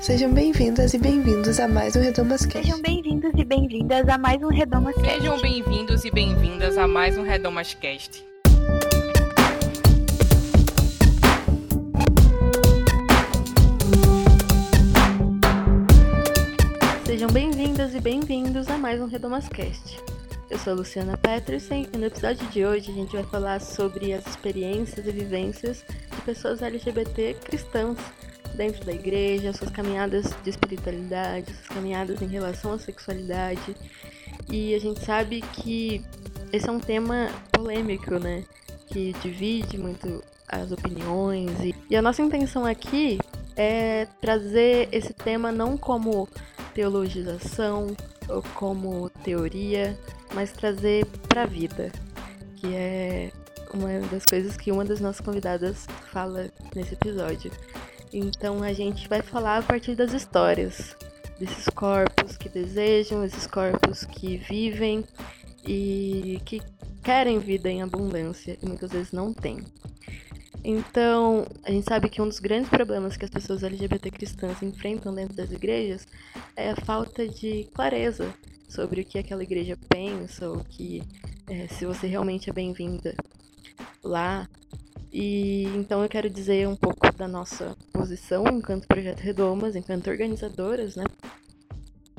Sejam bem-vindas e bem-vindos a mais um Redomas Cast. Sejam bem-vindos e bem-vindas a mais um Redomas Cast. Sejam bem-vindos e bem-vindas a mais um Redomas Cast. Sejam bem-vindas e bem-vindos a mais um Redomas Cast. Eu sou a Luciana Petersen e no episódio de hoje a gente vai falar sobre as experiências e vivências de pessoas LGBT cristãs dentro da igreja, suas caminhadas de espiritualidade, suas caminhadas em relação à sexualidade. E a gente sabe que esse é um tema polêmico, né? Que divide muito as opiniões. E, e a nossa intenção aqui é trazer esse tema não como teologização ou como teoria, mas trazer para a vida, que é uma das coisas que uma das nossas convidadas fala nesse episódio. Então a gente vai falar a partir das histórias desses corpos que desejam, esses corpos que vivem e que querem vida em abundância e muitas vezes não têm. Então, a gente sabe que um dos grandes problemas que as pessoas LGBT cristãs enfrentam dentro das igrejas é a falta de clareza sobre o que aquela igreja pensa, ou que é, se você realmente é bem-vinda lá. E então eu quero dizer um pouco da nossa posição enquanto Projeto Redomas, enquanto organizadoras, né?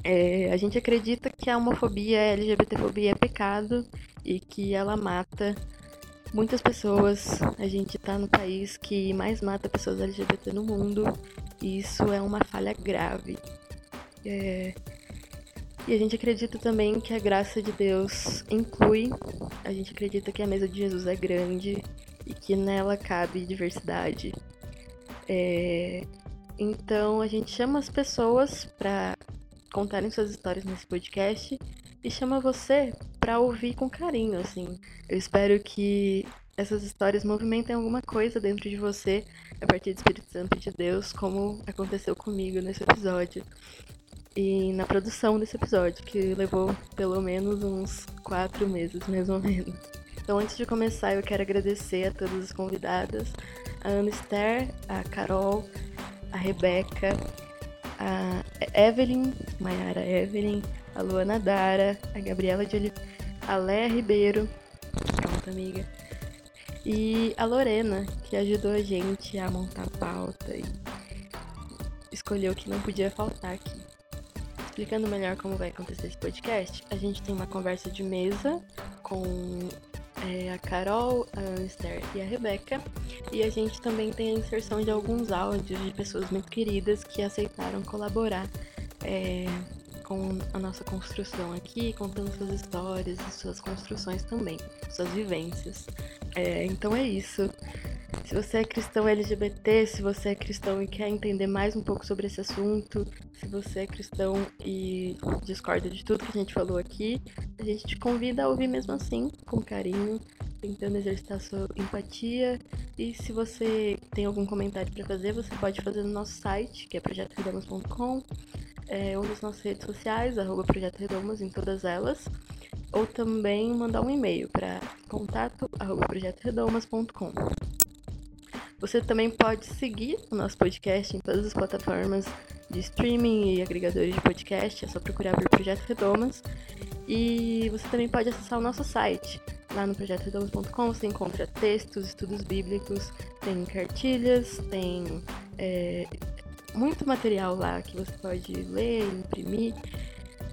É, a gente acredita que a homofobia, a LGBTfobia é pecado e que ela mata muitas pessoas. A gente está no país que mais mata pessoas LGBT no mundo e isso é uma falha grave. É... E a gente acredita também que a graça de Deus inclui, a gente acredita que a mesa de Jesus é grande e que nela cabe diversidade. É... Então a gente chama as pessoas para contarem suas histórias nesse podcast e chama você para ouvir com carinho, assim. Eu espero que essas histórias movimentem alguma coisa dentro de você a partir do Espírito Santo de Deus, como aconteceu comigo nesse episódio. E na produção desse episódio, que levou pelo menos uns quatro meses, mais ou menos. Então, antes de começar, eu quero agradecer a todas as convidadas: a Ana Esther, a Carol, a Rebeca, a Evelyn, Mayara Evelyn, a Luana Dara, a Gabriela de Oliveira, a Léa Ribeiro, pronto, amiga, e a Lorena, que ajudou a gente a montar a pauta e escolheu que não podia faltar aqui. Explicando melhor como vai acontecer esse podcast, a gente tem uma conversa de mesa com é, a Carol, a Anster e a Rebeca. E a gente também tem a inserção de alguns áudios de pessoas muito queridas que aceitaram colaborar é, com a nossa construção aqui, contando suas histórias e suas construções também, suas vivências. É, então é isso. Se você é cristão LGBT, se você é cristão e quer entender mais um pouco sobre esse assunto, se você é cristão e discorda de tudo que a gente falou aqui, a gente te convida a ouvir mesmo assim, com carinho, tentando exercitar sua empatia. E se você tem algum comentário para fazer, você pode fazer no nosso site, que é projetoredamas.com é, ou nas nossas redes sociais, arroba Projeto Redomas, em todas elas, ou também mandar um e-mail para contato arroba. Você também pode seguir o nosso podcast em todas as plataformas de streaming e agregadores de podcast, é só procurar por Projeto Redomas. E você também pode acessar o nosso site. Lá no projetoredomas.com você encontra textos, estudos bíblicos, tem cartilhas, tem é, muito material lá que você pode ler, imprimir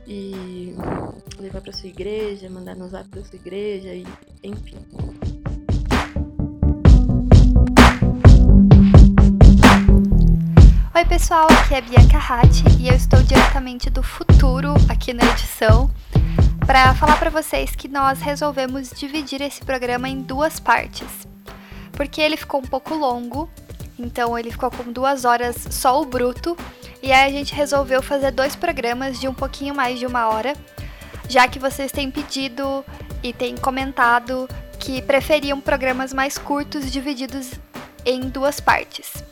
e levar para sua igreja, mandar no zap da sua igreja e enfim. Oi pessoal, aqui é Bianca Ratti e eu estou diretamente do futuro aqui na edição para falar para vocês que nós resolvemos dividir esse programa em duas partes, porque ele ficou um pouco longo então ele ficou com duas horas só o bruto. E aí a gente resolveu fazer dois programas de um pouquinho mais de uma hora, já que vocês têm pedido e têm comentado que preferiam programas mais curtos divididos em duas partes.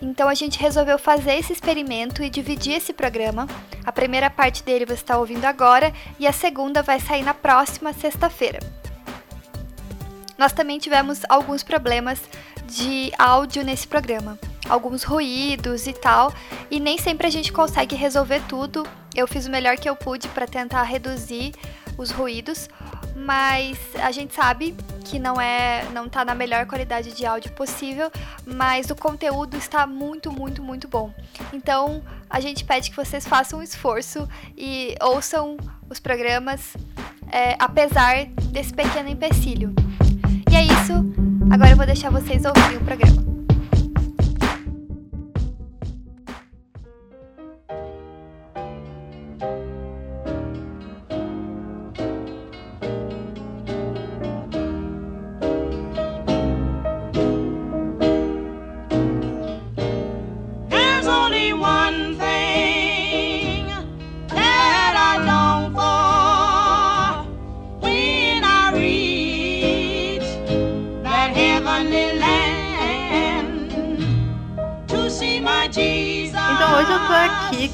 Então a gente resolveu fazer esse experimento e dividir esse programa. A primeira parte dele você está ouvindo agora e a segunda vai sair na próxima sexta-feira. Nós também tivemos alguns problemas de áudio nesse programa. alguns ruídos e tal, e nem sempre a gente consegue resolver tudo. Eu fiz o melhor que eu pude para tentar reduzir os ruídos, mas a gente sabe que não é, não tá na melhor qualidade de áudio possível, mas o conteúdo está muito, muito, muito bom. Então, a gente pede que vocês façam um esforço e ouçam os programas é, apesar desse pequeno empecilho. E é isso. Agora eu vou deixar vocês ouvirem o programa.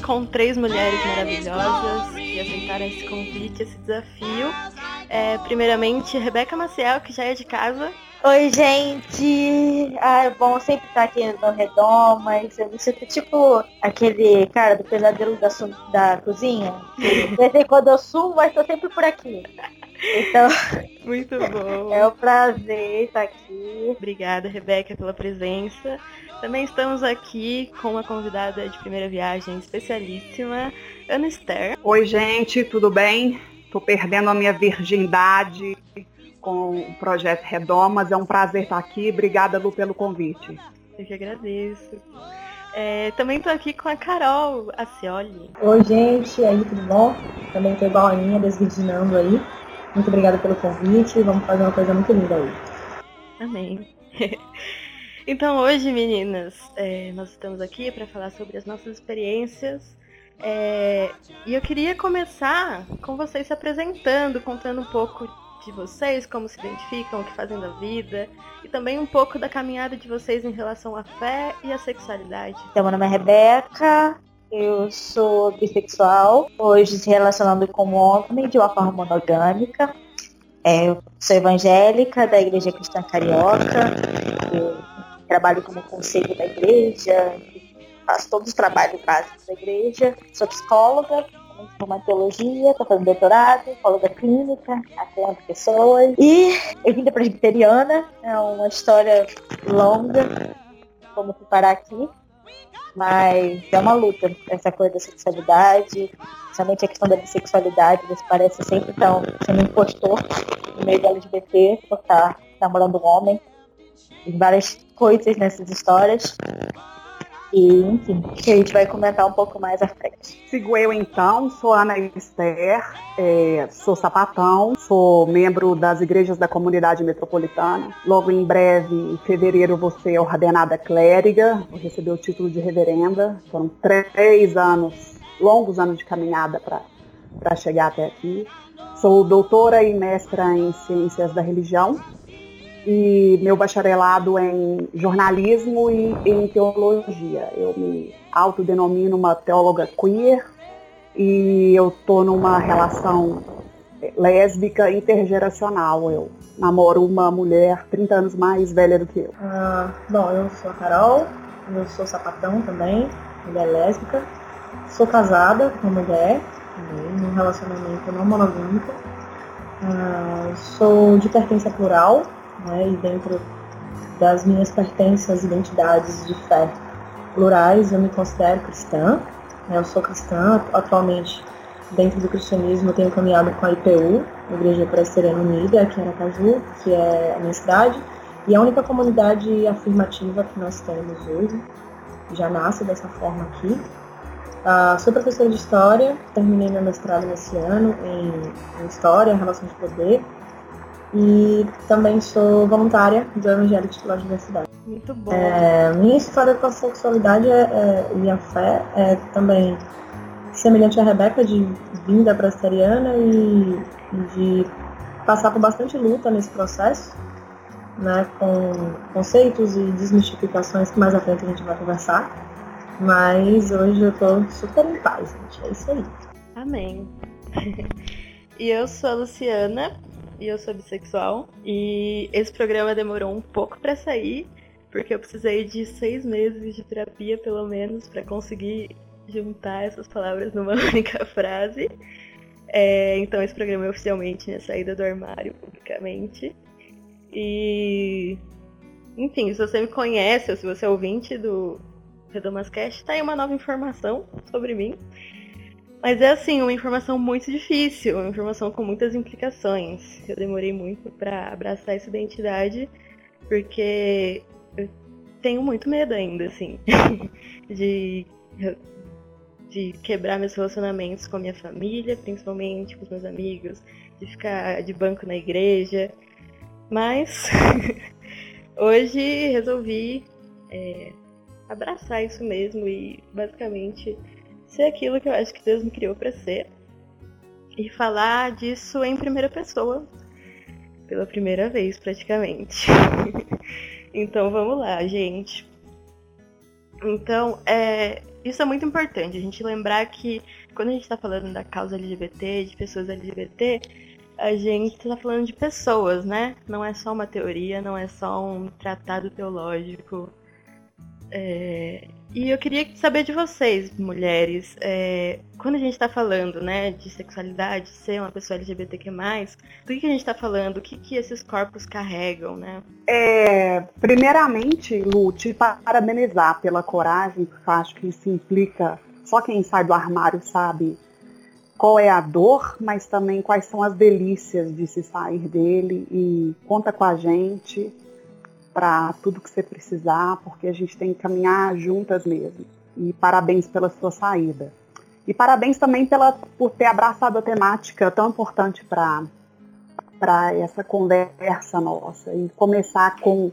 Com três mulheres maravilhosas que aceitaram esse convite, esse desafio. É, primeiramente, Rebeca Maciel, que já é de casa. Oi, gente! Ah, é bom sempre estar aqui no Redom, mas eu me sinto tipo aquele cara do pesadelo da, da cozinha. De vez em quando eu sumo, mas estou sempre por aqui. Então. Muito bom. É um prazer estar aqui. Obrigada, Rebeca, pela presença. Também estamos aqui com uma convidada de primeira viagem especialíssima, Ana Esther. Oi, gente, tudo bem? Tô perdendo a minha virgindade com o projeto Redomas. É um prazer estar aqui. Obrigada, Lu, pelo convite. Eu que agradeço. É, também estou aqui com a Carol Acioli. Oi, gente, aí, tudo bom? Também estou igual a Aninha, desvirginando aí. Muito obrigada pelo convite. Vamos fazer uma coisa muito linda hoje. Amém. Então hoje, meninas, é, nós estamos aqui para falar sobre as nossas experiências. É, e eu queria começar com vocês se apresentando, contando um pouco de vocês, como se identificam, o que fazem da vida, e também um pouco da caminhada de vocês em relação à fé e à sexualidade. Então, meu nome é Rebeca, eu sou bissexual, hoje se relacionando com homem de uma forma monogâmica. É, eu sou evangélica da Igreja Cristã Carioca. Eu trabalho como conselho da igreja, faço todos os trabalhos básicos da igreja, sou psicóloga, uma teologia, estou fazendo doutorado, psicóloga clínica, atendo pessoas. E eu vim da presbiteriana, é uma história longa, como parar aqui, mas é uma luta essa coisa da sexualidade, principalmente a questão da bissexualidade, você parece sempre tão sendo impostor no meio da LGBT por estar namorando um homem. Tem várias coisas nessas histórias. E, enfim, que a gente vai comentar um pouco mais à frente. Sigo eu então, sou Ana Esther, é, sou sapatão, sou membro das igrejas da comunidade metropolitana. Logo em breve, em fevereiro, vou ser ordenada clériga, vou receber o título de reverenda. Foram três anos, longos anos de caminhada para chegar até aqui. Sou doutora e mestra em ciências da religião e meu bacharelado em jornalismo e em teologia. Eu me autodenomino uma teóloga queer e eu tô numa relação lésbica intergeracional. Eu namoro uma mulher 30 anos mais velha do que eu. Ah, bom, eu sou a Carol, eu sou sapatão também, mulher lésbica. Sou casada com uma mulher, num relacionamento não monogâmico. Ah, sou de pertença plural, né? E dentro das minhas pertenças, identidades de fé plurais, eu me considero cristã. Né? Eu sou cristã, atualmente dentro do cristianismo eu tenho caminhado com a IPU, Igreja Presbiteriana Unida, aqui em Aracaju, que é a minha cidade, e a única comunidade afirmativa que nós temos hoje, já nasce dessa forma aqui. Uh, sou professora de História, terminei meu mestrado nesse ano em, em História, em Relação de Poder, e também sou voluntária do Evangelho de Universidade. Muito bom. É, minha história com a sexualidade é, é, e a fé é também semelhante à Rebeca, de vinda e, e de passar por bastante luta nesse processo, né, com conceitos e desmistificações que mais à frente a gente vai conversar. Mas hoje eu tô super em paz, gente. É isso aí. Amém. e eu sou a Luciana, e eu sou bissexual. E esse programa demorou um pouco para sair, porque eu precisei de seis meses de terapia, pelo menos, para conseguir juntar essas palavras numa única frase. É, então esse programa é oficialmente minha saída do armário publicamente. E enfim, se você me conhece ou se você é ouvinte do Redomascast, tá aí uma nova informação sobre mim. Mas é assim, uma informação muito difícil, uma informação com muitas implicações. Eu demorei muito para abraçar essa identidade, porque eu tenho muito medo ainda, assim, de, de quebrar meus relacionamentos com a minha família, principalmente com os meus amigos, de ficar de banco na igreja. Mas hoje resolvi é, abraçar isso mesmo e basicamente ser aquilo que eu acho que Deus me criou para ser e falar disso em primeira pessoa pela primeira vez praticamente. então vamos lá, gente. Então, é, isso é muito importante, a gente lembrar que quando a gente está falando da causa LGBT, de pessoas LGBT, a gente está falando de pessoas, né? Não é só uma teoria, não é só um tratado teológico. É, e eu queria saber de vocês, mulheres, é, quando a gente está falando né, de sexualidade, ser uma pessoa LGBTQ+, do que, que a gente está falando? O que, que esses corpos carregam, né? É, primeiramente, Lu, te parabenizar pela coragem, porque acho que isso implica, só quem sai do armário sabe qual é a dor, mas também quais são as delícias de se sair dele e conta com a gente para tudo que você precisar, porque a gente tem que caminhar juntas mesmo. E parabéns pela sua saída. E parabéns também pela, por ter abraçado a temática tão importante para essa conversa nossa. E começar com,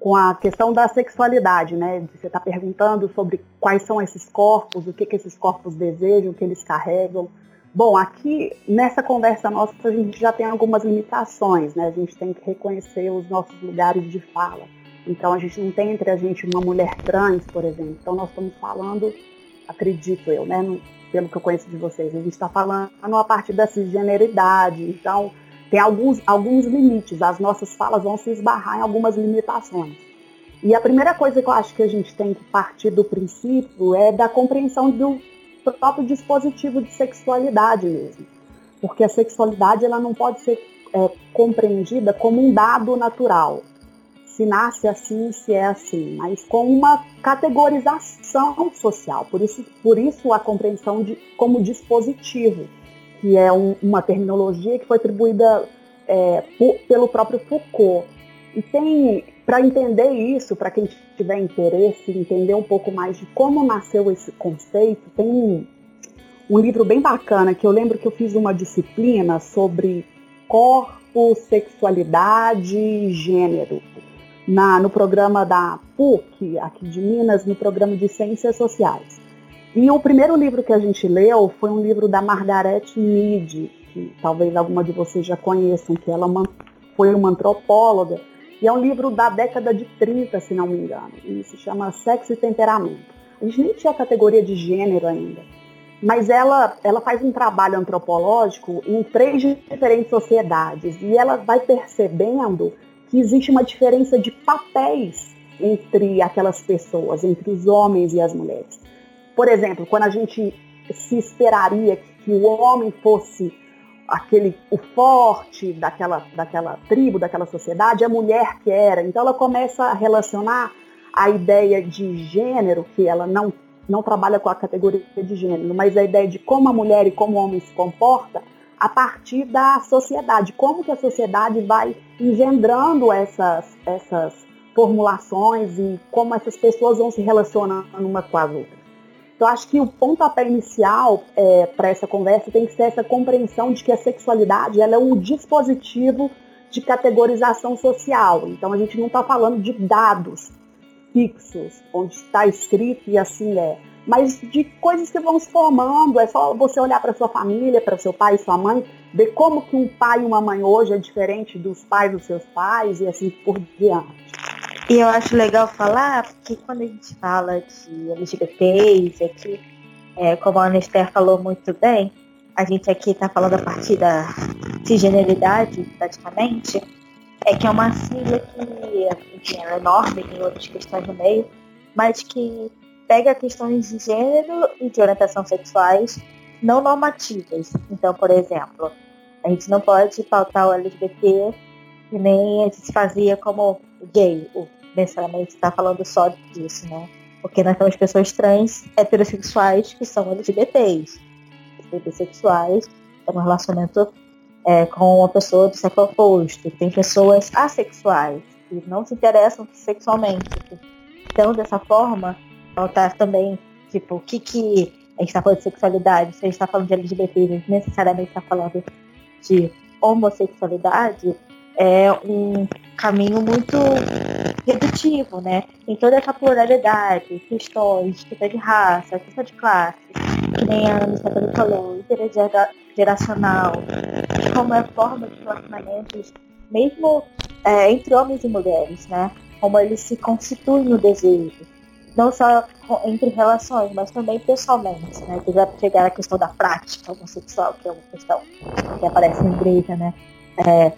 com a questão da sexualidade, né? Você está perguntando sobre quais são esses corpos, o que, que esses corpos desejam, o que eles carregam. Bom, aqui nessa conversa nossa a gente já tem algumas limitações, né? A gente tem que reconhecer os nossos lugares de fala. Então a gente não tem entre a gente uma mulher trans, por exemplo. Então nós estamos falando, acredito eu, né? Pelo que eu conheço de vocês, a gente está falando a partir da cisgeneridade. Então tem alguns, alguns limites. As nossas falas vão se esbarrar em algumas limitações. E a primeira coisa que eu acho que a gente tem que partir do princípio é da compreensão do próprio dispositivo de sexualidade mesmo. Porque a sexualidade ela não pode ser é, compreendida como um dado natural. Se nasce assim, se é assim, mas com uma categorização social. Por isso, por isso a compreensão de, como dispositivo, que é um, uma terminologia que foi atribuída é, por, pelo próprio Foucault. E tem para entender isso, para quem tiver interesse, entender um pouco mais de como nasceu esse conceito, tem um, um livro bem bacana que eu lembro que eu fiz uma disciplina sobre corpo, sexualidade e gênero na, no programa da PUC, aqui de Minas, no programa de Ciências Sociais. E o primeiro livro que a gente leu foi um livro da Margaret Mead, que talvez alguma de vocês já conheçam, que ela foi uma antropóloga e é um livro da década de 30, se não me engano. E se chama Sexo e Temperamento. A gente nem tinha categoria de gênero ainda. Mas ela, ela faz um trabalho antropológico em três diferentes sociedades. E ela vai percebendo que existe uma diferença de papéis entre aquelas pessoas, entre os homens e as mulheres. Por exemplo, quando a gente se esperaria que o homem fosse aquele o forte daquela, daquela tribo, daquela sociedade, a mulher que era. Então ela começa a relacionar a ideia de gênero, que ela não, não trabalha com a categoria de gênero, mas a ideia de como a mulher e como o homem se comporta a partir da sociedade, como que a sociedade vai engendrando essas, essas formulações e como essas pessoas vão se relacionando uma com as outras. Então, acho que o pontapé inicial é, para essa conversa tem que ser essa compreensão de que a sexualidade ela é um dispositivo de categorização social. Então, a gente não está falando de dados fixos, onde está escrito e assim é, mas de coisas que vão se formando. É só você olhar para sua família, para seu pai e sua mãe, ver como que um pai e uma mãe hoje é diferente dos pais dos seus pais e assim por diante. E eu acho legal falar, porque quando a gente fala de LGBTs aqui, é, como a Ana falou muito bem, a gente aqui está falando a partir da cisgeneridade, praticamente, é que é uma sigla que enfim, é enorme, tem outras questões no meio, mas que pega questões de gênero e de orientação sexuais não normativas. Então, por exemplo, a gente não pode pautar o LGBT que nem a gente fazia como gay, ou necessariamente está falando só disso, né? Porque nós temos pessoas trans heterossexuais que são LGBTs, bissexuais, tem um relacionamento é, com uma pessoa do sexo oposto. Tem pessoas assexuais que não se interessam sexualmente. Então, dessa forma, faltar também, tipo, o que que a gente está falando de sexualidade, se a gente está falando de LGBT, a gente necessariamente está falando de homossexualidade, é um caminho muito redutivo, né? Em toda essa pluralidade, questões, questão de raça, questão de classe, que nem a Ana também falou, intergeracional, como é forma de relacionamentos, mesmo é, entre homens e mulheres, né? Como eles se constituem no desejo. Não só entre relações, mas também pessoalmente, né? Que já chegar a questão da prática homossexual, que é uma questão que aparece na igreja, né? É,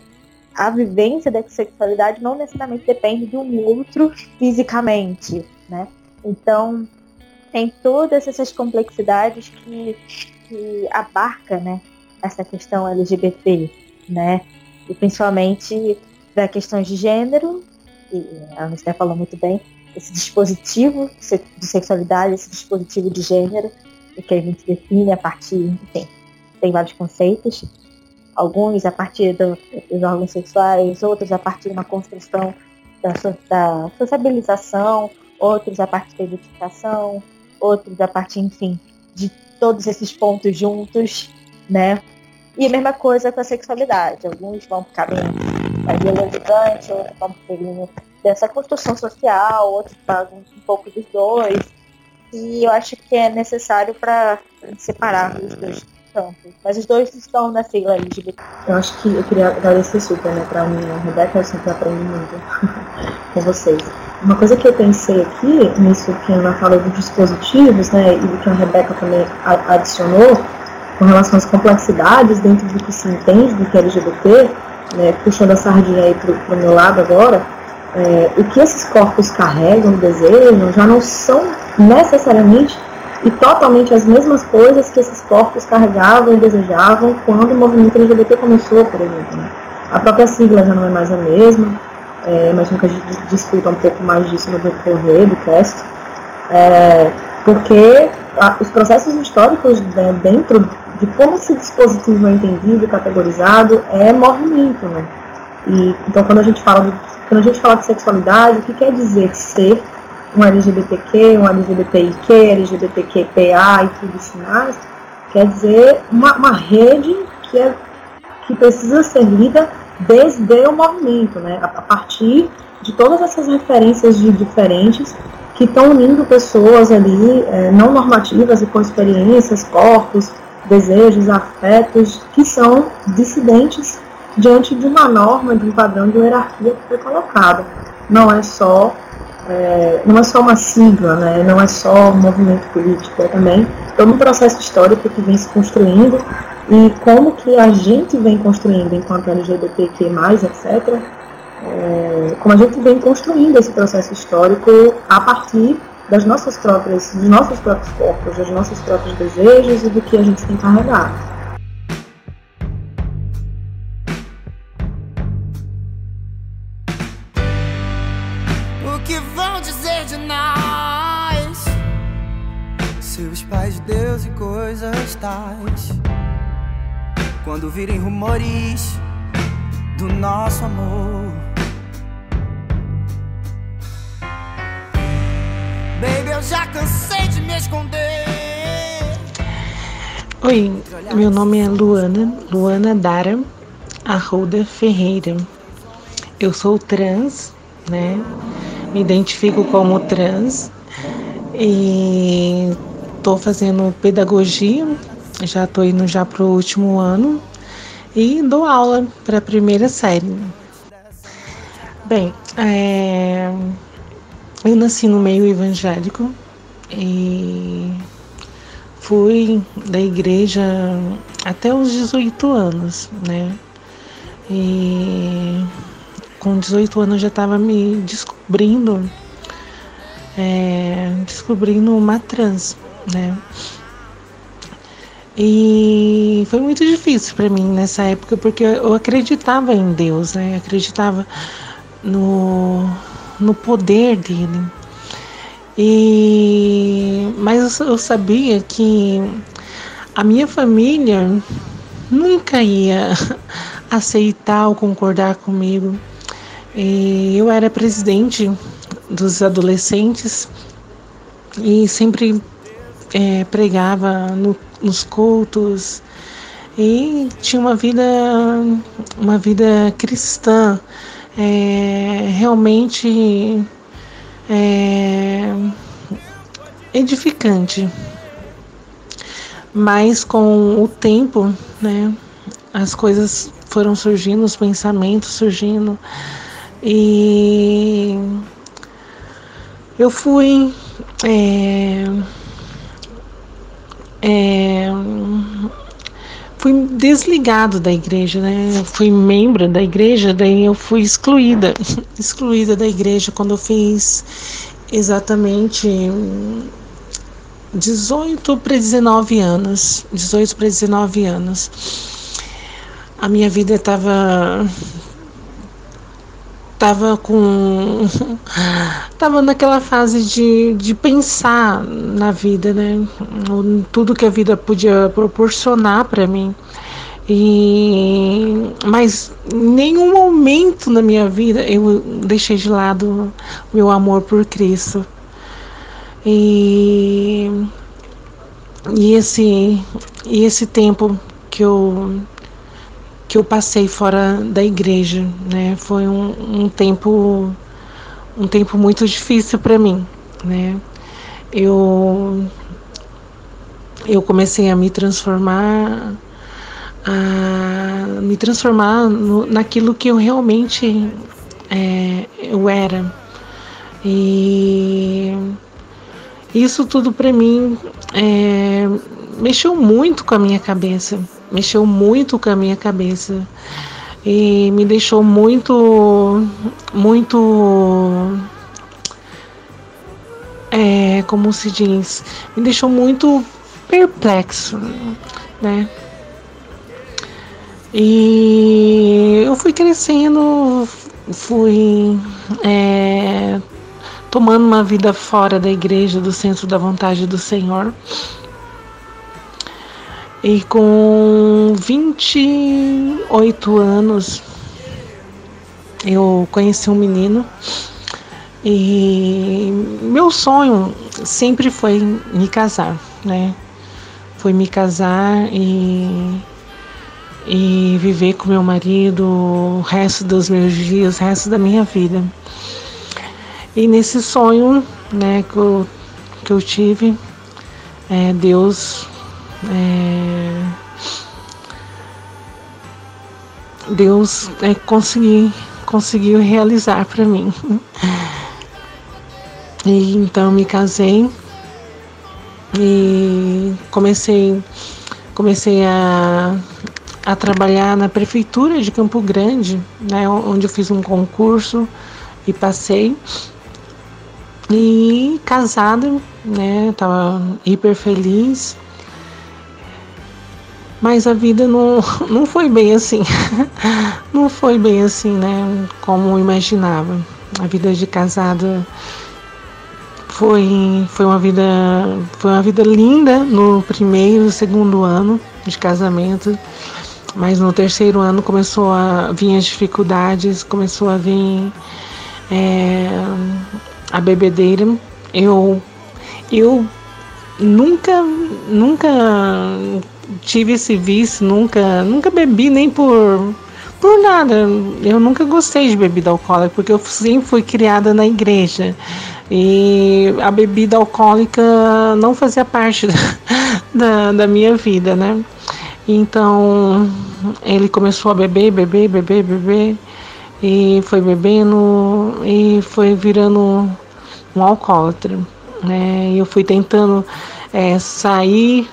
a vivência da sexualidade não necessariamente depende de um outro fisicamente, né? Então, tem todas essas complexidades que, que abarca, né, essa questão LGBT, né? E principalmente da questão de gênero, e a Anistia falou muito bem, esse dispositivo de sexualidade, esse dispositivo de gênero, que a gente define a partir, enfim, tem vários conceitos, alguns a partir do, dos órgãos sexuais, outros a partir de uma construção da, da sociabilização, outros a partir da identificação, outros a partir, enfim, de todos esses pontos juntos, né? E a mesma coisa com a sexualidade. Alguns vão para o caminho mais violentante, outros vão para o caminho dessa construção social, outros fazem um pouco dos dois. E eu acho que é necessário para separar os dois campos. Mas os dois estão na sigla LGBT. Eu acho que eu queria agradecer super, né, para mim, a Rebeca, eu sempre aprendo muito com vocês. Uma coisa que eu pensei aqui, nisso que a Ana falou dos dispositivos, né, e que a Rebeca também adicionou, com relação às complexidades dentro do que se entende do que é LGBT, né, puxando a sardinha aí pro, pro meu lado agora, é, o que esses corpos carregam, desejam, já não são necessariamente e totalmente as mesmas coisas que esses corpos carregavam e desejavam quando o movimento LGBT começou, por exemplo. Né? A própria sigla já não é mais a mesma, é, imagino que a gente discuta um pouco mais disso no decorrer do cast, é, porque a, os processos históricos né, dentro de como esse dispositivo é entendido, categorizado, é movimento. Né? E, então, quando a gente fala de, quando a gente fala de sexualidade, o que quer dizer ser um LGBTQ, um LGBTIQ, LGBTQPA e tudo isso mais, quer dizer uma, uma rede que, é, que precisa ser lida desde o movimento, né? a, a partir de todas essas referências de diferentes que estão unindo pessoas ali é, não normativas e com experiências, corpos, desejos, afetos, que são dissidentes diante de uma norma, de um padrão de hierarquia que foi colocada. Não é só é, não é só uma sigla, né? não é só um movimento político, é também todo um processo histórico que vem se construindo e como que a gente vem construindo enquanto LGBTQ+, etc., é, como a gente vem construindo esse processo histórico a partir das nossas próprias, dos nossos próprios corpos, dos nossos próprios desejos e do que a gente tem carregado. Deus e coisas tais. Quando virem rumores do nosso amor. Baby, eu já cansei de me esconder. Oi, meu nome é Luana, Luana Dara Arruda Ferreira. Eu sou trans, né? Me identifico como trans e estou fazendo pedagogia, já estou indo já para o último ano e dou aula para a primeira série. Bem, é, eu nasci no meio evangélico e fui da igreja até os 18 anos, né? E com 18 anos já estava me descobrindo, é, descobrindo uma trans, né? E foi muito difícil para mim nessa época, porque eu acreditava em Deus, né? Acreditava no, no poder dele. E, mas eu sabia que a minha família nunca ia aceitar ou concordar comigo. E eu era presidente dos adolescentes e sempre é, pregava no, nos cultos. E tinha uma vida uma vida cristã é, realmente é, edificante. Mas com o tempo né as coisas foram surgindo os pensamentos surgindo. E eu fui é, é, fui desligado da igreja, né? Eu fui membro da igreja, daí eu fui excluída, excluída da igreja quando eu fiz exatamente 18 para 19 anos, 18 para 19 anos. A minha vida estava tava com tava naquela fase de, de pensar na vida né? Tudo que a vida podia proporcionar para mim. E mas nenhum momento na minha vida eu deixei de lado meu amor por Cristo. E e esse e esse tempo que eu que eu passei fora da igreja, né? Foi um, um tempo um tempo muito difícil para mim, né? Eu eu comecei a me transformar a me transformar no, naquilo que eu realmente é, eu era e isso tudo para mim é, mexeu muito com a minha cabeça mexeu muito com a minha cabeça e me deixou muito, muito, é, como se diz, me deixou muito perplexo, né? E eu fui crescendo, fui é, tomando uma vida fora da igreja, do centro da vontade do Senhor. E com 28 anos, eu conheci um menino e meu sonho sempre foi me casar, né? Foi me casar e, e viver com meu marido o resto dos meus dias, o resto da minha vida. E nesse sonho, né, que eu, que eu tive, é, Deus é, Deus é, consegui, conseguiu realizar para mim. E então me casei e comecei, comecei a, a trabalhar na prefeitura de Campo Grande, né, onde eu fiz um concurso e passei. E casada, né, tava hiper feliz. Mas a vida não, não foi bem assim. não foi bem assim, né? Como eu imaginava. A vida de casada foi, foi uma vida foi uma vida linda no primeiro, segundo ano de casamento. Mas no terceiro ano começou a vir as dificuldades, começou a vir é, a bebedeira. Eu, eu nunca, nunca tive esse vício, nunca, nunca bebi nem por por nada. Eu nunca gostei de bebida alcoólica porque eu sempre fui criada na igreja. E a bebida alcoólica não fazia parte da, da, minha vida, né? Então ele começou a beber, beber, beber, beber e foi bebendo e foi virando um alcoólatra, né? Eu fui tentando é, sair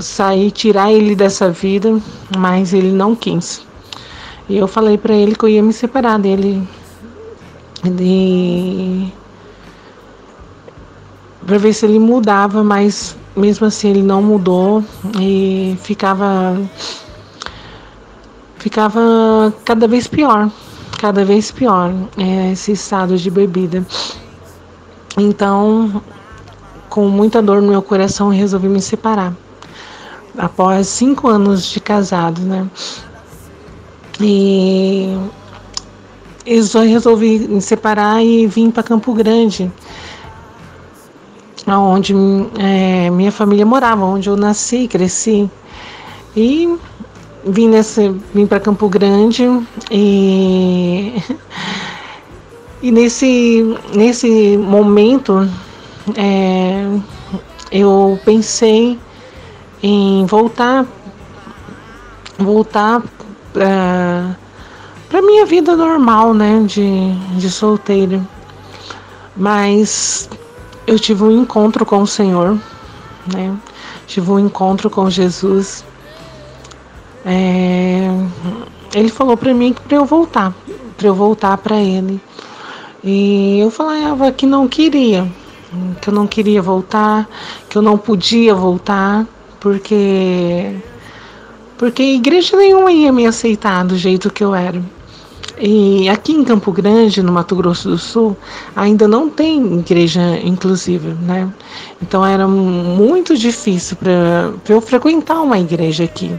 sair, tirar ele dessa vida, mas ele não quis. E eu falei para ele que eu ia me separar dele E para ver se ele mudava, mas mesmo assim ele não mudou e ficava ficava cada vez pior, cada vez pior é, esse estado de bebida. Então, com muita dor no meu coração, resolvi me separar. Após cinco anos de casado, né? E eu resolvi me separar e vim para Campo Grande, onde é, minha família morava, onde eu nasci, cresci. E vim vim para Campo Grande e e nesse nesse momento é, eu pensei em voltar voltar para para minha vida normal, né, de, de solteira. Mas eu tive um encontro com o Senhor, né? Tive um encontro com Jesus. É, ele falou para mim para eu voltar, para eu voltar para ele. E eu falava que não queria, que eu não queria voltar, que eu não podia voltar, porque porque igreja nenhuma ia me aceitar do jeito que eu era. E aqui em Campo Grande, no Mato Grosso do Sul, ainda não tem igreja inclusiva, né? Então era muito difícil para eu frequentar uma igreja aqui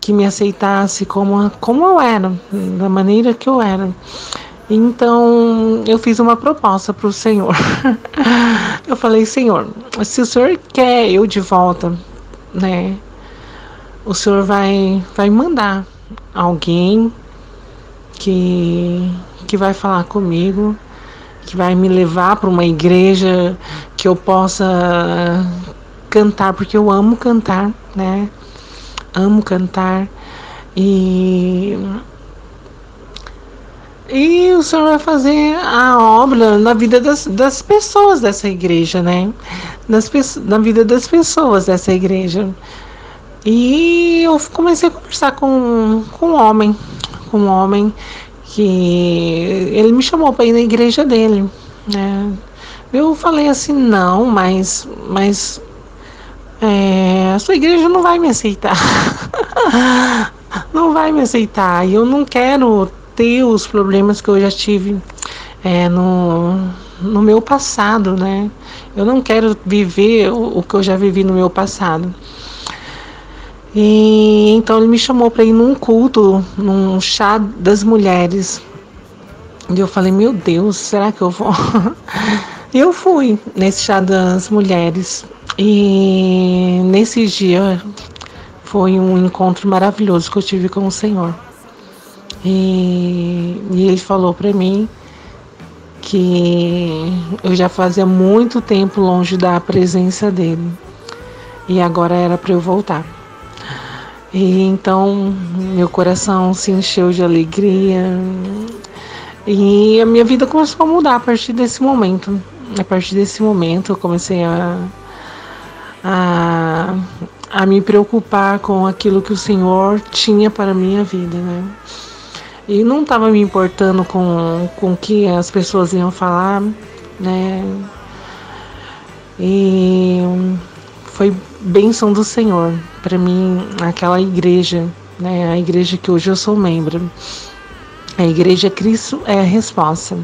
que me aceitasse como, como eu era, da maneira que eu era. Então eu fiz uma proposta para o Senhor. eu falei, Senhor, se o Senhor quer eu de volta, né? O Senhor vai, vai mandar alguém que, que vai falar comigo, que vai me levar para uma igreja que eu possa cantar, porque eu amo cantar, né? Amo cantar e e o Senhor vai fazer a obra na vida das, das pessoas dessa igreja, né? Das, na vida das pessoas dessa igreja. E eu comecei a conversar com, com um homem, com um homem que ele me chamou para ir na igreja dele, né? Eu falei assim, não, mas, mas é, a sua igreja não vai me aceitar. não vai me aceitar. E eu não quero ter os problemas que eu já tive é, no, no meu passado, né? Eu não quero viver o, o que eu já vivi no meu passado. E então ele me chamou para ir num culto, num chá das mulheres. E eu falei, meu Deus, será que eu vou? eu fui nesse chá das mulheres. E nesse dia foi um encontro maravilhoso que eu tive com o Senhor. E, e ele falou para mim que eu já fazia muito tempo longe da presença dele. E agora era para eu voltar. E então meu coração se encheu de alegria e a minha vida começou a mudar a partir desse momento. A partir desse momento eu comecei a, a, a me preocupar com aquilo que o Senhor tinha para a minha vida, né? E não estava me importando com, o que as pessoas iam falar, né? E foi bênção do Senhor para mim aquela igreja, né? A igreja que hoje eu sou membro. A igreja Cristo é a resposta.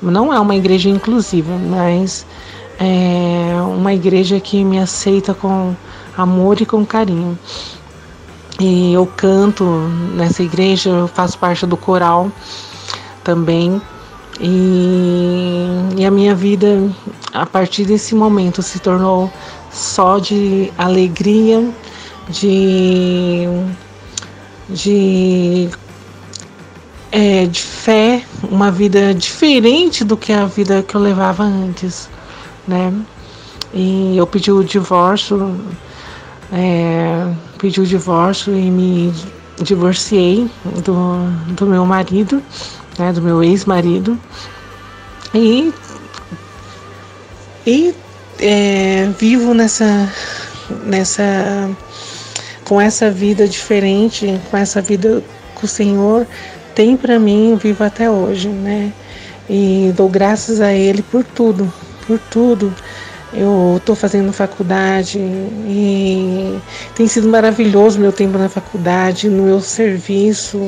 Não é uma igreja inclusiva, mas é uma igreja que me aceita com amor e com carinho. E eu canto nessa igreja, eu faço parte do coral também. E, e a minha vida, a partir desse momento, se tornou só de alegria, de, de, é, de fé, uma vida diferente do que a vida que eu levava antes, né? E eu pedi o divórcio, é, pedi o divórcio e me divorciei do, do meu marido, né, do meu ex-marido. E, e é, vivo nessa, nessa, com essa vida diferente, com essa vida que o Senhor tem para mim, vivo até hoje, né? e dou graças a Ele por tudo, por tudo. Eu estou fazendo faculdade e tem sido maravilhoso meu tempo na faculdade, no meu serviço.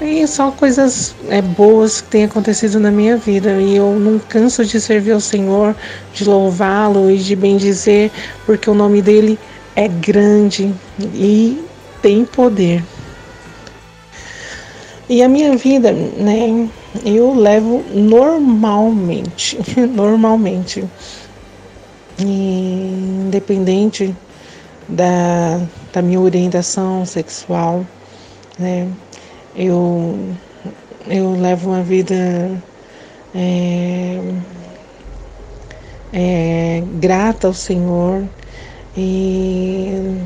E só coisas é, boas que têm acontecido na minha vida. E eu não canso de servir ao Senhor, de louvá-lo e de bendizer, porque o nome dele é grande e tem poder. E a minha vida, né, eu levo normalmente, normalmente independente da, da minha orientação sexual, né? Eu, eu levo uma vida é, é, grata ao Senhor e,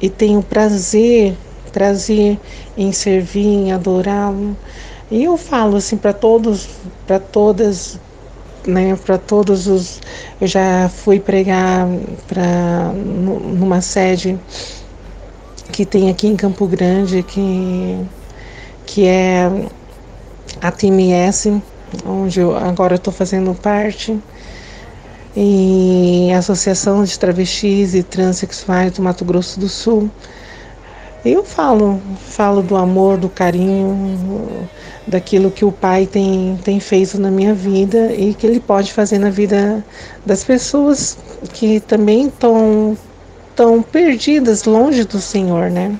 e tenho prazer, prazer em servir, em adorá-lo. E eu falo assim para todos, para todas né, para todos os. Eu já fui pregar para numa sede que tem aqui em Campo Grande, que, que é a TMS, onde eu agora estou fazendo parte, e a Associação de Travestis e Transsexuais do Mato Grosso do Sul. Eu falo, falo do amor, do carinho, daquilo que o Pai tem, tem feito na minha vida e que Ele pode fazer na vida das pessoas que também estão tão perdidas longe do Senhor, né?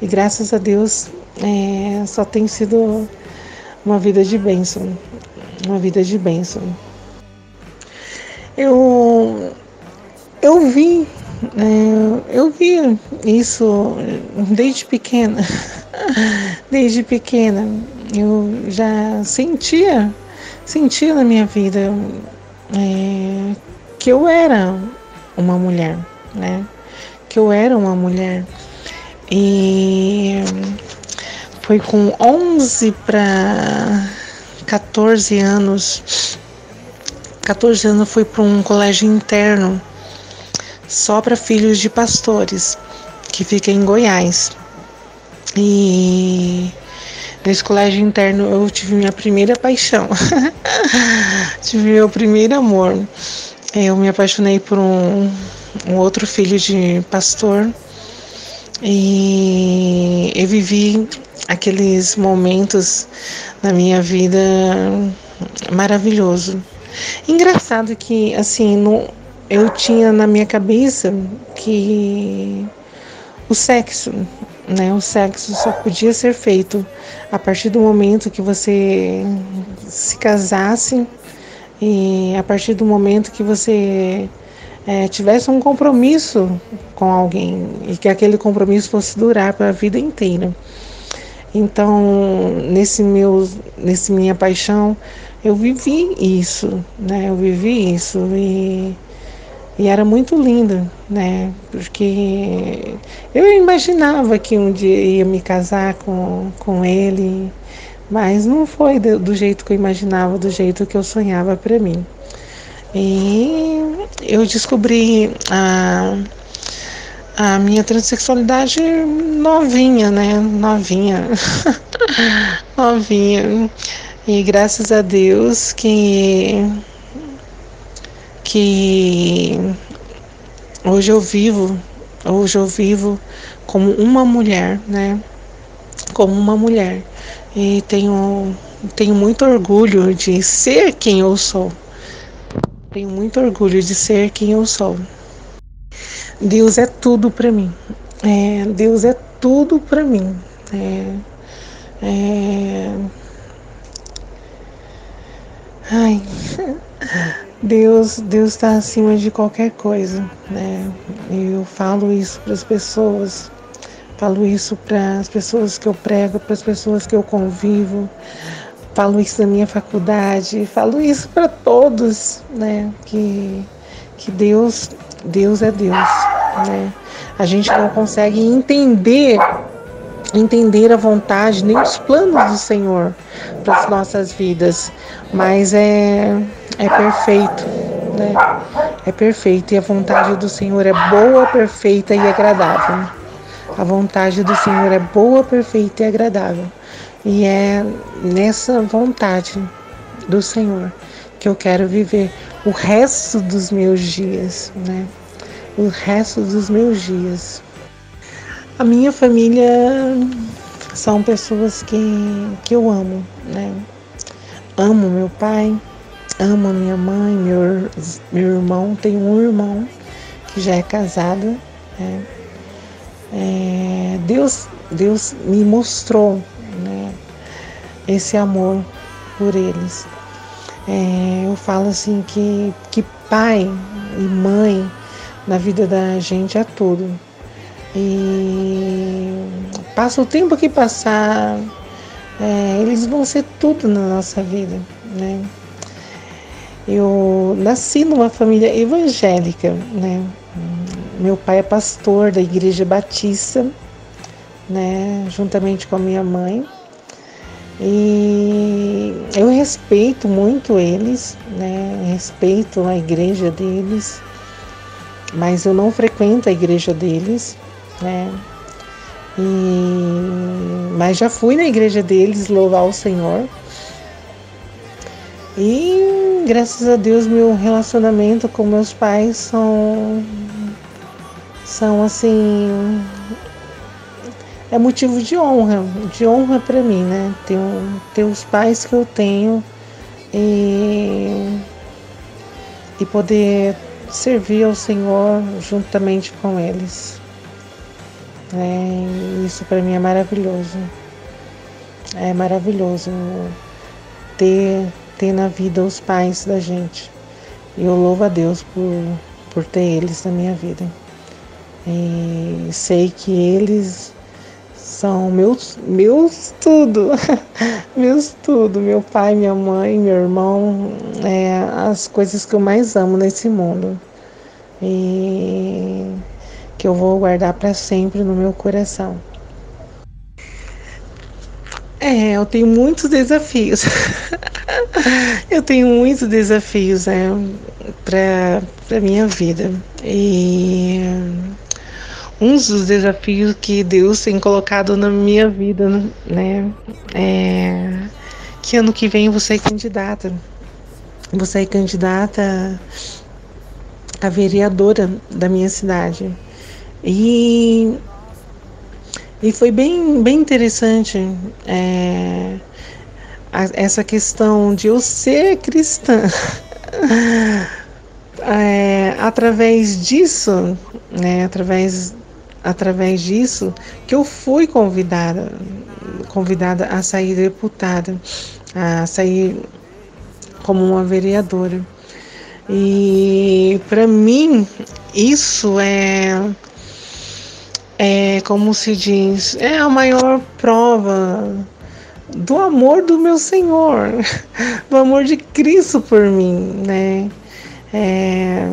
E graças a Deus é, só tem sido uma vida de bênção, uma vida de bênção. Eu eu vi eu vi isso desde pequena. Desde pequena eu já sentia, sentia na minha vida é, que eu era uma mulher, né? Que eu era uma mulher. E foi com 11 para 14 anos. 14 anos eu fui para um colégio interno só para filhos de pastores, que fica em Goiás. E nesse colégio interno eu tive minha primeira paixão, tive meu primeiro amor. Eu me apaixonei por um, um outro filho de pastor e eu vivi aqueles momentos na minha vida maravilhoso. Engraçado que assim, no, eu tinha na minha cabeça que o sexo, né, o sexo só podia ser feito a partir do momento que você se casasse e a partir do momento que você é, tivesse um compromisso com alguém e que aquele compromisso fosse durar para a vida inteira. Então, nesse meu, nesse minha paixão, eu vivi isso, né? Eu vivi isso e e era muito lindo, né? Porque eu imaginava que um dia ia me casar com, com ele, mas não foi do, do jeito que eu imaginava, do jeito que eu sonhava para mim. E eu descobri a, a minha transexualidade novinha, né? Novinha. novinha. E graças a Deus que que hoje eu vivo, hoje eu vivo como uma mulher, né? Como uma mulher. E tenho, tenho muito orgulho de ser quem eu sou. Tenho muito orgulho de ser quem eu sou. Deus é tudo para mim. É, Deus é tudo para mim. É, é... Ai. Deus Deus está acima de qualquer coisa, né? Eu falo isso para as pessoas, falo isso para as pessoas que eu prego, para as pessoas que eu convivo, falo isso na minha faculdade, falo isso para todos, né? Que que Deus Deus é Deus, né? A gente não consegue entender entender a vontade nem os planos do Senhor para as nossas vidas, mas é é perfeito, né? É perfeito e a vontade do Senhor é boa, perfeita e agradável. A vontade do Senhor é boa, perfeita e agradável. E é nessa vontade do Senhor que eu quero viver o resto dos meus dias, né? O resto dos meus dias. A minha família são pessoas que, que eu amo, né? Amo meu pai, amo minha mãe, meu, meu irmão, tenho um irmão que já é casado. Né? É, Deus, Deus me mostrou né, esse amor por eles. É, eu falo assim que, que pai e mãe na vida da gente é tudo. E passa o tempo que passar, é, eles vão ser tudo na nossa vida, né? Eu nasci numa família evangélica, né? Meu pai é pastor da Igreja Batista, né? Juntamente com a minha mãe. E eu respeito muito eles, né? Respeito a igreja deles, mas eu não frequento a igreja deles, né? E, mas já fui na igreja deles louvar o Senhor. E graças a Deus meu relacionamento com meus pais são são assim é motivo de honra, de honra para mim, né? Ter, ter os pais que eu tenho e, e poder servir ao Senhor juntamente com eles. É, isso para mim é maravilhoso. É maravilhoso ter, ter na vida os pais da gente. E eu louvo a Deus por, por ter eles na minha vida. E sei que eles são meus, meus tudo, meus tudo, meu pai, minha mãe, meu irmão, é as coisas que eu mais amo nesse mundo e que eu vou guardar para sempre no meu coração. É, eu tenho muitos desafios. eu tenho muitos desafios né, para minha vida e um dos desafios que Deus tem colocado na minha vida, né? É que ano que vem você é candidata. Você é candidata a vereadora da minha cidade. E, e foi bem, bem interessante é, a, essa questão de eu ser cristã. É, através disso, né, através através disso que eu fui convidada, convidada a sair deputada, a sair como uma vereadora. E para mim isso é é como se diz, é a maior prova do amor do meu Senhor, do amor de Cristo por mim, né? É,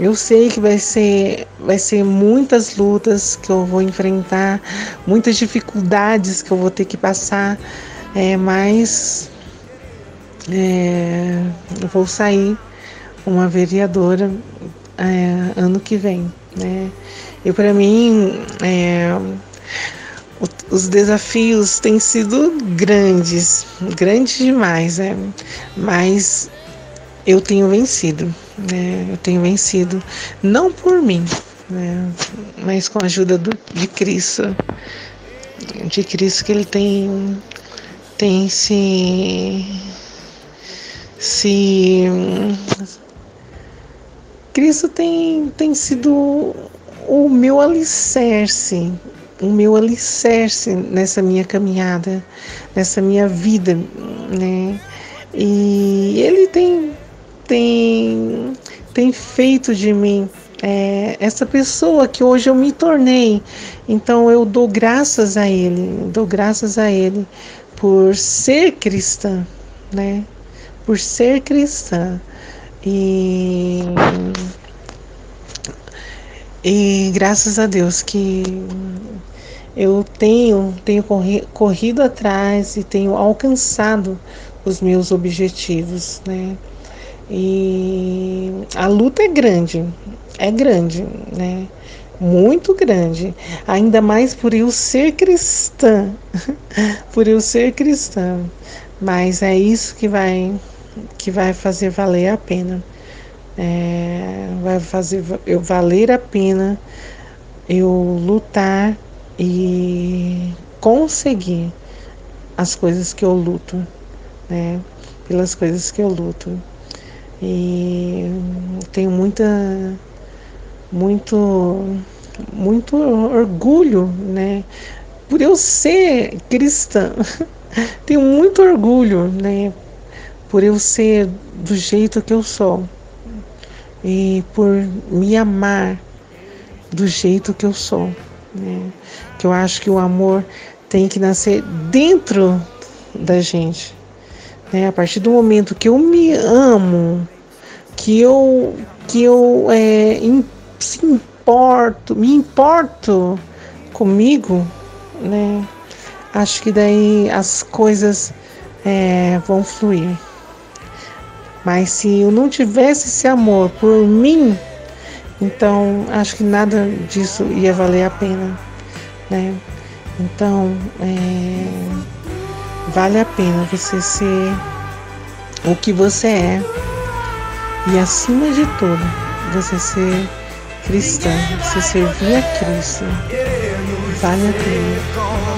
eu sei que vai ser, vai ser muitas lutas que eu vou enfrentar, muitas dificuldades que eu vou ter que passar, é, mas é, eu vou sair uma vereadora é, ano que vem, né? E para mim é, os desafios têm sido grandes, grandes demais, né? Mas eu tenho vencido né? Eu tenho vencido, não por mim, né? Mas com a ajuda do, de Cristo, de Cristo que Ele tem, tem se, se Cristo tem, tem sido o meu alicerce, o meu alicerce nessa minha caminhada, nessa minha vida, né? E ele tem tem, tem feito de mim é, essa pessoa que hoje eu me tornei. Então eu dou graças a Ele, dou graças a Ele por ser cristã, né? Por ser cristã. E, e graças a Deus que eu tenho, tenho corri, corrido atrás e tenho alcançado os meus objetivos, né? E a luta é grande, é grande, né? Muito grande. Ainda mais por eu ser cristã. por eu ser cristã. Mas é isso que vai que vai fazer valer a pena. É, vai fazer eu valer a pena eu lutar e conseguir as coisas que eu luto, né? Pelas coisas que eu luto. E tenho muita muito muito orgulho, né? Por eu ser cristã. tenho muito orgulho, né? Por eu ser do jeito que eu sou. E por me amar do jeito que eu sou. Né? Que eu acho que o amor tem que nascer dentro da gente. Né? A partir do momento que eu me amo, que eu, que eu é, se importo, me importo comigo, né? Acho que daí as coisas é, vão fluir. Mas se eu não tivesse esse amor por mim, então, acho que nada disso ia valer a pena, né? Então, é, vale a pena você ser o que você é e, acima de tudo, você ser cristã, você servir a Cristo. Vale a pena.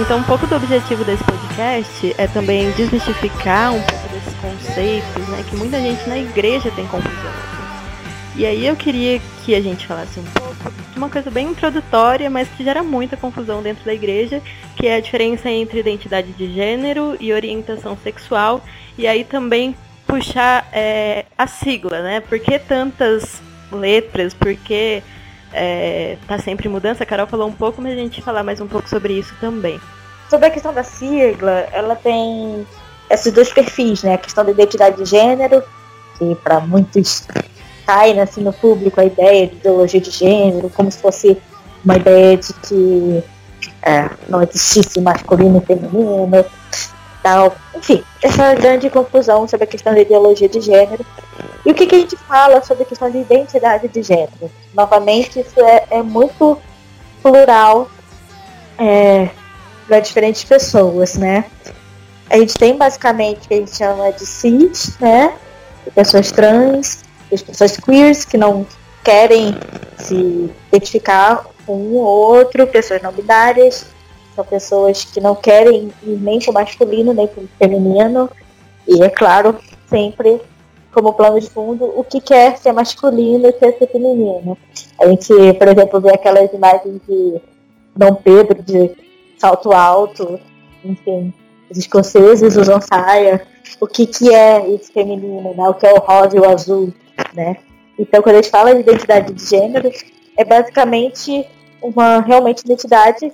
Então, um pouco do objetivo desse podcast é também desmistificar um pouco desses conceitos, né, que muita gente na igreja tem confusão. E aí eu queria que a gente falasse um pouco de uma coisa bem introdutória, mas que gera muita confusão dentro da igreja, que é a diferença entre identidade de gênero e orientação sexual, e aí também puxar é, a sigla, né? Por que tantas letras? Por que é, tá sempre em mudança. A Carol falou um pouco, mas a gente falar mais um pouco sobre isso também. Sobre a questão da sigla, ela tem esses dois perfis, né? A questão da identidade de gênero, que para muitos cai né, assim, no público a ideia de ideologia de gênero, como se fosse uma ideia de que é, não existisse masculino e feminino, tal. Enfim, essa grande confusão sobre a questão da ideologia de gênero. E o que, que a gente fala sobre a questão de identidade de gênero? Novamente, isso é, é muito plural é, para diferentes pessoas, né? A gente tem basicamente o que a gente chama de cis, né? Pessoas trans, as pessoas queers que não querem se identificar com um ou outro, pessoas não binárias, são pessoas que não querem ir nem para o masculino, nem para o feminino. E é claro, sempre como plano de fundo, o que quer ser masculino e quer ser feminino. A gente, por exemplo, vê aquelas imagens de Dom Pedro de salto alto, enfim, os escoceses usam saia. O que, que é esse feminino, né? O que é o rosa e o azul, né? Então, quando a gente fala de identidade de gênero, é basicamente uma realmente identidade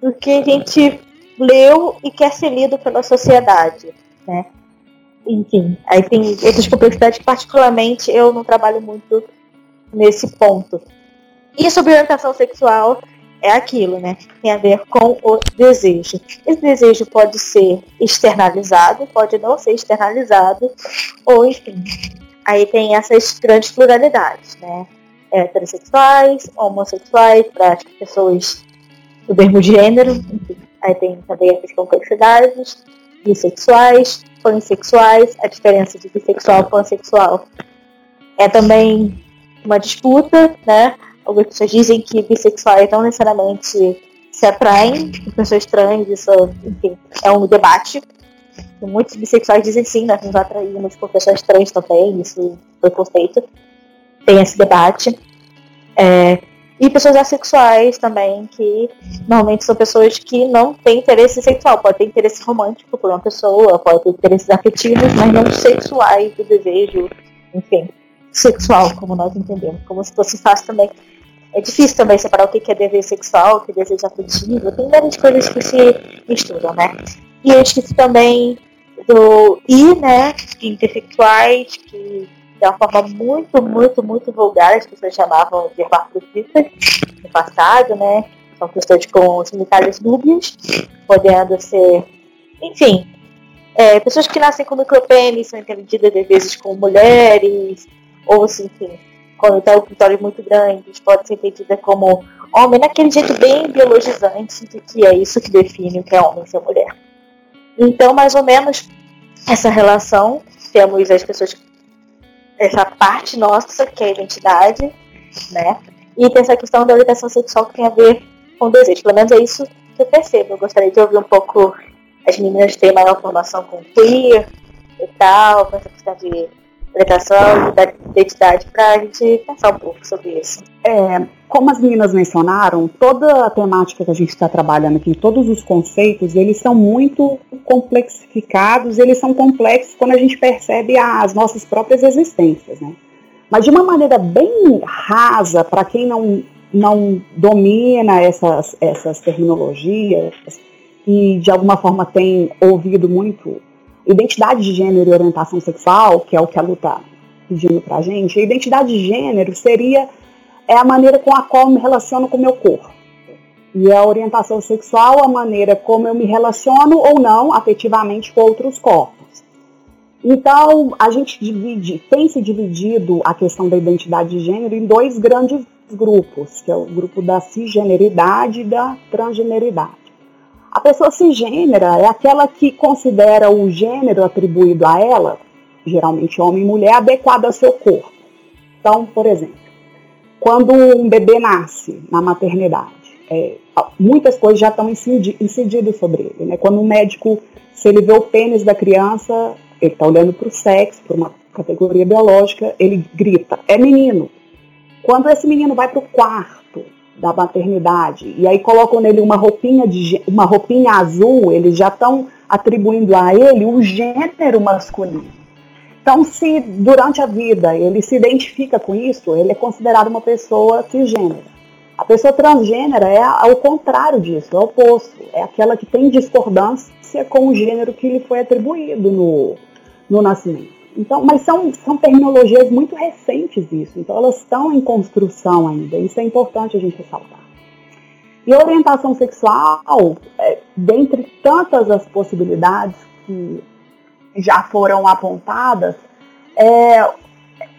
do que a gente leu e quer ser lido pela sociedade, né? Enfim, aí tem outras complexidades que particularmente eu não trabalho muito nesse ponto. E sobre orientação sexual é aquilo, né? Tem a ver com o desejo. Esse desejo pode ser externalizado, pode não ser externalizado, ou enfim. Aí tem essas grandes pluralidades, né? Heterossexuais, homossexuais, para as pessoas do mesmo gênero, enfim. Aí tem também essas complexidades, bissexuais, pansexuais, a diferença de bissexual e pansexual é também uma disputa, né? Algumas pessoas dizem que bissexuais não necessariamente se atraem com pessoas trans, isso, enfim, é um debate. muitos bissexuais dizem sim, nós nos atraímos por pessoas trans também, isso foi conceito. Tem esse debate. É, e pessoas assexuais também, que normalmente são pessoas que não têm interesse sexual. Pode ter interesse romântico por uma pessoa, pode ter interesses afetivos, mas não sexuais, do desejo, enfim. sexual, como nós entendemos, como se fosse fácil também. É difícil também separar o que é dever sexual, o que é desejo afetivo, tem várias coisas que se misturam, né? E eu esqueci também do I, né, intersexuais, que de uma forma muito, muito, muito vulgar, as pessoas chamavam de hermafroditas no passado, né? São pessoas com significados dúbios, podendo ser, enfim, é, pessoas que nascem com micropênis são entendidas às vezes como mulheres, ou assim, enfim, quando tem clitóris muito grandes, pode ser entendida como homem, naquele jeito bem biologizante que é isso que define o que é homem e ser mulher. Então, mais ou menos, essa relação, temos as pessoas, essa parte nossa, que é a identidade, né? E tem essa questão da orientação sexual que tem a ver com desejo. Pelo menos é isso que eu percebo. Eu gostaria de ouvir um pouco as meninas terem maior formação com queer e tal, com essa questão de orientação e da identidade, para a gente pensar um pouco sobre isso. É, como as meninas mencionaram, toda a temática que a gente está trabalhando aqui, todos os conceitos, eles são muito complexificados, eles são complexos quando a gente percebe as nossas próprias existências, né? Mas de uma maneira bem rasa, para quem não, não domina essas, essas terminologias e de alguma forma tem ouvido muito identidade de gênero e orientação sexual, que é o que a luta está pedindo para a gente, a identidade de gênero seria é a maneira com a qual me relaciono com o meu corpo. E a orientação sexual, a maneira como eu me relaciono ou não afetivamente com outros corpos. Então, a gente divide, tem se dividido a questão da identidade de gênero em dois grandes grupos, que é o grupo da cisgeneridade e da transgeneridade. A pessoa cisgênera é aquela que considera o gênero atribuído a ela, geralmente homem e mulher, adequado ao seu corpo. Então, por exemplo, quando um bebê nasce na maternidade, é, muitas coisas já estão incididas sobre ele. Né? Quando um médico, se ele vê o pênis da criança, ele está olhando para o sexo, para uma categoria biológica, ele grita, é menino. Quando esse menino vai para o quarto da maternidade e aí colocam nele uma roupinha, de, uma roupinha azul, eles já estão atribuindo a ele o gênero masculino. Então, se durante a vida ele se identifica com isso, ele é considerado uma pessoa cisgênera. A pessoa transgênera é ao contrário disso, é o oposto. É aquela que tem discordância com o gênero que lhe foi atribuído no, no nascimento. Então, mas são, são terminologias muito recentes isso, então elas estão em construção ainda. Isso é importante a gente ressaltar. E orientação sexual, é, dentre tantas as possibilidades que já foram apontadas, é,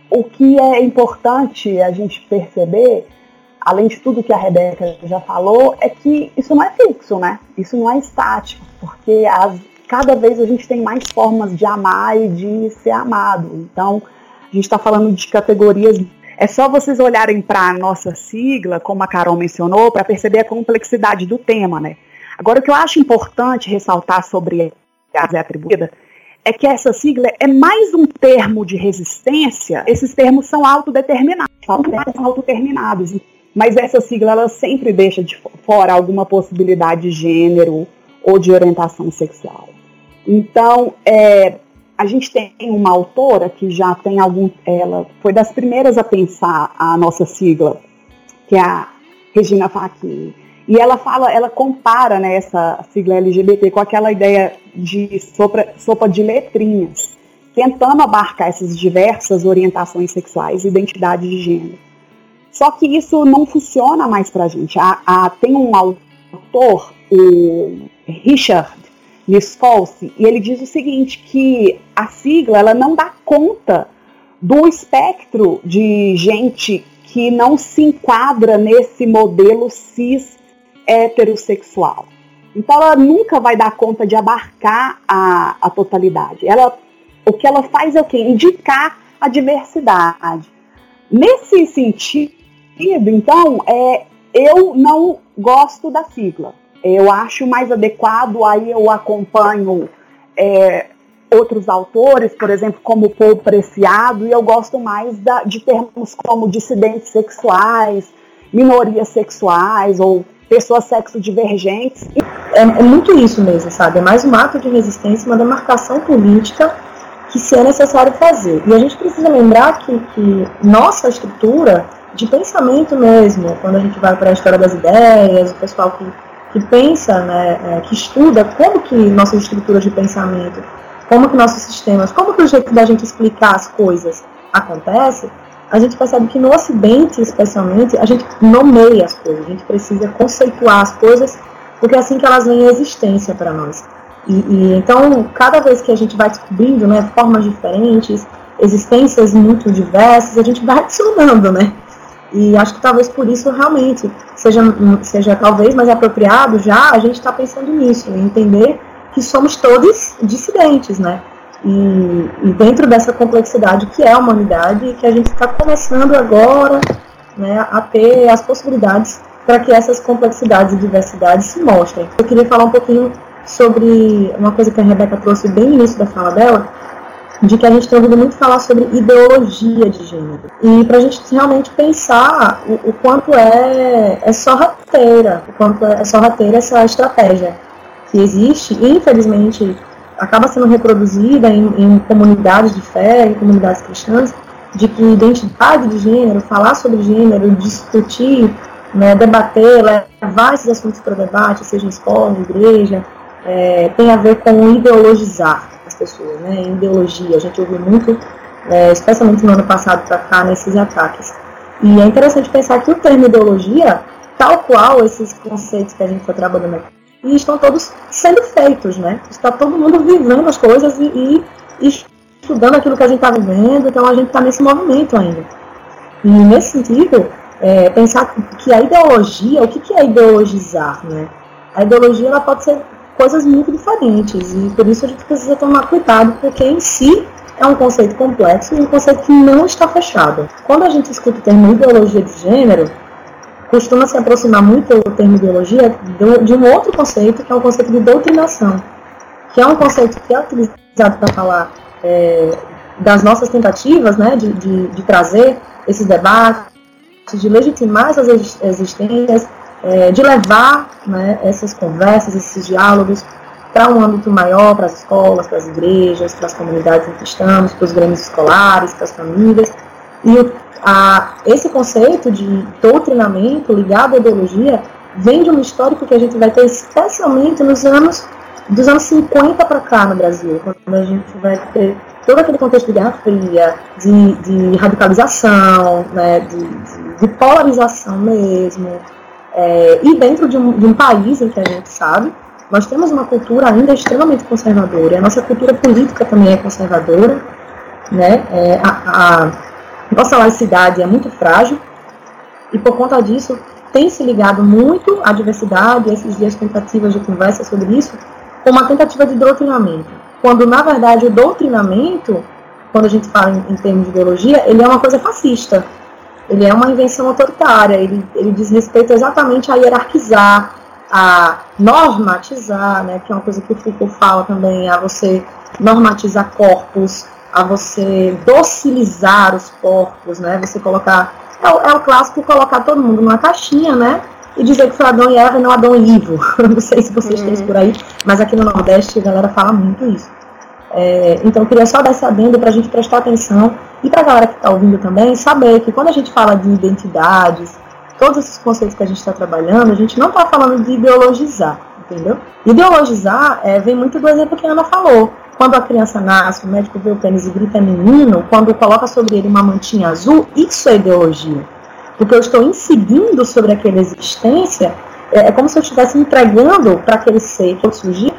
o que é importante a gente perceber, além de tudo que a Rebeca já falou, é que isso não é fixo, né? Isso não é estático, porque as, cada vez a gente tem mais formas de amar e de ser amado. Então, a gente está falando de categorias. É só vocês olharem para a nossa sigla, como a Carol mencionou, para perceber a complexidade do tema, né? Agora, o que eu acho importante ressaltar sobre a Zé atribuída é que essa sigla é mais um termo de resistência. Esses termos são autodeterminados, são autodeterminados. Mas essa sigla ela sempre deixa de fora alguma possibilidade de gênero ou de orientação sexual. Então, é, a gente tem uma autora que já tem algum. Ela foi das primeiras a pensar a nossa sigla, que é a Regina Facchini. E ela fala, ela compara né, essa sigla LGBT com aquela ideia de sopa, de letrinhas, tentando abarcar essas diversas orientações sexuais e identidade de gênero. Só que isso não funciona mais para a gente. Tem um autor, o Richard Miskolci, e ele diz o seguinte, que a sigla ela não dá conta do espectro de gente que não se enquadra nesse modelo cis heterossexual. Então ela nunca vai dar conta de abarcar a, a totalidade. Ela, o que ela faz é o quê? Indicar a diversidade. Nesse sentido, então, é, eu não gosto da sigla. Eu acho mais adequado, aí eu acompanho é, outros autores, por exemplo, como o Paul Preciado, e eu gosto mais da, de termos como dissidentes sexuais, minorias sexuais ou pessoas sexo É, é, muito isso mesmo, sabe? É mais um ato de resistência, uma demarcação política que se é necessário fazer. E a gente precisa lembrar que, que nossa estrutura de pensamento mesmo, quando a gente vai para a história das ideias, o pessoal que, que pensa, né, é, que estuda como que nossas estruturas de pensamento, como que nossos sistemas, como que o jeito da gente explicar as coisas acontece, a gente percebe que no Ocidente, especialmente, a gente nomeia as coisas, a gente precisa conceituar as coisas, porque é assim que elas vêm à existência para nós. E, e, então, cada vez que a gente vai descobrindo né, formas diferentes, existências muito diversas, a gente vai adicionando, né? E acho que talvez por isso realmente seja, seja talvez mais apropriado já a gente estar tá pensando nisso, entender que somos todos dissidentes, né? E, e, dentro dessa complexidade que é a humanidade, que a gente está começando agora né, a ter as possibilidades para que essas complexidades e diversidades se mostrem. Eu queria falar um pouquinho sobre uma coisa que a Rebeca trouxe bem no início da fala dela, de que a gente tem ouvido muito falar sobre ideologia de gênero. E para a gente realmente pensar o, o, quanto é, é sorrateira, o quanto é, é sorrateira essa estratégia que existe infelizmente, acaba sendo reproduzida em, em comunidades de fé, em comunidades cristãs, de que identidade de gênero, falar sobre gênero, discutir, né, debater, levar esses assuntos para o debate, seja em escola, em igreja, é, tem a ver com ideologizar as pessoas, né? Ideologia. A gente ouviu muito, é, especialmente no ano passado para cá, nesses ataques. E é interessante pensar que o termo ideologia, tal qual esses conceitos que a gente está trabalhando aqui, estão todos sendo feitos, né? Está todo mundo vivendo as coisas e, e estudando aquilo que a gente está vivendo, então a gente está nesse movimento ainda. E nesse sentido, é, pensar que a ideologia, o que, que é ideologizar, né? A ideologia ela pode ser coisas muito diferentes. E por isso a gente precisa tomar cuidado, porque em si é um conceito complexo e um conceito que não está fechado. Quando a gente escuta o termo ideologia de gênero, costuma se aproximar muito o termo ideologia de um outro conceito, que é o conceito de doutrinação, que é um conceito que é utilizado para falar é, das nossas tentativas né, de, de, de trazer esses debates, de legitimar essas existências é, de levar né, essas conversas, esses diálogos para um âmbito maior, para as escolas, para as igrejas, para as comunidades estamos, para os grêmios escolares, para as famílias. E a, esse conceito de doutrinamento ligado à ideologia vem de um histórico que a gente vai ter especialmente nos anos dos anos 50 para cá no Brasil, quando a gente vai ter todo aquele contexto de Guerra Fria, de, de radicalização, né, de, de, de polarização mesmo, é, e dentro de um, de um país em que a gente sabe, nós temos uma cultura ainda extremamente conservadora, a nossa cultura política também é conservadora, né? É, a, nossa laicidade é muito frágil, e por conta disso tem se ligado muito à diversidade, esses dias tentativas de conversa sobre isso, com uma tentativa de doutrinamento. Quando, na verdade, o doutrinamento, quando a gente fala em, em termos de ideologia, ele é uma coisa fascista ele é uma invenção autoritária, ele, ele diz respeito exatamente a hierarquizar, a normatizar, né, que é uma coisa que o Foucault fala também, a você normatizar corpos, a você docilizar os corpos, né, você colocar, é o, é o clássico colocar todo mundo numa caixinha, né, e dizer que foi Adão e Eva e não Adão e Ivo. não sei se vocês uhum. têm isso por aí, mas aqui no Nordeste a galera fala muito isso. É, então eu queria só dar esse adendo para a gente prestar atenção e para a galera que está ouvindo também saber que quando a gente fala de identidades, todos esses conceitos que a gente está trabalhando, a gente não está falando de ideologizar, entendeu? Ideologizar é, vem muito do exemplo que a Ana falou. Quando a criança nasce, o médico vê o pênis e grita menino, quando coloca sobre ele uma mantinha azul, isso é ideologia. Porque eu estou incidindo sobre aquela existência, é, é como se eu estivesse entregando para aquele ser que surgir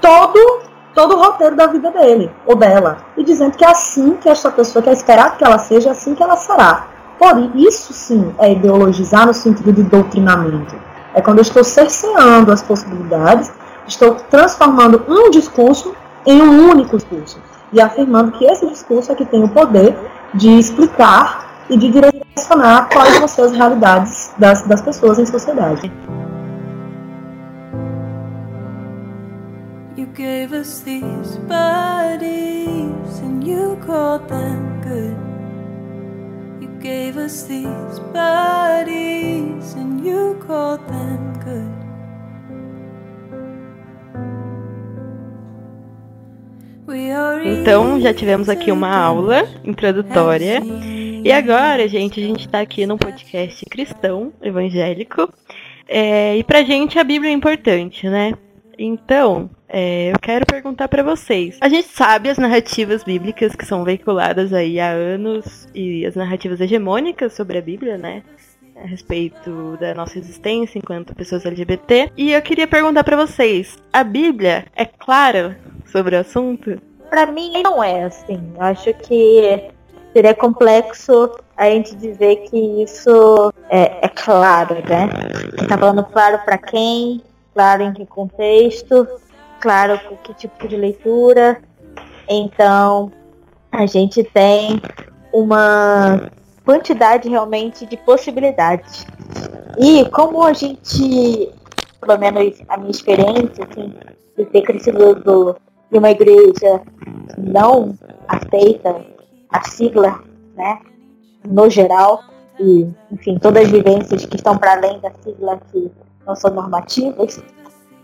todo todo o roteiro da vida dele ou dela e dizendo que é assim que essa pessoa quer esperar que ela seja, é assim que ela será. Porém, isso sim é ideologizar no sentido de doutrinamento. É quando eu estou cerceando as possibilidades, estou transformando um discurso em um único discurso e afirmando que esse discurso é que tem o poder de explicar e de direcionar quais vão ser as realidades das, das pessoas em sociedade. gave us these bodies and you called them good. You gave us these bodies and you called them good. Então, já tivemos aqui uma aula introdutória. E agora, gente, a gente está aqui num podcast cristão, evangélico. É, e pra gente a Bíblia é importante, né? Então, é, eu quero perguntar para vocês. A gente sabe as narrativas bíblicas que são veiculadas aí há anos e as narrativas hegemônicas sobre a Bíblia, né? A respeito da nossa existência enquanto pessoas LGBT. E eu queria perguntar para vocês: a Bíblia é clara sobre o assunto? Para mim não é assim. Eu acho que seria complexo a gente dizer que isso é, é claro, né? Tá falando claro para quem, claro em que contexto, claro com que tipo de leitura. Então, a gente tem uma quantidade realmente de possibilidades. E como a gente, pelo menos a minha experiência, assim, de ter crescido do, de uma igreja não aceita a sigla, né, no geral, e, enfim, todas as vivências que estão para além da sigla que não são normativas,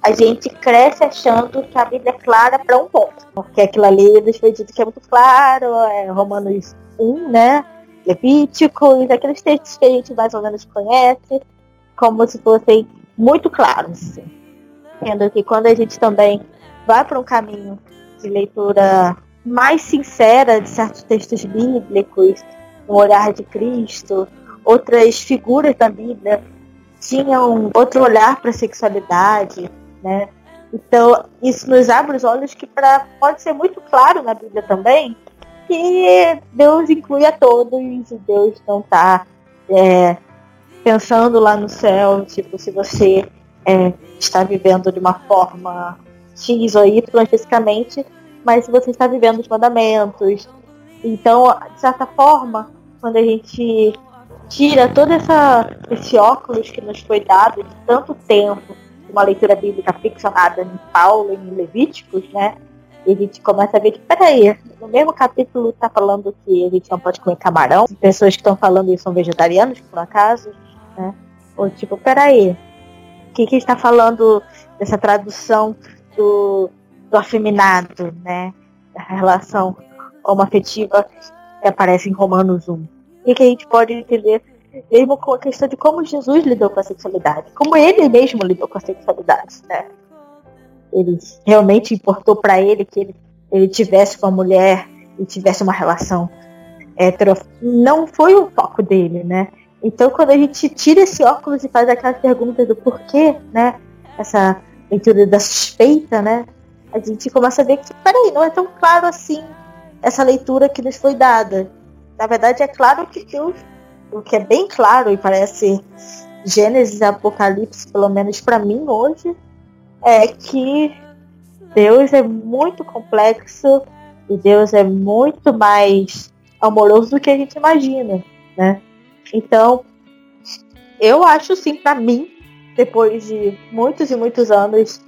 a gente cresce achando que a Bíblia é clara para um ponto. Porque aquilo ali nos foi dito que é muito claro, é Romanos 1, né? Levíticos, aqueles textos que a gente mais ou menos conhece, como se fossem muito claros. Assim. Sendo que quando a gente também vai para um caminho de leitura mais sincera de certos textos bíblicos, no olhar de Cristo, outras figuras da Bíblia tinham outro olhar para a sexualidade, né? Então, isso nos abre os olhos que pra, pode ser muito claro na Bíblia também que Deus inclui a todos e Deus não está é, pensando lá no céu, tipo, se você é, está vivendo de uma forma X ou Y especificamente, mas se você está vivendo os mandamentos. Então, de certa forma, quando a gente tira todo essa, esse óculos que nos foi dado de tanto tempo, uma leitura bíblica ficcionada em Paulo e em Levíticos, né? E a gente começa a ver que, peraí, no mesmo capítulo está falando que a gente não pode comer camarão, pessoas que estão falando isso são vegetarianos, por acaso, né? Ou tipo, peraí, o que, que está falando dessa tradução do, do afeminado, né? A relação homoafetiva que aparece em Romanos 1. E que a gente pode entender mesmo com a questão de como Jesus lidou com a sexualidade, como ele mesmo lidou com a sexualidade, né? Ele realmente importou para ele que ele, ele tivesse com a mulher e tivesse uma relação hétero. Não foi o foco dele, né? Então, quando a gente tira esse óculos e faz aquelas perguntas do porquê, né? Essa leitura da suspeita, né? A gente começa a ver que, peraí, não é tão claro assim essa leitura que nos foi dada. Na verdade, é claro que Deus o que é bem claro e parece Gênesis Apocalipse, pelo menos para mim hoje, é que Deus é muito complexo e Deus é muito mais amoroso do que a gente imagina, né? Então, eu acho sim para mim, depois de muitos e muitos anos,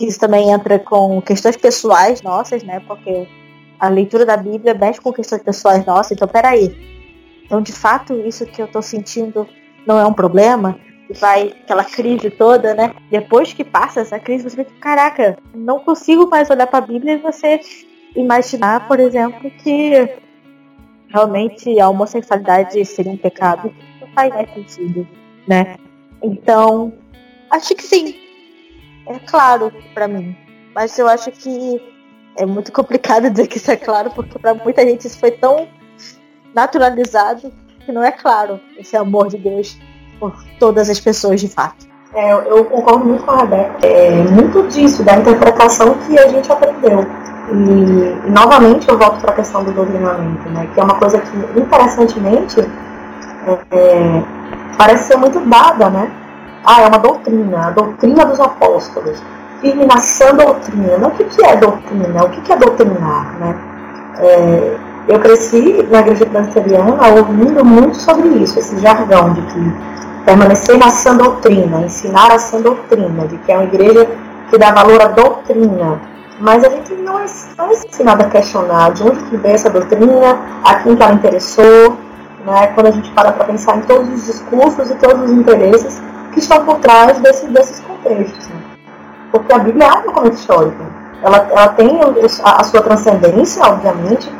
isso também entra com questões pessoais nossas, né? Porque a leitura da Bíblia mexe com questões pessoais nossas. Então, peraí, então, de fato, isso que eu estou sentindo não é um problema. E vai aquela crise toda, né? Depois que passa essa crise, você que, caraca, não consigo mais olhar para a Bíblia e você imaginar, por exemplo, que realmente a homossexualidade seria um pecado. Não faz mais sentido, né? Então, acho que sim. É claro para mim. Mas eu acho que é muito complicado dizer que isso é claro, porque para muita gente isso foi tão naturalizado que não é claro esse amor de Deus por todas as pessoas de fato. É, eu concordo muito com a Rebeca. É muito disso, da interpretação que a gente aprendeu. E, novamente eu volto para a questão do doutrinamento, né, que é uma coisa que, interessantemente, é, é, parece ser muito dada, né? Ah, é uma doutrina, a doutrina dos apóstolos. Firme na sã doutrina. Mas o que, que é doutrina? O que, que é doutrinar, né? É, eu cresci na igreja presbiteriana ouvindo muito sobre isso, esse jargão de que permanecer na sã doutrina, ensinar a sã doutrina, de que é uma igreja que dá valor à doutrina. Mas a gente não é, não é ensinado a questionar de onde que veio essa doutrina, a quem que ela interessou, né? quando a gente para para pensar em todos os discursos e todos os interesses que estão por trás desse, desses contextos. Né? Porque a Bíblia é um documento histórico. ela, ela tem a, a sua transcendência, obviamente,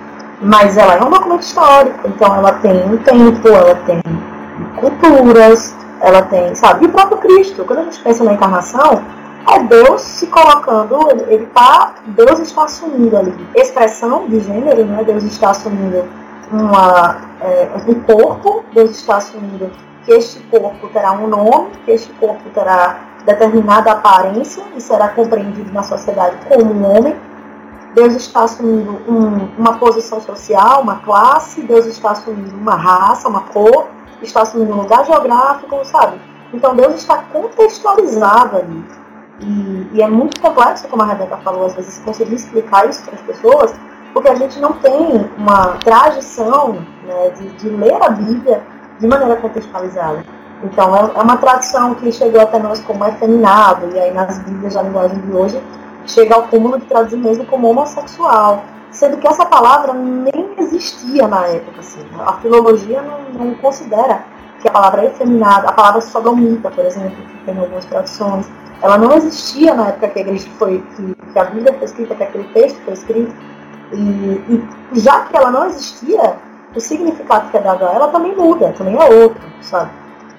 mas ela é um documento histórico, então ela tem um tempo, ela tem culturas, ela tem, sabe, e o próprio Cristo, quando a gente pensa na encarnação, é Deus se colocando, ele tá, Deus está assumindo ali expressão de gênero, né? Deus está assumindo uma, é, um corpo, Deus está assumindo que este corpo terá um nome, que este corpo terá determinada aparência e será compreendido na sociedade como um homem. Deus está assumindo um, uma posição social, uma classe, Deus está assumindo uma raça, uma cor, está assumindo um lugar geográfico, sabe? Então Deus está contextualizado ali. E, e, é muito complexo, como a Rebeca falou, às vezes conseguir explicar isso para as pessoas, porque a gente não tem uma tradição né, de, de, ler a Bíblia de maneira contextualizada. Então é, é uma tradição que chegou até nós como efeminado, e aí nas Bíblias da linguagem de hoje chega ao cúmulo de traduzir mesmo como homossexual, sendo que essa palavra nem existia na época. Assim. A filologia não, não considera que a palavra é efeminada, a palavra sodomita, por exemplo, que tem algumas traduções, ela não existia na época que a igreja foi, que, que a Bíblia foi escrita, que aquele texto foi escrito. E, e, já que ela não existia, o significado que é dado a ela também muda, também é outro, sabe?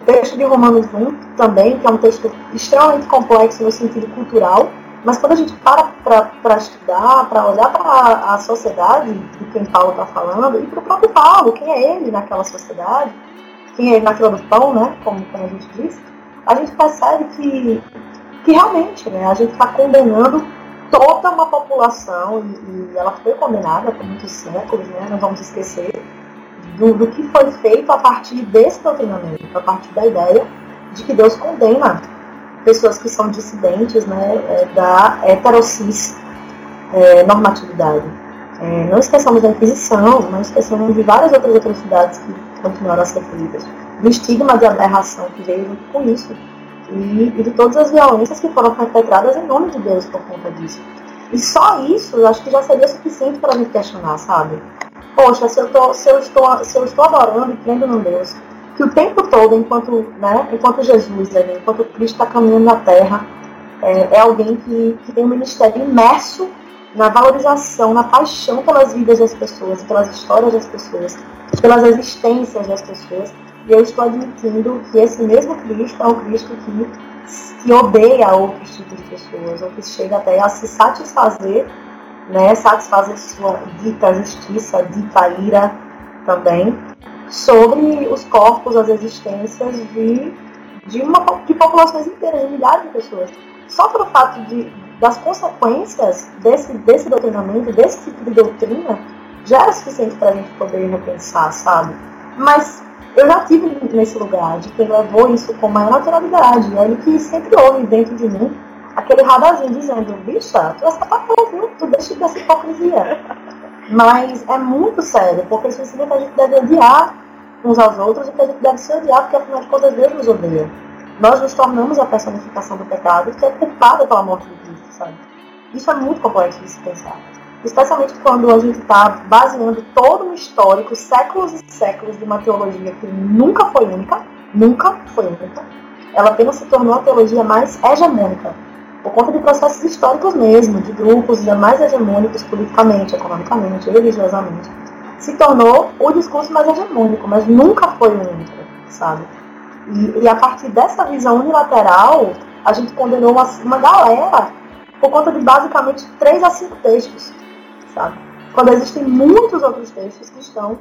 O texto de Romanos 1 também, que é um texto extremamente complexo no sentido cultural, mas quando a gente para para estudar, para olhar para a sociedade de quem Paulo está falando, e para o próprio Paulo, quem é ele naquela sociedade, quem é ele naquela do pão, né, como, como a gente disse, a gente percebe que que realmente né, a gente está condenando toda uma população, e, e, ela foi condenada por muitos séculos, né, não vamos esquecer, do, do que foi feito a partir desse doutrinamento, a partir da ideia de que Deus condena pessoas que são dissidentes né, é, da heterocis é, normatividade. É, não esqueçamos da Inquisição, não esqueçamos de várias outras atrocidades que continuaram a ser feitas, do estigma de aberração que veio com isso e, e de todas as violências que foram perpetradas em nome de Deus por conta disso. E só isso acho que já seria suficiente para gente questionar, sabe? Poxa, se eu, tô, se, eu estou, se eu estou adorando e crendo no Deus, que o tempo todo, enquanto, né, enquanto Jesus, né, enquanto Cristo está caminhando na Terra, é, é alguém que, que tem um ministério imerso na valorização, na paixão pelas vidas das pessoas, pelas histórias das pessoas, pelas existências das pessoas. E eu estou admitindo que esse mesmo Cristo é um Cristo que, que odeia outros tipos de pessoas, ou que chega até a se satisfazer, né, satisfazer sua dita justiça, dita ira também, sobre os corpos, as existências de, de, uma, de populações inteiras, de milhares de pessoas. Só pelo fato de, das consequências desse, desse doutrinamento, desse tipo de doutrina, já era suficiente para a gente poder repensar, sabe? Mas eu já tive nesse lugar de quem levou isso com maior naturalidade. E olha que sempre houve dentro de mim aquele radarzinho dizendo, bicha, tu é sapatão? Tu deixa dessa hipocrisia. Mas é muito sério, porque isso significa que a gente deve odiar uns aos outros e que a gente deve se odiar, porque afinal de contas Deus nos odeia. Nós nos tornamos a personificação do pecado que é culpada pela morte de Cristo, sabe? Isso é muito complexo de se pensar especialmente quando a gente está baseando todo um histórico, séculos e séculos de uma teologia que nunca foi única, nunca foi única. Ela apenas se tornou a teologia mais hegemônica, por conta de processos históricos mesmo, de grupos mais hegemônicos politicamente, economicamente, religiosamente. Se tornou o discurso mais hegemônico, mas nunca foi único, sabe? E, e a partir dessa visão unilateral, a gente condenou uma, uma galera por conta de basicamente três a cinco textos sabe? Quando existem muitos outros textos que estão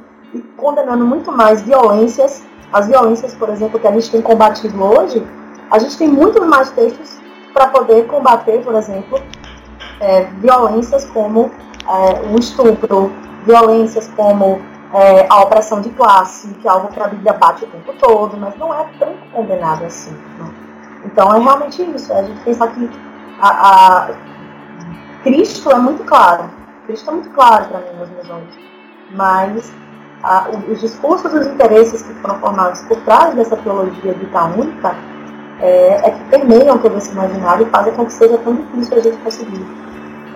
condenando muito mais violências, as violências, por exemplo, que a gente tem combatido hoje, a gente tem muitos mais textos para poder combater, por exemplo, é, violências como é, o estupro, violências como é, a opressão de classe, que é algo que a Bíblia bate o tempo todo, mas não é tão condenado assim. Né? Então é realmente isso, é a gente pensar que a, a Cristo é muito claro Cristo está muito claro para mim nos meus. Mas a, os discursos e os interesses que foram formados por trás dessa teologia dita única é, é, que permeiam todo esse imaginário e fazem com que seja tão difícil a gente conseguir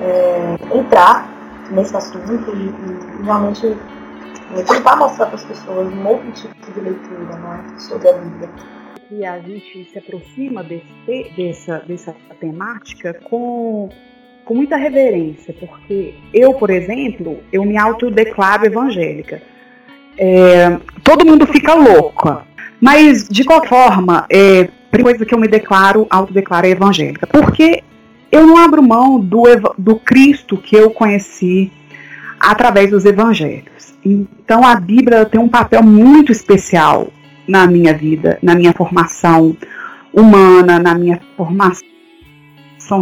é, entrar nesse assunto e, e realmente é, tentar mostrar para as pessoas um outro tipo de leitura né, sobre a Bíblia. E a gente se aproxima desse, dessa, dessa temática com com muita reverência, porque eu, por exemplo, eu me autodeclaro evangélica. É, todo mundo fica louca, mas de qualquer forma, é, primeira coisa que eu me declaro, autodeclaro é evangélica, porque eu não abro mão do, do Cristo que eu conheci através dos evangelhos. Então a Bíblia tem um papel muito especial na minha vida, na minha formação humana, na minha formação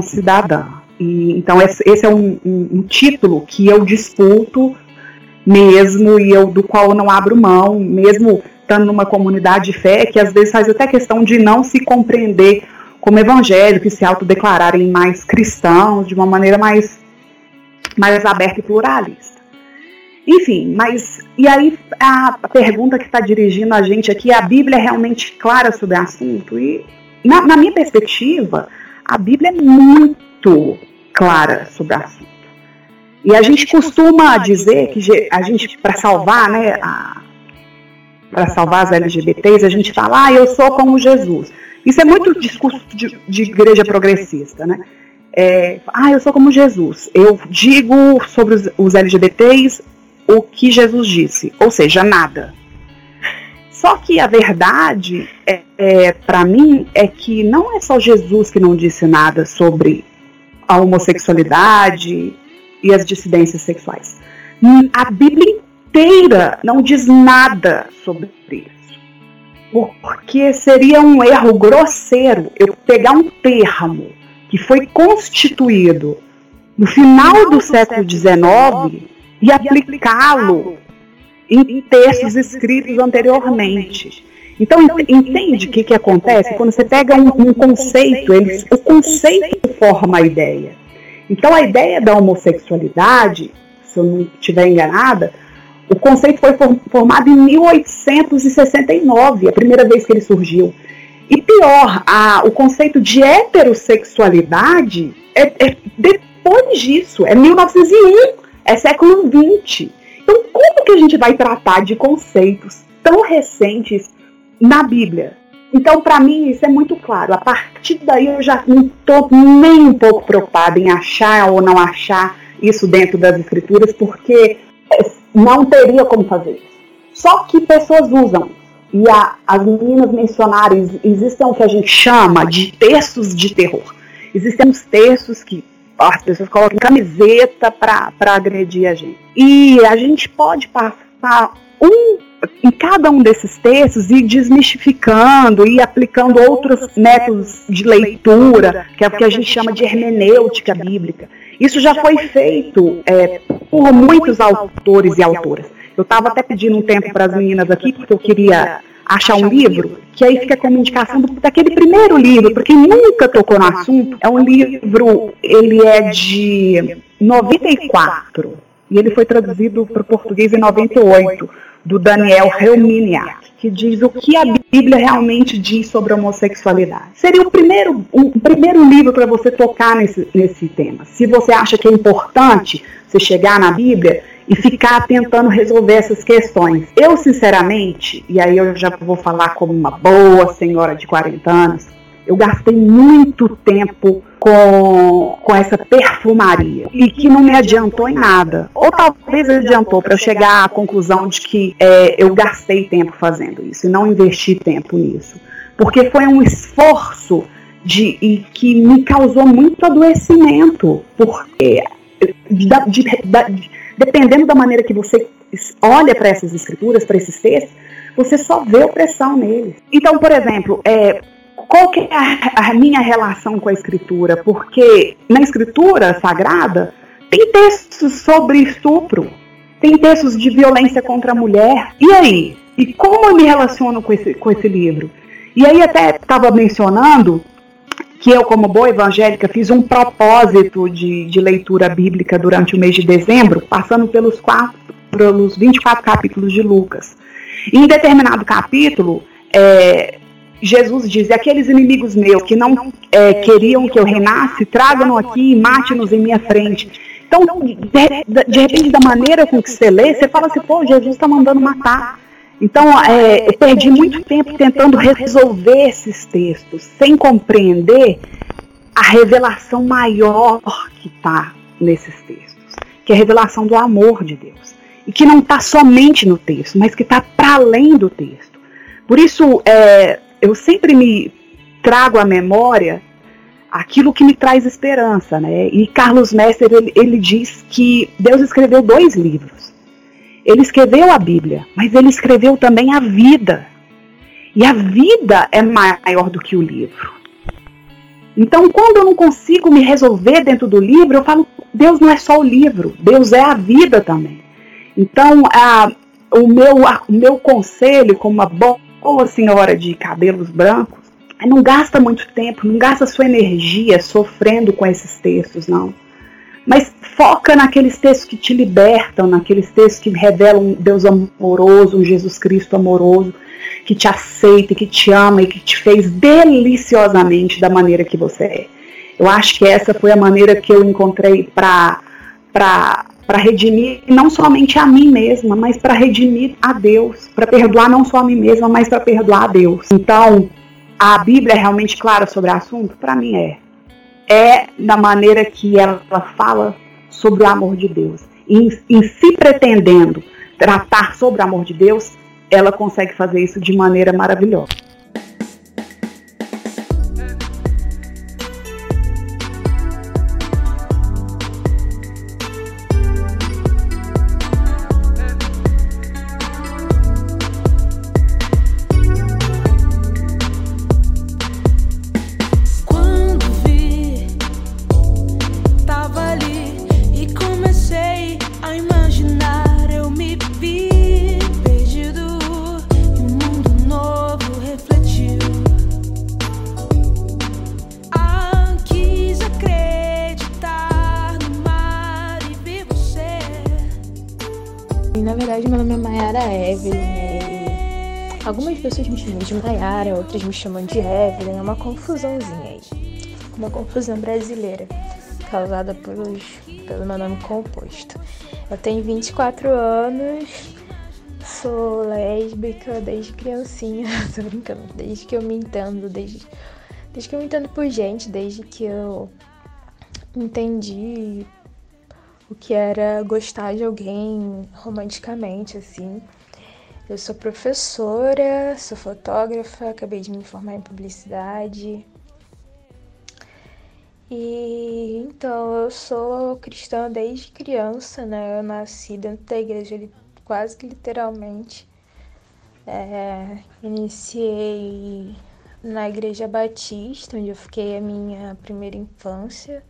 cidadã. E, então esse, é um, um, um, título que eu disputo mesmo e eu do qual eu não abro mão, mesmo estando numa comunidade de fé que às vezes faz até questão de não se compreender como evangélico e se autodeclararem mais cristãos de uma maneira mais mais aberta e pluralista. Enfim, mas e aí a pergunta que está dirigindo a gente aqui, a Bíblia é realmente clara sobre o assunto? E na, na minha perspectiva, a Bíblia é muito clara sobre o assunto. E a gente costuma dizer que a gente, para salvar, né, para salvar as LGBTs, a gente fala, ah, eu sou como Jesus. Isso é muito discurso de, de igreja progressista, né? É, ah, eu sou como Jesus. Eu digo sobre os, os LGBTs o que Jesus disse, ou seja, nada. Só que a verdade, é, é para mim, é que não é só Jesus que não disse nada sobre a homossexualidade e as dissidências sexuais. A Bíblia inteira não diz nada sobre isso. Porque seria um erro grosseiro eu pegar um termo que foi constituído no final do século XIX e aplicá-lo em textos escritos anteriormente. Então, entende o que, que acontece? Quando você pega um, um conceito, eles, o conceito forma a ideia. Então, a ideia da homossexualidade, se eu não estiver enganada, o conceito foi formado em 1869, a primeira vez que ele surgiu. E pior, a, o conceito de heterossexualidade é, é depois disso, é 1901, é século XX. Então, como que a gente vai tratar de conceitos tão recentes na Bíblia. Então, para mim, isso é muito claro. A partir daí, eu já não estou nem um pouco preocupada em achar ou não achar isso dentro das escrituras, porque não teria como fazer isso. Só que pessoas usam. E a, as meninas mencionaram, existem o que a gente chama de textos de terror. Existem uns textos que as pessoas colocam camiseta para agredir a gente. E a gente pode passar um em cada um desses textos e desmistificando e aplicando outros métodos de leitura, que é o que a gente chama de hermenêutica bíblica. Isso já foi feito é, por muitos autores e autoras. Eu estava até pedindo um tempo para as meninas aqui, porque eu queria achar um livro, que aí fica como indicação daquele primeiro livro, porque nunca tocou no assunto. É um livro, ele é de 94, e ele foi traduzido para o português em 98 do Daniel Helminiak, que diz o que a Bíblia realmente diz sobre a homossexualidade. Seria o primeiro, um primeiro livro para você tocar nesse, nesse tema. Se você acha que é importante você chegar na Bíblia e ficar tentando resolver essas questões. Eu, sinceramente, e aí eu já vou falar como uma boa senhora de 40 anos, eu gastei muito tempo com, com essa perfumaria e que não me adiantou em nada. Ou talvez adiantou para eu chegar à conclusão de que é, eu gastei tempo fazendo isso e não investi tempo nisso. Porque foi um esforço de, e que me causou muito adoecimento. Porque, de, de, de, dependendo da maneira que você olha para essas escrituras, para esses textos, você só vê opressão neles. Então, por exemplo, é, qual que é a, a minha relação com a escritura? Porque na escritura sagrada tem textos sobre estupro, tem textos de violência contra a mulher. E aí? E como eu me relaciono com esse, com esse livro? E aí até estava mencionando que eu, como boa evangélica, fiz um propósito de, de leitura bíblica durante o mês de dezembro, passando pelos, quatro, pelos 24 capítulos de Lucas. E em determinado capítulo, é, Jesus diz: aqueles inimigos meus que não é, queriam que eu reinasse, tragam-no aqui e mate-nos em minha frente. Então, de, de, repente, da maneira com que você lê, você fala assim: pô, Jesus está mandando matar. Então, é, eu perdi muito tempo tentando resolver esses textos, sem compreender a revelação maior que está nesses textos, que é a revelação do amor de Deus. E que não está somente no texto, mas que está para além do texto. Por isso, é, eu sempre me trago à memória aquilo que me traz esperança, né? E Carlos Messer ele, ele diz que Deus escreveu dois livros. Ele escreveu a Bíblia, mas ele escreveu também a vida. E a vida é maior do que o livro. Então, quando eu não consigo me resolver dentro do livro, eu falo: Deus não é só o livro, Deus é a vida também. Então, a, o, meu, a, o meu conselho, como uma boa senhora de cabelos brancos, não gasta muito tempo, não gasta sua energia sofrendo com esses textos, não. Mas foca naqueles textos que te libertam, naqueles textos que revelam um Deus amoroso, um Jesus Cristo amoroso, que te aceita, que te ama e que te fez deliciosamente da maneira que você é. Eu acho que essa foi a maneira que eu encontrei para para redimir não somente a mim mesma, mas para redimir a Deus, para perdoar não só a mim mesma, mas para perdoar a Deus. Então, a Bíblia é realmente clara sobre o assunto? Para mim é. É da maneira que ela fala sobre o amor de Deus. Em, em se pretendendo tratar sobre o amor de Deus, ela consegue fazer isso de maneira maravilhosa. Mayara, outras me chamam de Evelyn, é uma confusãozinha aí. Uma confusão brasileira, causada pelos, pelo meu nome composto. Eu tenho 24 anos, sou lésbica desde criancinha, tô brincando, desde que eu me entendo, desde, desde que eu me entendo por gente, desde que eu entendi o que era gostar de alguém romanticamente, assim. Eu sou professora, sou fotógrafa, acabei de me formar em publicidade. E então eu sou cristã desde criança, né? Eu nasci dentro da igreja quase que literalmente. É, iniciei na igreja batista, onde eu fiquei a minha primeira infância.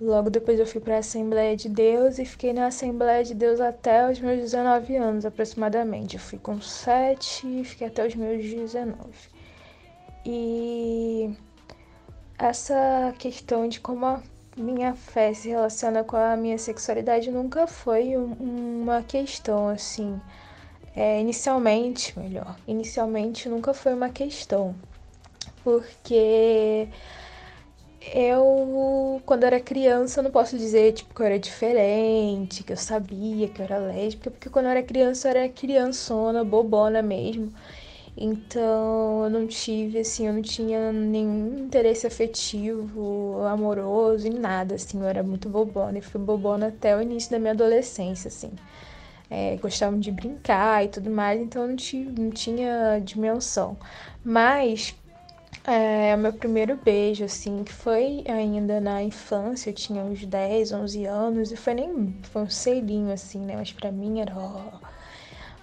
Logo depois eu fui para a Assembleia de Deus e fiquei na Assembleia de Deus até os meus 19 anos aproximadamente. Eu fui com 7 e fiquei até os meus 19. E essa questão de como a minha fé se relaciona com a minha sexualidade nunca foi um, uma questão assim. É, inicialmente, melhor, inicialmente nunca foi uma questão. Porque eu, quando era criança, não posso dizer, tipo, que eu era diferente, que eu sabia que eu era lésbica, porque quando eu era criança, eu era criançona, bobona mesmo. Então, eu não tive, assim, eu não tinha nenhum interesse afetivo, amoroso, em nada, assim, eu era muito bobona, e fui bobona até o início da minha adolescência, assim. É, gostavam de brincar e tudo mais, então eu não, tive, não tinha dimensão. Mas é, o meu primeiro beijo, assim, que foi ainda na infância, eu tinha uns 10, 11 anos, e foi nem, foi um selinho, assim, né, mas pra mim era, ó,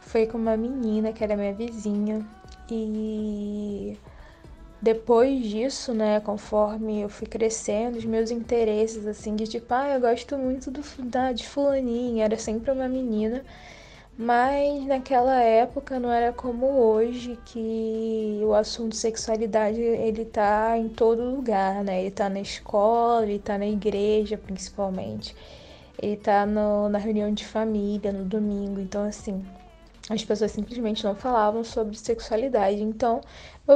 foi com uma menina que era minha vizinha, e depois disso, né, conforme eu fui crescendo, os meus interesses, assim, de tipo, ah, eu gosto muito do, da, de fulaninha, era sempre uma menina, mas naquela época não era como hoje, que o assunto sexualidade ele tá em todo lugar, né? Ele tá na escola, ele tá na igreja principalmente. Ele tá no, na reunião de família, no domingo. Então, assim, as pessoas simplesmente não falavam sobre sexualidade. Então,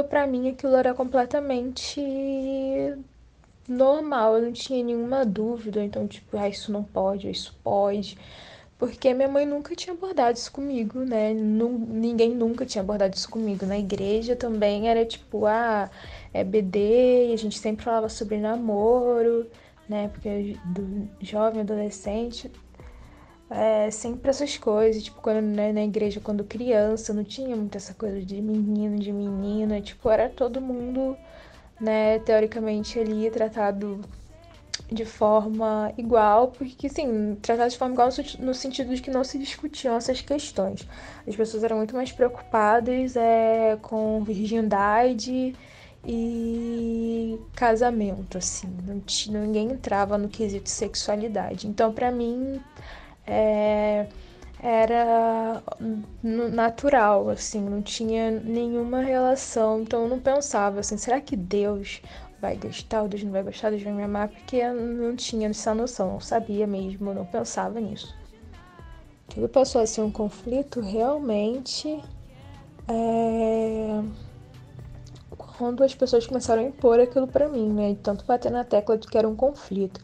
para mim aquilo era completamente normal, eu não tinha nenhuma dúvida. Então, tipo, ah, isso não pode, isso pode porque minha mãe nunca tinha abordado isso comigo, né? ninguém nunca tinha abordado isso comigo. Na igreja também era tipo, ah, é BD, e a gente sempre falava sobre namoro, né? Porque do jovem, adolescente, é sempre essas coisas, tipo, quando né, na igreja, quando criança, não tinha muito essa coisa de menino, de menina, tipo, era todo mundo, né, teoricamente ali tratado de forma igual, porque sim, tratado de forma igual no sentido de que não se discutiam essas questões. As pessoas eram muito mais preocupadas é, com virgindade e casamento, assim, não ninguém entrava no quesito sexualidade. Então, para mim, é, era natural, assim, não tinha nenhuma relação. Então, eu não pensava assim, será que Deus vai gostar, ou Deus não vai gostar, Deus vai me amar, porque eu não tinha essa noção, não sabia mesmo, não pensava nisso. Tudo passou a ser um conflito realmente é... quando as pessoas começaram a impor aquilo para mim, né? Tanto bater na tecla de que era um conflito.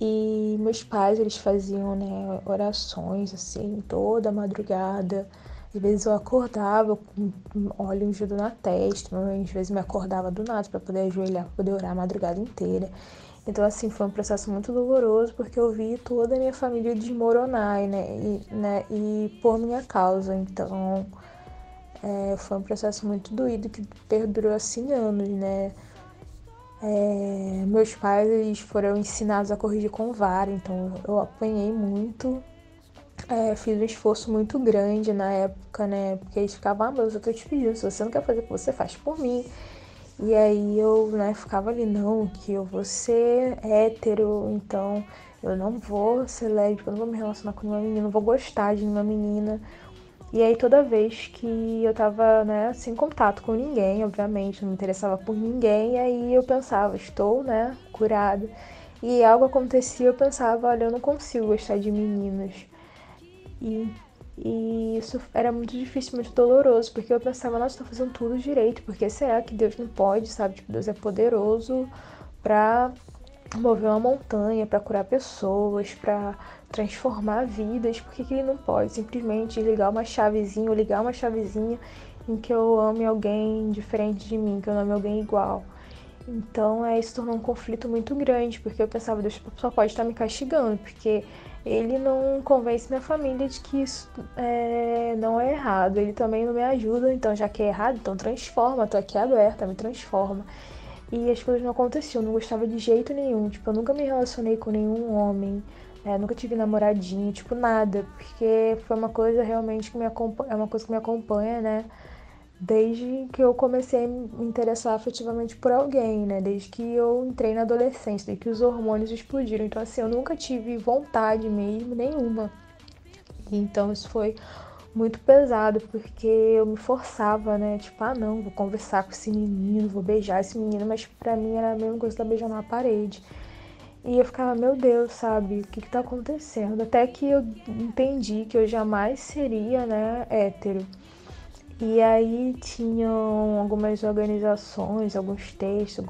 E meus pais, eles faziam, né, orações, assim, toda madrugada, às vezes eu acordava com óleo ungido na testa, às vezes me acordava do nada para poder ajoelhar, para poder orar a madrugada inteira. Então, assim, foi um processo muito doloroso porque eu vi toda a minha família desmoronar, né, e, né, e por minha causa. Então, é, foi um processo muito doído que perdurou, assim, anos, né. É, meus pais, eles foram ensinados a corrigir com vara, então eu apanhei muito é, fiz um esforço muito grande na época, né? Porque eles ficavam, ah, mas eu tô te pedindo, se você não quer fazer você faz por mim. E aí eu, né, ficava ali, não, que eu vou ser hétero, então eu não vou ser lésbica, eu não vou me relacionar com nenhuma menina, não vou gostar de nenhuma menina. E aí toda vez que eu tava, né, sem contato com ninguém, obviamente, não me interessava por ninguém, aí eu pensava, estou, né, curada. E algo acontecia, eu pensava, olha, eu não consigo gostar de meninas. E, e isso era muito difícil, muito doloroso, porque eu pensava, nossa, tô fazendo tudo direito, porque será que Deus não pode, sabe? Tipo, Deus é poderoso para mover uma montanha, para curar pessoas, para transformar vidas, por que, que ele não pode simplesmente ligar uma chavezinha ou ligar uma chavezinha em que eu ame alguém diferente de mim, que eu ame alguém igual? Então, é, isso tornou um conflito muito grande, porque eu pensava, Deus só pode estar me castigando, porque ele não convence minha família de que isso é, não é errado. Ele também não me ajuda, então já que é errado, então transforma, tô aqui aberta, me transforma. E as coisas não aconteciam, não gostava de jeito nenhum. Tipo, eu nunca me relacionei com nenhum homem, né? nunca tive namoradinho, tipo, nada. Porque foi uma coisa realmente que me acompanha, é uma coisa que me acompanha, né? Desde que eu comecei a me interessar afetivamente por alguém, né? Desde que eu entrei na adolescência, desde que os hormônios explodiram. Então, assim, eu nunca tive vontade mesmo, nenhuma. Então, isso foi muito pesado, porque eu me forçava, né? Tipo, ah, não, vou conversar com esse menino, vou beijar esse menino, mas pra mim era a mesma coisa que beijar na parede. E eu ficava, meu Deus, sabe, o que que tá acontecendo? Até que eu entendi que eu jamais seria, né, hétero. E aí tinham algumas organizações, alguns textos,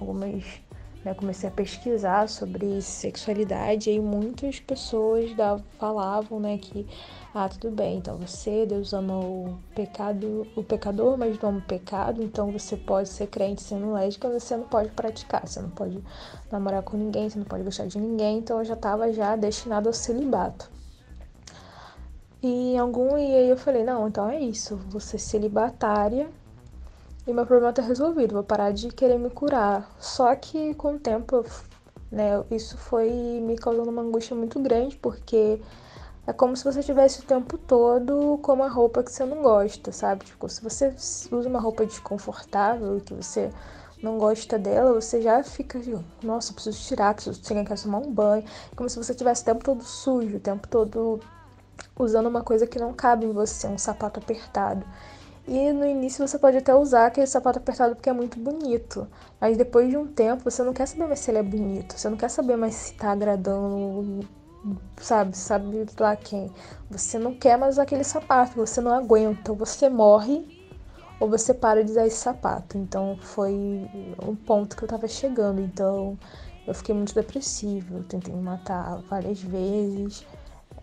algumas. Né, comecei a pesquisar sobre sexualidade e muitas pessoas falavam né, que ah, tudo bem, então você, Deus ama o pecado, o pecador, mas não ama o pecado, então você pode ser crente sendo lésbica, você não pode praticar, você não pode namorar com ninguém, você não pode gostar de ninguém, então eu já estava já destinado ao celibato. E algum e aí eu falei, não, então é isso, vou ser celibatária e meu problema tá resolvido, vou parar de querer me curar. Só que com o tempo, né, isso foi me causando uma angústia muito grande, porque é como se você tivesse o tempo todo com uma roupa que você não gosta, sabe? Tipo, se você usa uma roupa desconfortável que você não gosta dela, você já fica, nossa, preciso tirar, preciso chegar em casa tomar um banho. É como se você tivesse o tempo todo sujo, o tempo todo usando uma coisa que não cabe em você, um sapato apertado. E no início você pode até usar aquele sapato apertado porque é muito bonito. Mas depois de um tempo você não quer saber mais se ele é bonito. Você não quer saber mais se tá agradando, sabe, sabe lá quem. Você não quer mais aquele sapato, você não aguenta. Você morre ou você para de usar esse sapato. Então foi um ponto que eu tava chegando. Então eu fiquei muito depressiva. Eu tentei me matar várias vezes.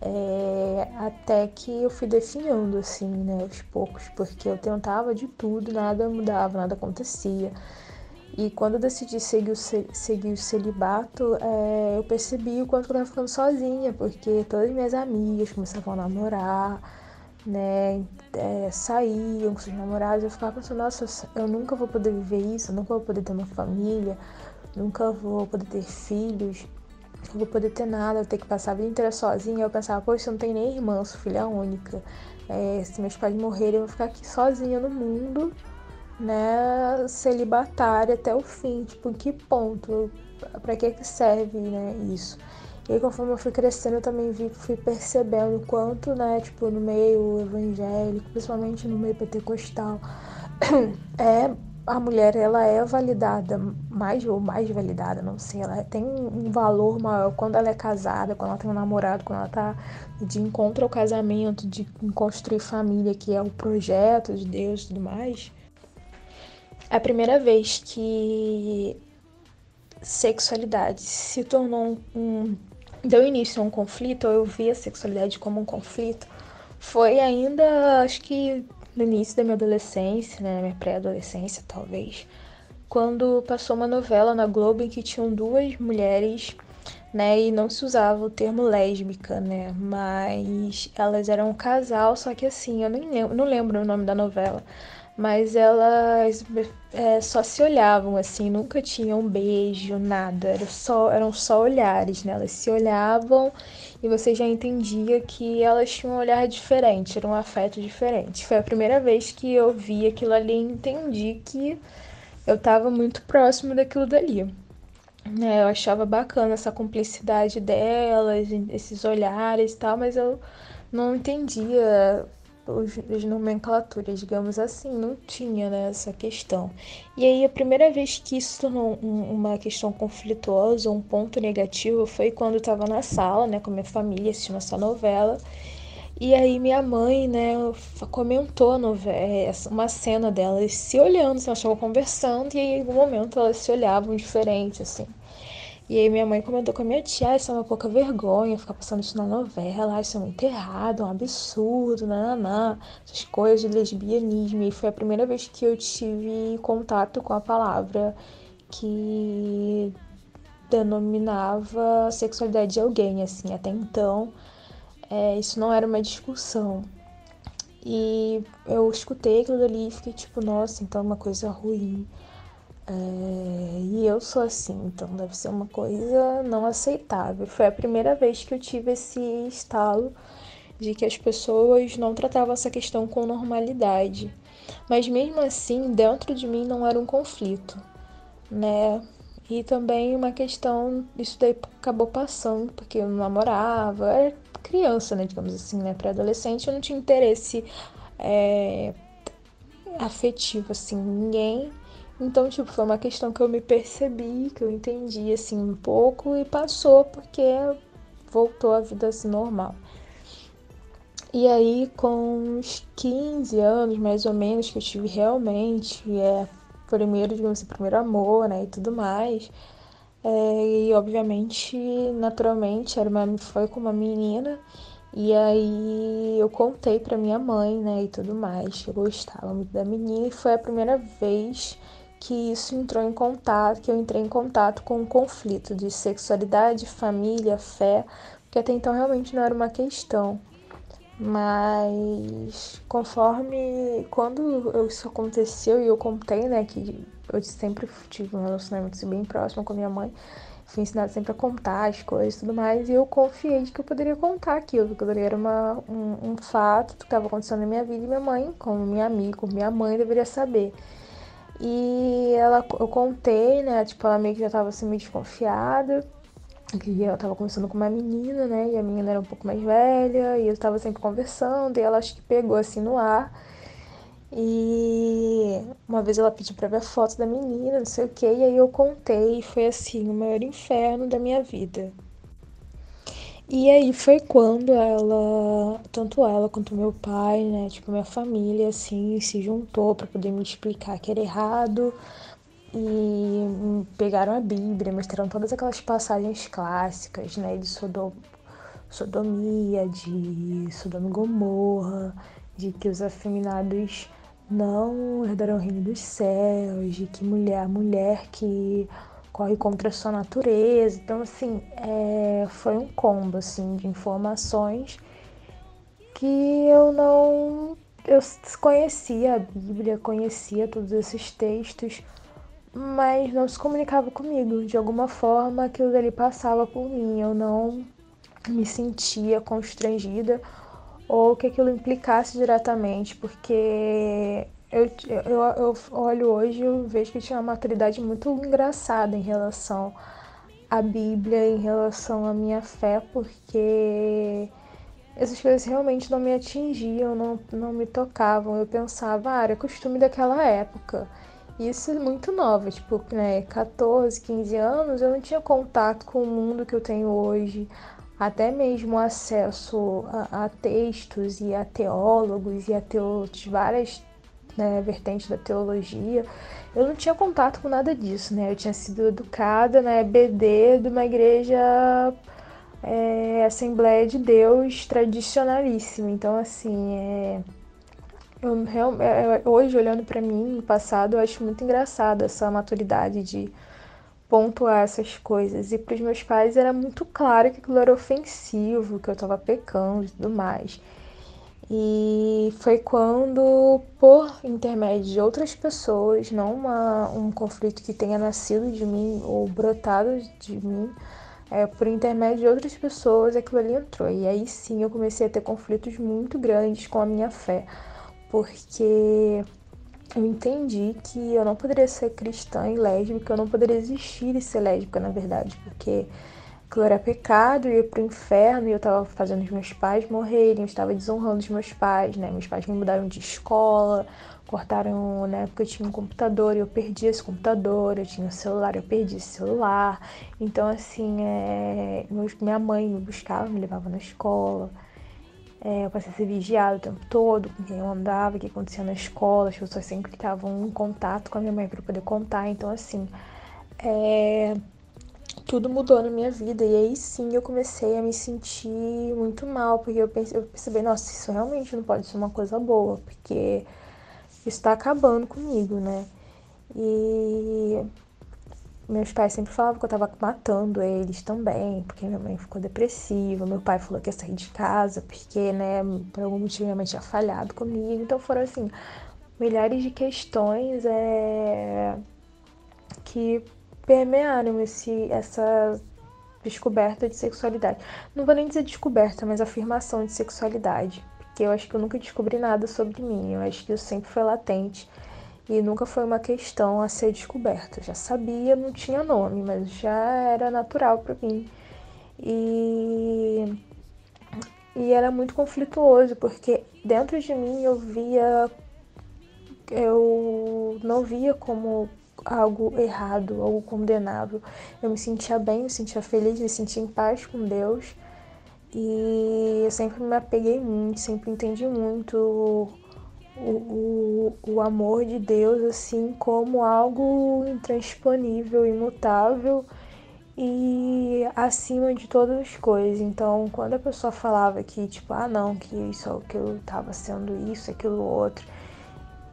É, até que eu fui definhando, assim, né, aos poucos, porque eu tentava de tudo, nada mudava, nada acontecia. E quando eu decidi seguir o, seguir o celibato, é, eu percebi o quanto eu estava ficando sozinha, porque todas as minhas amigas começavam a namorar, né, é, saíam com seus namorados, eu ficava pensando, nossa, eu nunca vou poder viver isso, eu nunca vou poder ter uma família, nunca vou poder ter filhos, não vou poder ter nada, eu ter que passar a vida inteira sozinha. Eu pensava, poxa, eu não tenho nem irmã, sou filha única. É, se meus pais morrerem, eu vou ficar aqui sozinha no mundo, né, celibatária até o fim. Tipo, em que ponto? Pra que que serve, né, isso? E aí, conforme eu fui crescendo, eu também vi, fui percebendo o quanto, né, tipo, no meio evangélico, principalmente no meio pentecostal, é a mulher ela é validada mais ou mais validada, não sei, ela tem um valor maior quando ela é casada, quando ela tem um namorado, quando ela tá de encontro ao casamento, de construir família, que é o projeto de Deus e tudo mais. É a primeira vez que sexualidade se tornou um, deu início a um conflito, ou eu vi a sexualidade como um conflito, foi ainda, acho que no início da minha adolescência, né, minha pré-adolescência talvez, quando passou uma novela na Globo em que tinham duas mulheres, né, e não se usava o termo lésbica, né, mas elas eram um casal, só que assim, eu nem lembro, não lembro o nome da novela, mas elas é, só se olhavam assim, nunca tinham um beijo, nada, era só, eram só olhares, né? Elas se olhavam e você já entendia que elas tinham um olhar diferente, era um afeto diferente. Foi a primeira vez que eu vi aquilo ali e entendi que eu estava muito próximo daquilo dali. É, eu achava bacana essa cumplicidade delas, esses olhares e tal, mas eu não entendia as nomenclaturas, digamos assim, não tinha né, essa questão. E aí a primeira vez que isso tornou um, uma questão conflituosa, um ponto negativo, foi quando eu estava na sala, né, com minha família, assistindo essa novela. E aí minha mãe, né, comentou a novela, uma cena delas se olhando, assim, elas estavam conversando, e aí em algum momento elas se olhavam diferente, assim. E aí minha mãe comentou com a minha tia, isso é uma pouca vergonha, ficar passando isso na novela, isso é muito errado, é um absurdo, nananã, essas coisas de lesbianismo. E foi a primeira vez que eu tive contato com a palavra que denominava sexualidade de alguém, assim, até então é, isso não era uma discussão. E eu escutei aquilo ali e fiquei tipo, nossa, então é uma coisa ruim. É, e eu sou assim, então deve ser uma coisa não aceitável. Foi a primeira vez que eu tive esse estalo de que as pessoas não tratavam essa questão com normalidade. Mas mesmo assim, dentro de mim não era um conflito, né? E também uma questão, isso daí acabou passando, porque eu namorava, era criança, né, digamos assim, né, pré-adolescente, eu não tinha interesse é, afetivo, assim, ninguém então, tipo, foi uma questão que eu me percebi, que eu entendi, assim, um pouco e passou porque voltou a vida assim, normal. E aí, com uns 15 anos, mais ou menos, que eu tive realmente, é, primeiro, digamos assim, primeiro amor, né, e tudo mais. É, e, obviamente, naturalmente, era uma, foi com uma menina. E aí eu contei pra minha mãe, né, e tudo mais, que eu gostava muito da menina. E foi a primeira vez que isso entrou em contato, que eu entrei em contato com um conflito de sexualidade, família, fé, porque até então realmente não era uma questão. Mas conforme quando isso aconteceu e eu contei, né, que eu sempre tive um relacionamento assim, bem próximo com minha mãe, fui ensinada sempre a contar as coisas e tudo mais, e eu confiei de que eu poderia contar aquilo, que era uma, um, um fato que estava acontecendo na minha vida e minha mãe, como minha amiga, como minha mãe, deveria saber. E ela, eu contei, né? Tipo, ela meio que já tava assim meio desconfiada. Que eu tava conversando com uma menina, né? E a menina era um pouco mais velha. E eu tava sempre conversando. E ela acho que pegou assim no ar. E uma vez ela pediu pra ver a foto da menina, não sei o que. E aí eu contei. E foi assim, o maior inferno da minha vida. E aí foi quando ela, tanto ela quanto meu pai, né, tipo minha família assim, se juntou para poder me explicar que era errado e pegaram a Bíblia, mostraram todas aquelas passagens clássicas, né, de Sodoma, sodomia, de Sodoma e Gomorra, de que os afeminados não herdarão o reino dos céus, de que mulher, a mulher que corre contra a sua natureza. Então, assim, é, foi um combo assim, de informações que eu não. Eu conhecia a Bíblia, conhecia todos esses textos, mas não se comunicava comigo. De alguma forma, aquilo dali passava por mim. Eu não me sentia constrangida ou que aquilo implicasse diretamente, porque eu, eu, eu olho hoje e vejo que tinha uma maturidade muito engraçada em relação à Bíblia, em relação à minha fé, porque essas coisas realmente não me atingiam, não, não me tocavam. Eu pensava, ah, era costume daquela época. Isso é muito nova, tipo, né, 14, 15 anos, eu não tinha contato com o mundo que eu tenho hoje, até mesmo acesso a, a textos e a teólogos e a teo, várias né, vertentes da teologia. Eu não tinha contato com nada disso, né? Eu tinha sido educada na EBD de uma igreja é, Assembleia de Deus tradicionalíssima. Então, assim, é, eu, é, hoje, olhando para mim, no passado, eu acho muito engraçado essa maturidade de pontuar essas coisas. E para os meus pais era muito claro que aquilo era ofensivo, que eu estava pecando e tudo mais. E foi quando, por intermédio de outras pessoas, não uma, um conflito que tenha nascido de mim ou brotado de mim, é, por intermédio de outras pessoas, aquilo ali entrou. E aí sim eu comecei a ter conflitos muito grandes com a minha fé, porque eu entendi que eu não poderia ser cristã e lésbica, eu não poderia existir e ser lésbica, na verdade, porque aquilo era pecado, eu ia pro inferno e eu tava fazendo os meus pais morrerem, eu estava desonrando os meus pais, né? Meus pais me mudaram de escola, cortaram, na época eu tinha um computador e eu perdi esse computador, eu tinha um celular, eu perdi esse celular. Então, assim, é... minha mãe me buscava, me levava na escola. É, eu passei a ser vigiada o tempo todo, com quem eu andava, o que acontecia na escola, as pessoas sempre estavam em contato com a minha mãe para poder contar. Então, assim, é, tudo mudou na minha vida. E aí sim eu comecei a me sentir muito mal, porque eu, pensei, eu percebi, nossa, isso realmente não pode ser uma coisa boa, porque está acabando comigo, né? E meus pais sempre falavam que eu tava matando eles também, porque minha mãe ficou depressiva, meu pai falou que ia sair de casa, porque, né, por algum motivo minha mãe tinha falhado comigo. Então foram, assim, milhares de questões é, que permearam esse, essa descoberta de sexualidade. Não vou nem dizer descoberta, mas afirmação de sexualidade. Porque eu acho que eu nunca descobri nada sobre mim, eu acho que isso sempre foi latente e nunca foi uma questão a ser descoberta. Já sabia, não tinha nome, mas já era natural para mim. E, e era muito conflituoso, porque dentro de mim eu via. Eu não via como algo errado, algo condenável. Eu me sentia bem, me sentia feliz, me sentia em paz com Deus. E eu sempre me apeguei muito, sempre entendi muito o, o, o amor de Deus assim como algo intransponível, imutável e acima de todas as coisas. Então, quando a pessoa falava que, tipo, ah, não, que isso, que eu tava sendo isso, aquilo, outro,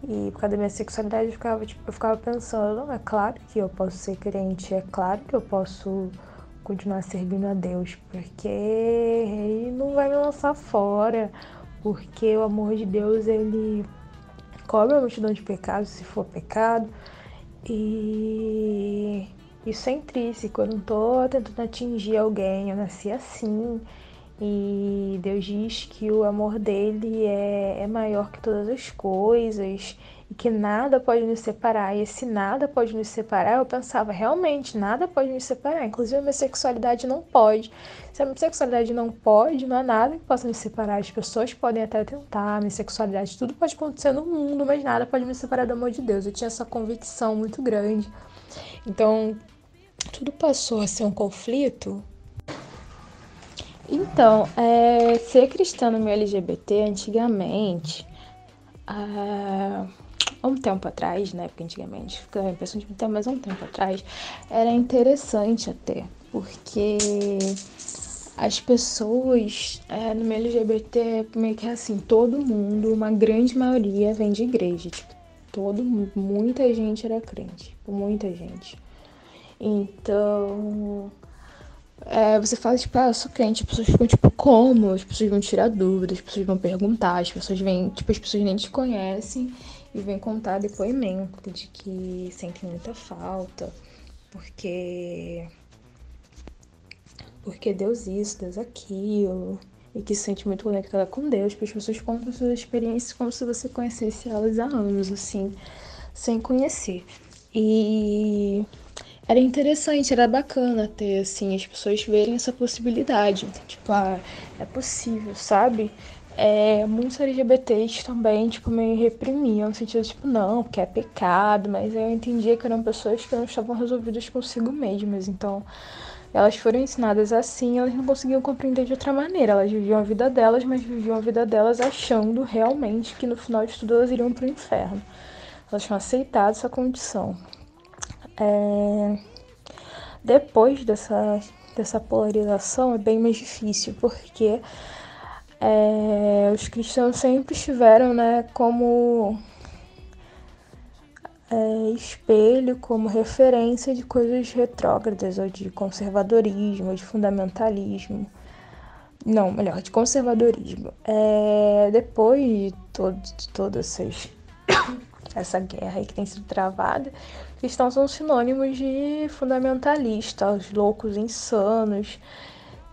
e por causa da minha sexualidade, eu ficava, tipo, eu ficava pensando, é claro que eu posso ser crente, é claro que eu posso continuar servindo a Deus, porque ele não vai me lançar fora, porque o amor de Deus, ele cobre a multidão de pecados, se for pecado. E isso é intrínseco, eu não tô tentando atingir alguém, eu nasci assim. E Deus diz que o amor dele é, é maior que todas as coisas e que nada pode nos separar. E esse nada pode nos separar, eu pensava, realmente, nada pode nos separar. Inclusive, a minha sexualidade não pode. Se a minha sexualidade não pode, não há nada que possa nos separar. As pessoas podem até tentar, a minha sexualidade, tudo pode acontecer no mundo, mas nada pode me separar do amor de Deus. Eu tinha essa convicção muito grande. Então, tudo passou a ser um conflito. Então, é, ser cristã no meio LGBT antigamente. Uh, um tempo atrás, né? Porque antigamente, fica impressão de tempo, mas um tempo atrás, era interessante até, porque as pessoas é, no meio LGBT, meio que assim, todo mundo, uma grande maioria vem de igreja. Tipo, todo, muita gente era crente. Muita gente. Então. É, você fala, tipo, ah, eu sou crente, as pessoas ficam, tipo, como? As pessoas vão tirar dúvidas, as pessoas vão perguntar, as pessoas vêm, tipo, as pessoas nem te conhecem e vêm contar depoimento de que sentem muita falta, porque porque Deus isso, Deus aquilo, e que se sente muito conectada com Deus, porque as pessoas contam suas experiências como se você conhecesse elas há anos, assim, sem conhecer. E era interessante, era bacana ter, assim, as pessoas verem essa possibilidade. Tipo, ah, é possível, sabe? É, muitos LGBTs também, tipo, me reprimiam, no sentido, tipo, não, porque é pecado, mas eu entendia que eram pessoas que não estavam resolvidas consigo mesmas, então elas foram ensinadas assim, elas não conseguiam compreender de outra maneira. Elas viviam a vida delas, mas viviam a vida delas achando realmente que no final de tudo elas iriam para o inferno. Elas tinham aceitado essa condição. É... Depois dessa, dessa polarização é bem mais difícil, porque é... os cristãos sempre estiveram né, como é, espelho como referência de coisas retrógradas, ou de conservadorismo, ou de fundamentalismo. Não, melhor, de conservadorismo. É, depois de, todo, de toda essas, essa guerra que tem sido travada, cristãos são sinônimos de fundamentalistas, loucos, insanos.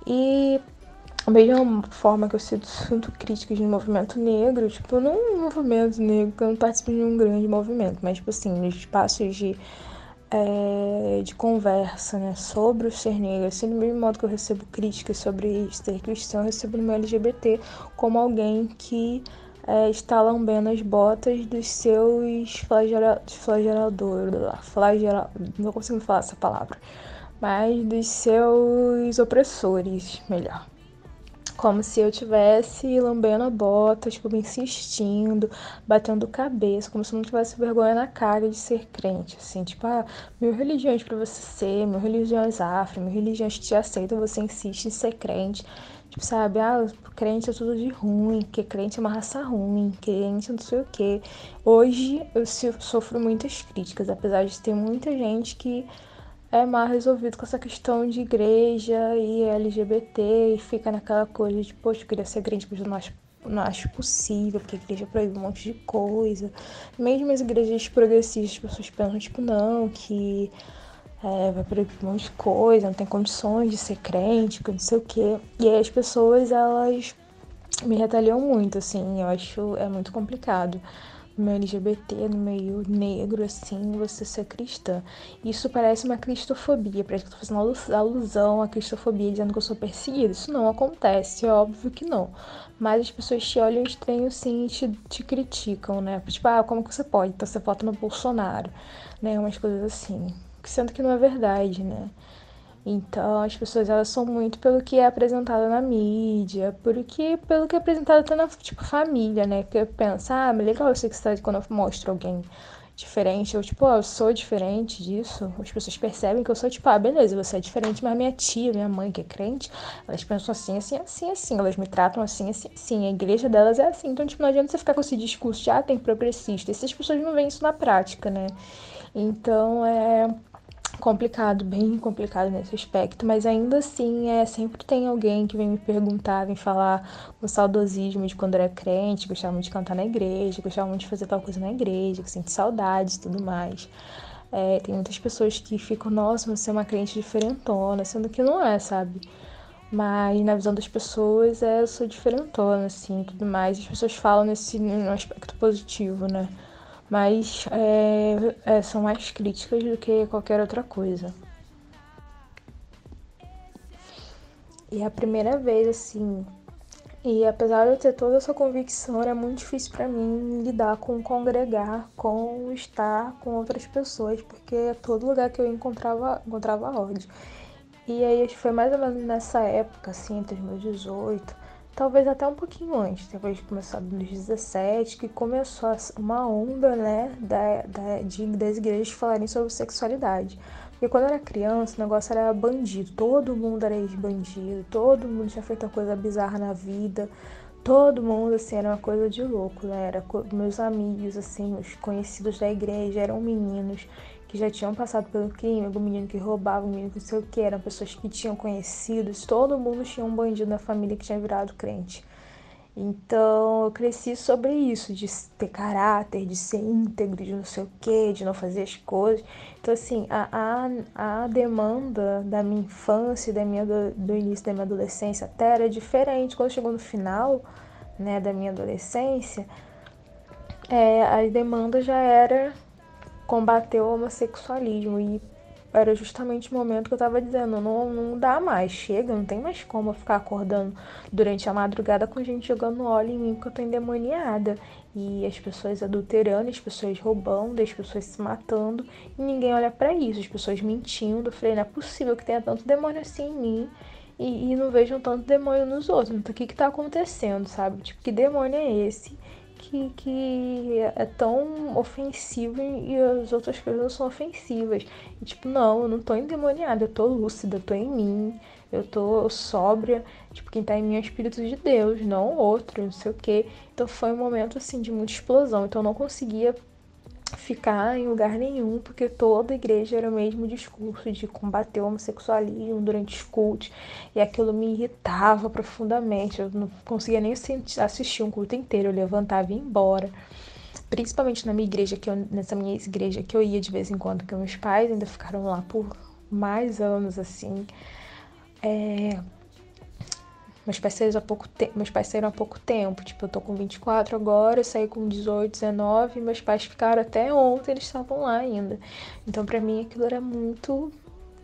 E a mesma forma que eu sinto, sinto críticas no movimento negro, tipo, não um movimento negro, que eu não participo de um grande movimento, mas, tipo assim, nos espaços de, é, de conversa, né, sobre o ser negro, assim, do mesmo modo que eu recebo críticas sobre ser cristão, eu recebo no meu LGBT como alguém que é, está lambendo as botas dos seus flagela, flageladores, flagela, não consigo falar essa palavra, mas dos seus opressores, melhor como se eu tivesse lambendo a bota, tipo, me insistindo, batendo cabeça, como se eu não tivesse vergonha na cara de ser crente, assim, tipo, ah, mil religiões para você ser, mil religiões afro, mil religiões que te aceitam, você insiste em ser crente. Tipo, sabe, ah, crente é tudo de ruim, que crente é uma raça ruim, crente não sei o quê. Hoje eu sofro muitas críticas, apesar de ter muita gente que é mal resolvido com essa questão de igreja e LGBT e fica naquela coisa de, poxa, eu queria ser crente, mas eu não acho, não acho possível, porque a igreja proíbe um monte de coisa. Mesmo as igrejas progressistas, as pessoas pensam, tipo, não, que é, vai proibir um monte de coisa, não tem condições de ser crente, que não sei o quê. E aí as pessoas, elas me retaliam muito, assim, eu acho é muito complicado no meio LGBT, no meio negro, assim, você ser cristã. Isso parece uma cristofobia, parece que eu tô fazendo alusão à cristofobia, dizendo que eu sou perseguida. Isso não acontece, é óbvio que não. Mas as pessoas te olham estranho, sim, e te, te criticam, né? Tipo, ah, como que você pode? Então você vota no Bolsonaro, né? Umas coisas assim. Sendo que não é verdade, né? Então as pessoas elas são muito pelo que é apresentado na mídia, porque pelo que é apresentado até na tipo família, né? Que pensa, ah, mas legal que você tá quando eu mostro alguém diferente, eu tipo, oh, eu sou diferente disso. As pessoas percebem que eu sou tipo, ah, beleza, você é diferente, mas minha tia, minha mãe que é crente, elas pensam assim, assim, assim, assim, elas me tratam assim, assim, assim. A igreja delas é assim. Então, tipo, não adianta você ficar com esse discurso de ah, tem progressista. Essas pessoas não veem isso na prática, né? Então, é complicado, bem complicado nesse aspecto, mas ainda assim é sempre tem alguém que vem me perguntar, vem falar com saudosismo de quando era crente, gostava muito de cantar na igreja, gostava muito de fazer tal coisa na igreja, que sente saudades e tudo mais. É, tem muitas pessoas que ficam, nossa, você é uma crente diferentona, sendo que não é, sabe? Mas na visão das pessoas, é, eu sou diferentona, assim, tudo mais. As pessoas falam nesse no aspecto positivo, né? Mas é, é, são mais críticas do que qualquer outra coisa. E é a primeira vez, assim, e apesar de eu ter toda essa convicção, era muito difícil para mim lidar com congregar, com estar com outras pessoas, porque todo lugar que eu encontrava, encontrava ódio. E aí foi mais ou menos nessa época, assim, entre os meus 18, talvez até um pouquinho antes, talvez começar nos 17, que começou uma onda, né, da, da, de, das igrejas falarem sobre sexualidade. Porque quando eu era criança, o negócio era bandido. Todo mundo era ex-bandido, todo mundo tinha feito uma coisa bizarra na vida. Todo mundo, assim, era uma coisa de louco, né? Era meus amigos, assim, os conhecidos da igreja, eram meninos que já tinham passado pelo crime, algum menino que roubava, um menino que não sei o que, eram pessoas que tinham conhecidos, todo mundo tinha um bandido na família que tinha virado crente. Então eu cresci sobre isso, de ter caráter, de ser íntegro, de não sei o que, de não fazer as coisas. Então, assim, a, a, a demanda da minha infância, da minha, do, do início da minha adolescência até era diferente. Quando chegou no final né, da minha adolescência, é, a demanda já era combater o homossexualismo. E era justamente o momento que eu tava dizendo, não, não dá mais, chega, não tem mais como eu ficar acordando durante a madrugada com gente jogando óleo em mim porque eu tô endemoniada. E as pessoas adulterando, as pessoas roubando, as pessoas se matando, e ninguém olha para isso, as pessoas mentindo. Eu falei, não é possível que tenha tanto demônio assim em mim e, e não vejam tanto demônio nos outros. Então o que que tá acontecendo, sabe? Tipo, que demônio é esse? Que, que é tão ofensivo e as outras coisas não são ofensivas. E, tipo, não, eu não tô endemoniada, eu tô lúcida, eu tô em mim, eu tô sóbria. Tipo, quem tá em mim é o Espírito de Deus, não outro, não sei o quê. Então foi um momento, assim, de muita explosão. Então eu não conseguia ficar em lugar nenhum, porque toda a igreja era o mesmo discurso de combater o homossexualismo durante os cultos, e aquilo me irritava profundamente. Eu não conseguia nem assistir um culto inteiro, eu levantava e ia embora. Principalmente na minha igreja, que eu, nessa minha igreja que eu ia de vez em quando, que meus pais ainda ficaram lá por mais anos assim. É, meus pais há pouco tempo, meus pais saíram há pouco tempo, tipo, eu tô com 24 agora, eu saí com 18, 19, meus pais ficaram até ontem, eles estavam lá ainda. Então, para mim aquilo era muito,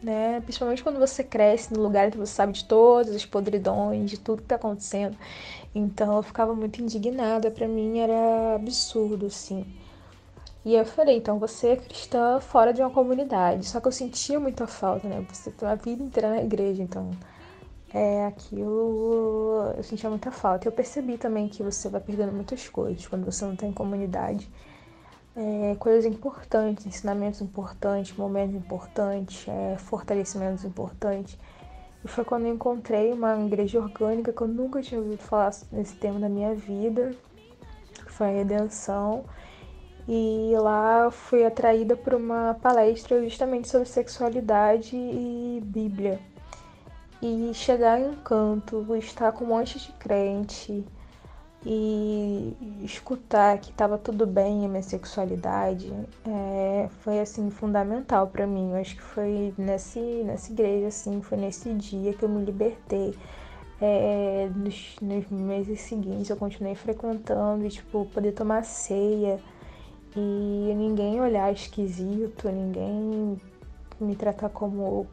né, principalmente quando você cresce no lugar que você sabe de todas as podridões, de tudo que tá acontecendo. Então, eu ficava muito indignada, para mim era absurdo, assim. E eu falei, então você é cristã fora de uma comunidade. Só que eu sentia muita falta, né? Você tem a vida inteira na igreja, então é aquilo eu sentia muita falta. Eu percebi também que você vai perdendo muitas coisas quando você não tem comunidade. É, coisas importantes, ensinamentos importantes, momentos importantes, é, fortalecimentos importantes. E foi quando eu encontrei uma igreja orgânica que eu nunca tinha ouvido falar nesse tema da minha vida, foi a Redenção. E lá fui atraída por uma palestra justamente sobre sexualidade e Bíblia e chegar em um canto, estar com um monte de crente e escutar que estava tudo bem a minha sexualidade é, foi assim fundamental para mim. Eu acho que foi nesse, nessa igreja assim, foi nesse dia que eu me libertei. É, nos, nos meses seguintes eu continuei frequentando e tipo poder tomar ceia e ninguém olhar esquisito, ninguém me tratar como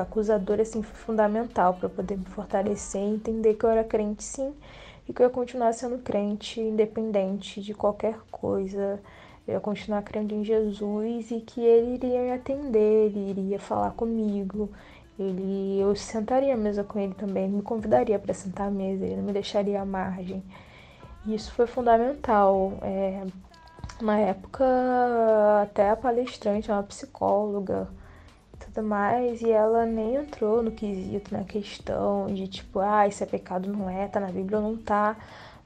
acusador assim foi fundamental para poder me fortalecer e entender que eu era crente sim e que eu ia continuar sendo crente independente de qualquer coisa. Eu ia continuar crendo em Jesus e que ele iria me atender, ele iria falar comigo, ele eu sentaria à mesa com ele também, me convidaria para sentar à mesa, ele não me deixaria à margem. Isso foi fundamental. É, na época, até a palestrante, uma psicóloga, tudo mais, e ela nem entrou no quesito, na questão de tipo, ah, isso é pecado, não é, tá na Bíblia ou não tá.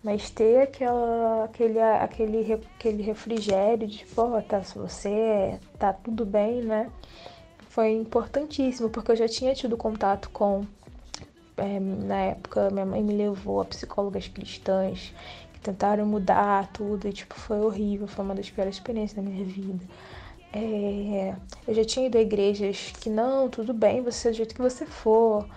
Mas ter aquela, aquele, aquele, aquele refrigério de, pô, tá, se você tá tudo bem, né? Foi importantíssimo, porque eu já tinha tido contato com. É, na época, minha mãe me levou a psicólogas cristãs que tentaram mudar tudo, e tipo, foi horrível, foi uma das piores experiências da minha vida. É, eu já tinha ido a igrejas que não, tudo bem, você do jeito que você for,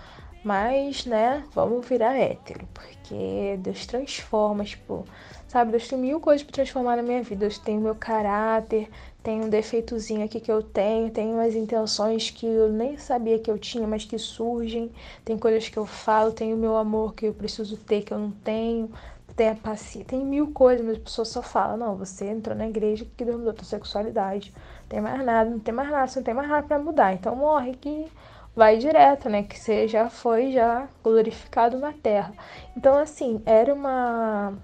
mas, né, vamos virar hétero, porque Deus transforma, tipo, sabe, Deus tem mil coisas para transformar na minha vida. Deus tem o meu caráter, tem um defeitozinho aqui que eu tenho, tem umas intenções que eu nem sabia que eu tinha, mas que surgem, tem coisas que eu falo, tem o meu amor que eu preciso ter que eu não tenho, tem a paciência, tem mil coisas, mas a pessoa só fala, não, você entrou na igreja que Deus mudou tua sexualidade tem mais nada, não tem mais nada, não tem mais nada para mudar. Então morre que vai direto, né? Que você já foi já glorificado na terra. Então, assim, era uma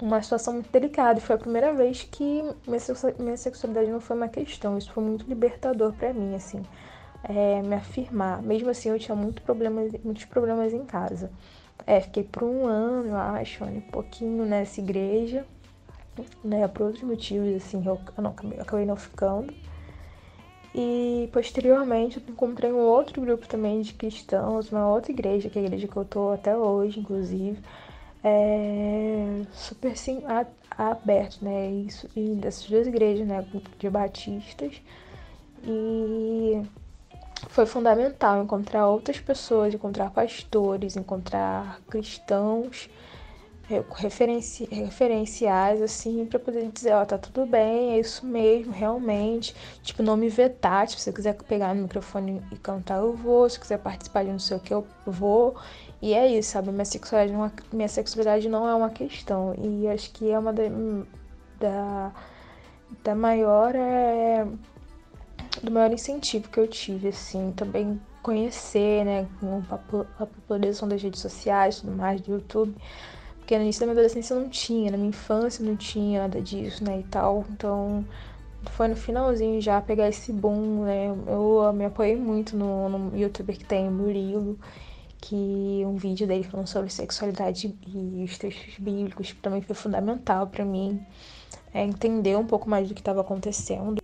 uma situação muito delicada. Foi a primeira vez que minha, minha sexualidade não foi uma questão. Isso foi muito libertador para mim, assim. é, me afirmar. Mesmo assim, eu tinha muito problemas, muitos problemas em casa. É, fiquei por um ano, eu acho, um pouquinho nessa igreja, né, por outros motivos, assim, eu, não, acabei, acabei não ficando. E posteriormente eu encontrei um outro grupo também de cristãos, uma outra igreja, que é a igreja que eu tô até hoje, inclusive, é super sim, aberto, né? Isso, e dessas duas igrejas, né? De batistas. E foi fundamental encontrar outras pessoas, encontrar pastores, encontrar cristãos referenci referenciais, assim, para poder dizer, ó, tá tudo bem, é isso mesmo, realmente. Tipo, não me vetar, se você quiser pegar no microfone e cantar, eu vou. Se quiser participar de não sei o que, eu vou. E é isso, sabe? Minha sexualidade, não, é minha sexualidade não é uma questão. E acho que é uma da, da, da maior. É, do maior incentivo que eu tive, assim, também conhecer, né, com a popularização das redes sociais, tudo mais, do YouTube porque no início da minha adolescência não tinha, na minha infância não tinha nada disso, né, e tal. Então, foi no finalzinho já pegar esse boom, né? Eu me apoiei muito no, no youtuber que tem, Murilo, que um vídeo dele falando sobre sexualidade e os textos bíblicos também foi fundamental para mim é, entender um pouco mais do que estava acontecendo.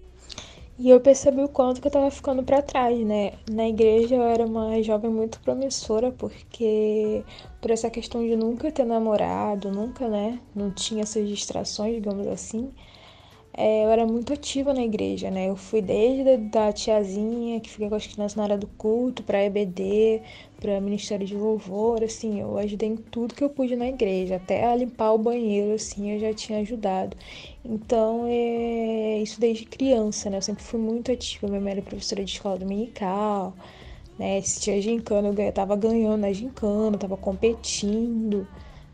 E eu percebi o quanto que eu tava ficando para trás, né? Na igreja eu era uma jovem muito promissora, porque por essa questão de nunca ter namorado, nunca, né? Não tinha essas distrações, digamos assim é, eu era muito ativa na igreja, né? Eu fui desde da tiazinha que fica com as crianças na hora do culto, para EBD, para Ministério de Louvor, assim, eu ajudei em tudo que eu pude na igreja, até a limpar o banheiro, assim, eu já tinha ajudado. Então, é isso desde criança, né? Eu sempre fui muito ativa. Minha mãe era professora de escola dominical, né? Se tinha gincana, eu tava ganhando na gincana, tava competindo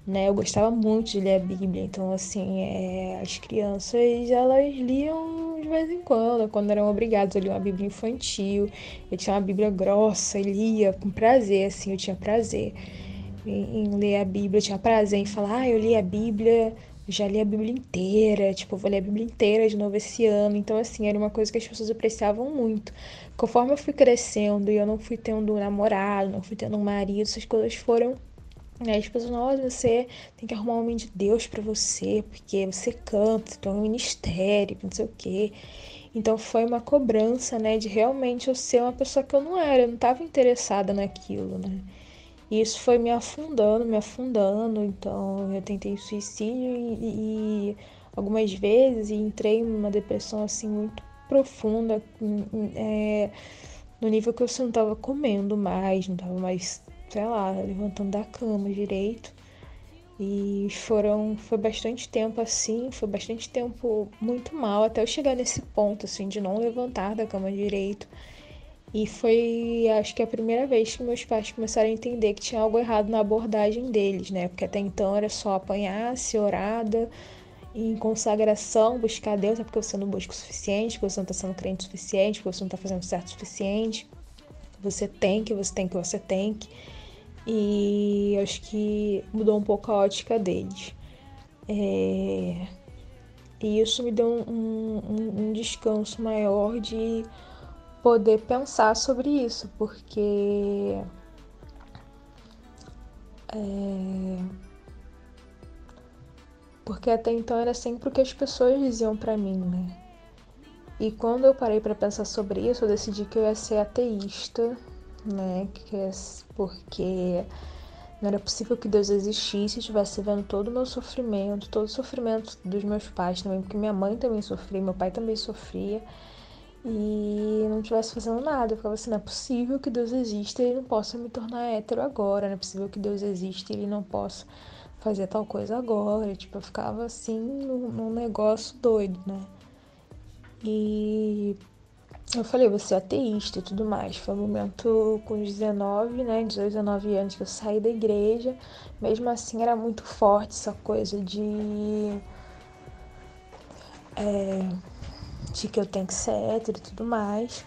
né? Eu gostava muito de ler a Bíblia, então assim, é, as crianças elas liam de vez em quando, quando eram obrigadas a ler uma Bíblia infantil. Eu tinha uma Bíblia grossa e lia com prazer, assim, eu tinha prazer em, em ler a Bíblia, eu tinha prazer em falar, ah, eu li a Bíblia, eu já li a Bíblia inteira, tipo, eu vou ler a Bíblia inteira de novo esse ano. Então, assim, era uma coisa que as pessoas apreciavam muito. Conforme eu fui crescendo e eu não fui tendo um namorado, não fui tendo um marido, essas coisas foram Aí as pessoas, nossa, você tem que arrumar um homem de Deus para você, porque você canta, você tem um ministério, não sei o quê. Então foi uma cobrança, né, de realmente eu ser uma pessoa que eu não era, eu não estava interessada naquilo, né. E isso foi me afundando, me afundando. Então eu tentei suicídio e, e algumas vezes e entrei numa depressão assim muito profunda, é, no nível que eu não estava comendo mais, não estava mais sei lá, levantando da cama direito. E foram, foi bastante tempo assim, foi bastante tempo muito mal, até eu chegar nesse ponto, assim, de não levantar da cama direito. E foi, acho que a primeira vez que meus pais começaram a entender que tinha algo errado na abordagem deles, né? Porque até então era só apanhar, ser orada, em consagração, buscar Deus, é porque você não busca o suficiente, porque você não está sendo crente o suficiente, porque você não está fazendo certo o suficiente. Você tem que, você tem que, você tem que. E acho que mudou um pouco a ótica deles. É... E isso me deu um, um, um descanso maior de poder pensar sobre isso, porque é... porque até então era sempre o que as pessoas diziam para mim, né? E quando eu parei para pensar sobre isso, eu decidi que eu ia ser ateísta né? Que é porque não era possível que Deus existisse e estivesse vendo todo o meu sofrimento, todo o sofrimento dos meus pais também, porque minha mãe também sofria, meu pai também sofria, e não estivesse fazendo nada. Eu ficava assim: não é possível que Deus exista e ele não possa me tornar hétero agora, não é possível que Deus exista e ele não possa fazer tal coisa agora. Tipo, eu ficava assim num, num negócio doido, né? E eu falei, você é ateísta e tudo mais. Foi um momento com 19, né, 18, 19 anos que eu saí da igreja. Mesmo assim, era muito forte essa coisa de. É, de que eu tenho que ser hétero e tudo mais.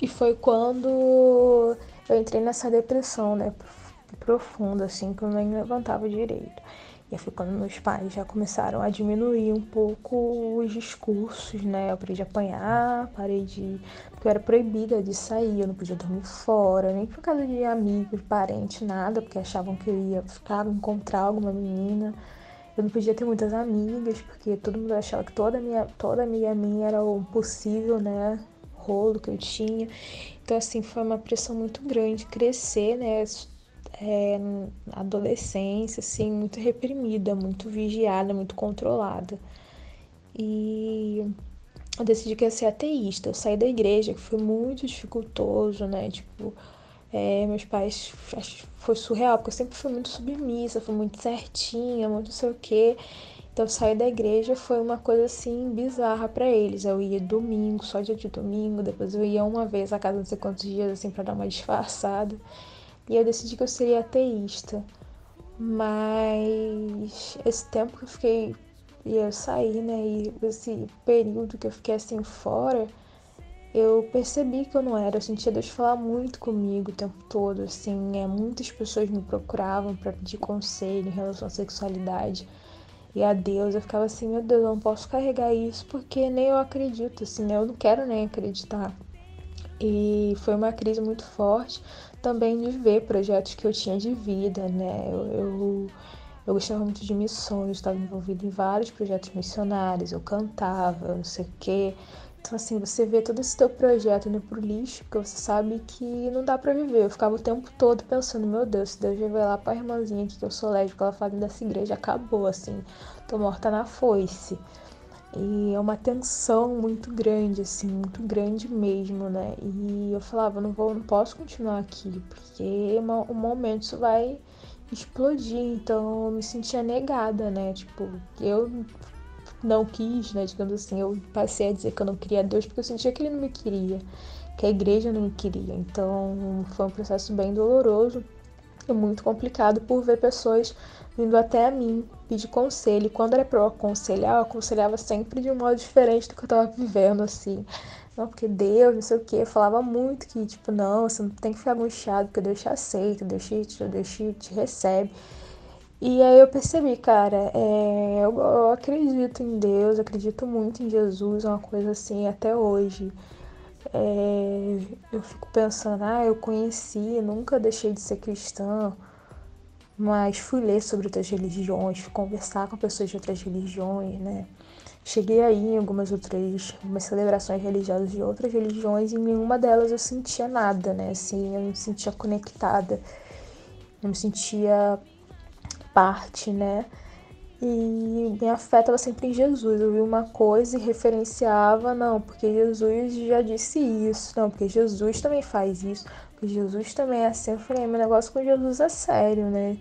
E foi quando eu entrei nessa depressão, né, profunda, assim, que eu nem levantava direito. E foi quando meus pais já começaram a diminuir um pouco os discursos, né? Eu parei de apanhar, parei de. Porque eu era proibida de sair, eu não podia dormir fora, nem por causa de amigos, parentes, nada, porque achavam que eu ia ficar, encontrar alguma menina. Eu não podia ter muitas amigas, porque todo mundo achava que toda minha, toda amiga minha era o possível, né? Rolo que eu tinha. Então, assim, foi uma pressão muito grande crescer, né? É, adolescência, assim, muito reprimida, muito vigiada, muito controlada. E eu decidi que ia ser ateísta. Eu saí da igreja, que foi muito dificultoso, né? Tipo, é, meus pais, foi surreal, porque eu sempre fui muito submissa, fui muito certinha, muito não sei o quê. Então, sair da igreja foi uma coisa assim bizarra para eles. Eu ia domingo, só dia de domingo, depois eu ia uma vez a casa não sei quantos dias, assim, para dar uma disfarçada. E eu decidi que eu seria ateísta. Mas esse tempo que eu fiquei. E eu saí, né? E esse período que eu fiquei assim fora eu percebi que eu não era. Eu sentia Deus falar muito comigo o tempo todo, assim. É, muitas pessoas me procuravam para pedir conselho em relação à sexualidade e a Deus. Eu ficava assim, meu Deus, eu não posso carregar isso porque nem eu acredito, assim, né? Eu não quero nem acreditar. E foi uma crise muito forte também de ver projetos que eu tinha de vida, né? Eu, eu, eu gostava muito de missões, estava envolvida em vários projetos missionários, eu cantava, não sei o quê. Então, assim, você vê todo esse teu projeto indo pro lixo, porque você sabe que não dá para viver. Eu ficava o tempo todo pensando, meu Deus, se Deus revelar pra irmãzinha que eu sou lésbica, ela fala dessa igreja, acabou, assim, tô morta na foice. E é uma tensão muito grande, assim, muito grande mesmo, né? E eu falava, não vou, não posso continuar aqui, porque um momento isso vai explodir. Então eu me sentia negada, né? Tipo, eu não quis, né, digamos assim, eu passei a dizer que eu não queria Deus porque eu sentia que ele não me queria, que a igreja não me queria. Então foi um processo bem doloroso e muito complicado por ver pessoas vindo até a mim pedir conselho. E quando era para eu aconselhar, eu aconselhava sempre de um modo diferente do que eu estava vivendo, assim. Não, porque Deus, não sei o que, eu falava muito que, tipo, não, você não tem que ficar angustiado, porque Deus te aceita, Deus te, Deus te, te recebe. E aí eu percebi, cara, é, eu, eu, acredito em Deus, acredito muito em Jesus, é uma coisa assim até hoje. É, eu fico pensando, ah, eu conheci, nunca deixei de ser cristã, mas fui ler sobre outras religiões, conversar com pessoas de outras religiões, né? Cheguei aí em algumas outras algumas celebrações religiosas de outras religiões e em nenhuma delas eu sentia nada, né? Assim, eu me sentia conectada, eu me sentia parte, né? E minha fé estava sempre em Jesus. Eu vi uma coisa e referenciava, não, porque Jesus já disse isso, não, porque Jesus também faz isso, Jesus também é assim. Eu falei, meu negócio com Jesus é sério, né?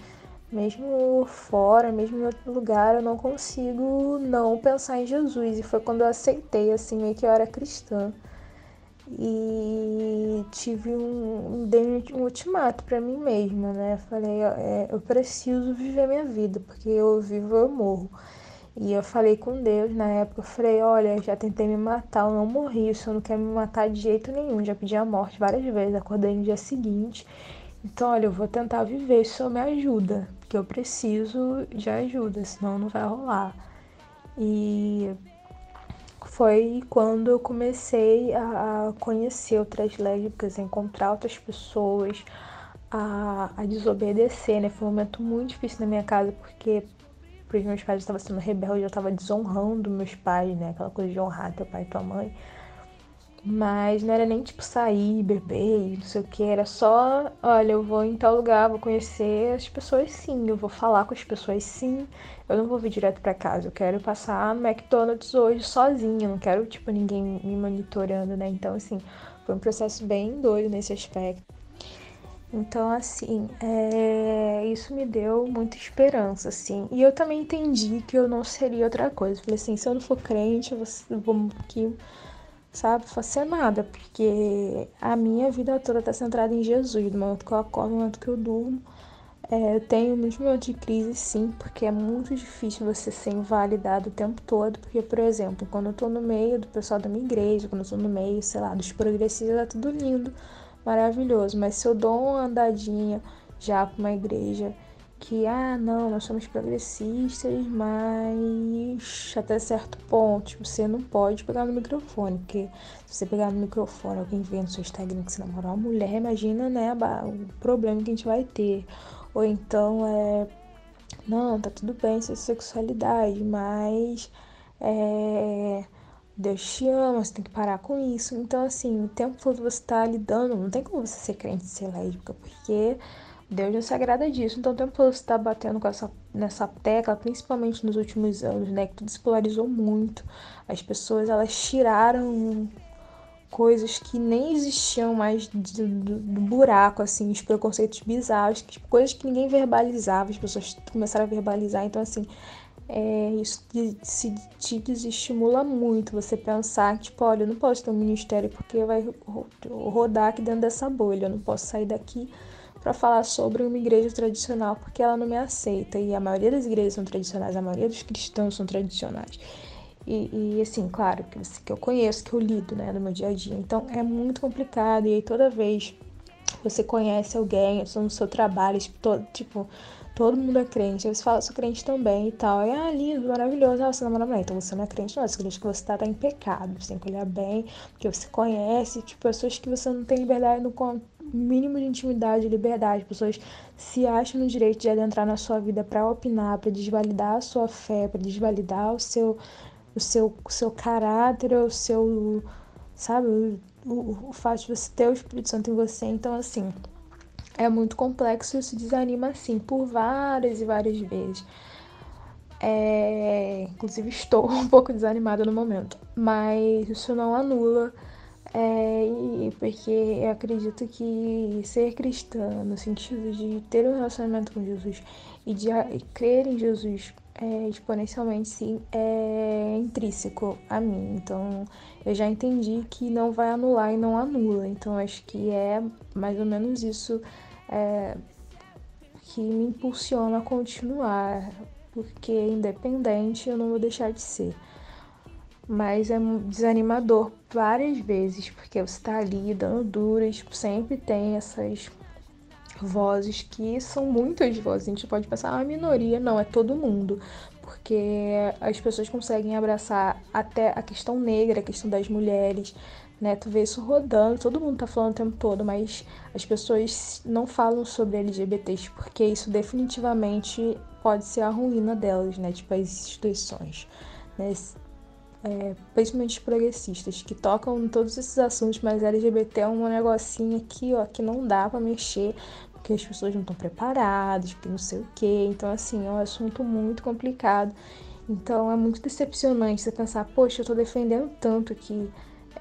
Mesmo fora, mesmo em outro lugar, eu não consigo não pensar em Jesus. E foi quando eu aceitei, assim, meio que eu era cristã e tive um, dei um ultimato para mim mesma, né? Falei, é, eu preciso viver minha vida, porque eu vivo, eu morro. E eu falei com Deus na época, eu falei, olha, já tentei me matar, eu não morri, o Senhor não quer me matar de jeito nenhum, já pedi a morte várias vezes, acordei no dia seguinte. Então, olha, eu vou tentar viver, o Senhor me ajuda, porque eu preciso de ajuda, senão não vai rolar. E foi quando eu comecei a conhecer outras lésbicas, a encontrar outras pessoas, a, a desobedecer, né? Foi um momento muito difícil na minha casa, porque os meus pais eu estava sendo rebelde, eu estava desonrando meus pais, né? Aquela coisa de honrar teu pai e tua mãe. Mas não era nem tipo sair, beber, não sei o que, era só, olha, eu vou em tal lugar, vou conhecer as pessoas sim, eu vou falar com as pessoas sim, eu não vou vir direto para casa, eu quero passar McDonald's hoje sozinha, não quero tipo ninguém me monitorando, né? Então assim, foi um processo bem doido nesse aspecto. Então, assim, é... isso me deu muita esperança, assim. E eu também entendi que eu não seria outra coisa. Falei assim, se eu não for crente, eu vou aqui sabe, fazer nada, porque a minha vida toda está centrada em Jesus, do momento que eu acordo, do momento que eu durmo. É, eu tenho muitos momentos de crise, sim, porque é muito difícil você ser invalidado o tempo todo, porque, por exemplo, quando eu tô no meio do pessoal da minha igreja, quando eu tô no meio, sei lá, dos progressistas, é tudo lindo, maravilhoso, mas se eu dou uma andadinha já pra uma igreja que, ah, não, nós somos progressistas, mas até certo ponto, tipo, você não pode pegar no microfone, porque se você pegar no microfone, alguém vê no seu Instagram que você namorou uma mulher, imagina, né, o problema que a gente vai ter. Ou então é, não, tá tudo bem sua sexualidade, mas é, Deus te ama, você tem que parar com isso. Então, assim, o tempo todo você tá lidando, não tem como você ser crente e ser lésbica, porque Deus não se agrada disso. Então, o tempo todo você tá batendo com essa, nessa tecla, principalmente nos últimos anos, né? Que tudo se polarizou muito. As pessoas, elas tiraram coisas que nem existiam mais do, do, do buraco, assim, os preconceitos bizarros, coisas que ninguém verbalizava, as pessoas começaram a verbalizar. Então, assim, é, isso te, desestimula muito você pensar, tipo, olha, eu não posso ter um ministério porque vai rodar aqui dentro dessa bolha, eu não posso sair daqui para falar sobre uma igreja tradicional porque ela não me aceita. E a maioria das igrejas são tradicionais, a maioria dos cristãos são tradicionais. E, e assim, claro, que, que eu conheço, que eu lido, né, no meu dia a dia. Então é muito complicado. E aí toda vez você conhece alguém, no seu trabalho, tipo, todo, tipo todo mundo é crente. Aí você fala, sou crente também e tal. E, ah, lindo, maravilhoso. Ah, você namora mulher. Então você não é crente, não. Você crente que você tá, tá em pecado. Você tem que olhar bem, porque você conhece, tipo, pessoas que você não tem liberdade, no mínimo de intimidade liberdade. Pessoas se acham no direito de adentrar na sua vida para opinar, para desvalidar a sua fé, para desvalidar o seu, o seu, o seu caráter, o seu, sabe, o, o, o fato de você ter o Espírito Santo em você. Então, assim, é muito complexo e isso desanima assim por várias e várias vezes. É, inclusive estou um pouco desanimada no momento, mas isso não anula, é, porque eu acredito que ser cristã, no sentido de ter um relacionamento com Jesus e de crer em Jesus é, exponencialmente, sim, é intrínseco a mim. Então eu já entendi que não vai anular e não anula. Então acho que é mais ou menos isso é, que me impulsiona a continuar, porque independente eu não vou deixar de ser. Mas é desanimador várias vezes, porque você está ali dando duras, tipo, sempre tem essas vozes que são muitas vozes. A gente pode pensar, ah, a minoria, não, é todo mundo. Porque as pessoas conseguem abraçar até a questão negra, a questão das mulheres, né? Tu vê isso rodando, todo mundo tá falando o tempo todo, mas as pessoas não falam sobre LGBTs porque isso definitivamente pode ser a ruína delas, né? Tipo, as instituições, né? É, principalmente progressistas, que tocam em todos esses assuntos, mas LGBT é um negocinho aqui, ó, que não dá para mexer, porque as pessoas não estão preparadas, porque não sei o quê. Então, assim, é um assunto muito complicado. Então, é muito decepcionante você pensar, poxa, eu tô defendendo tanto aqui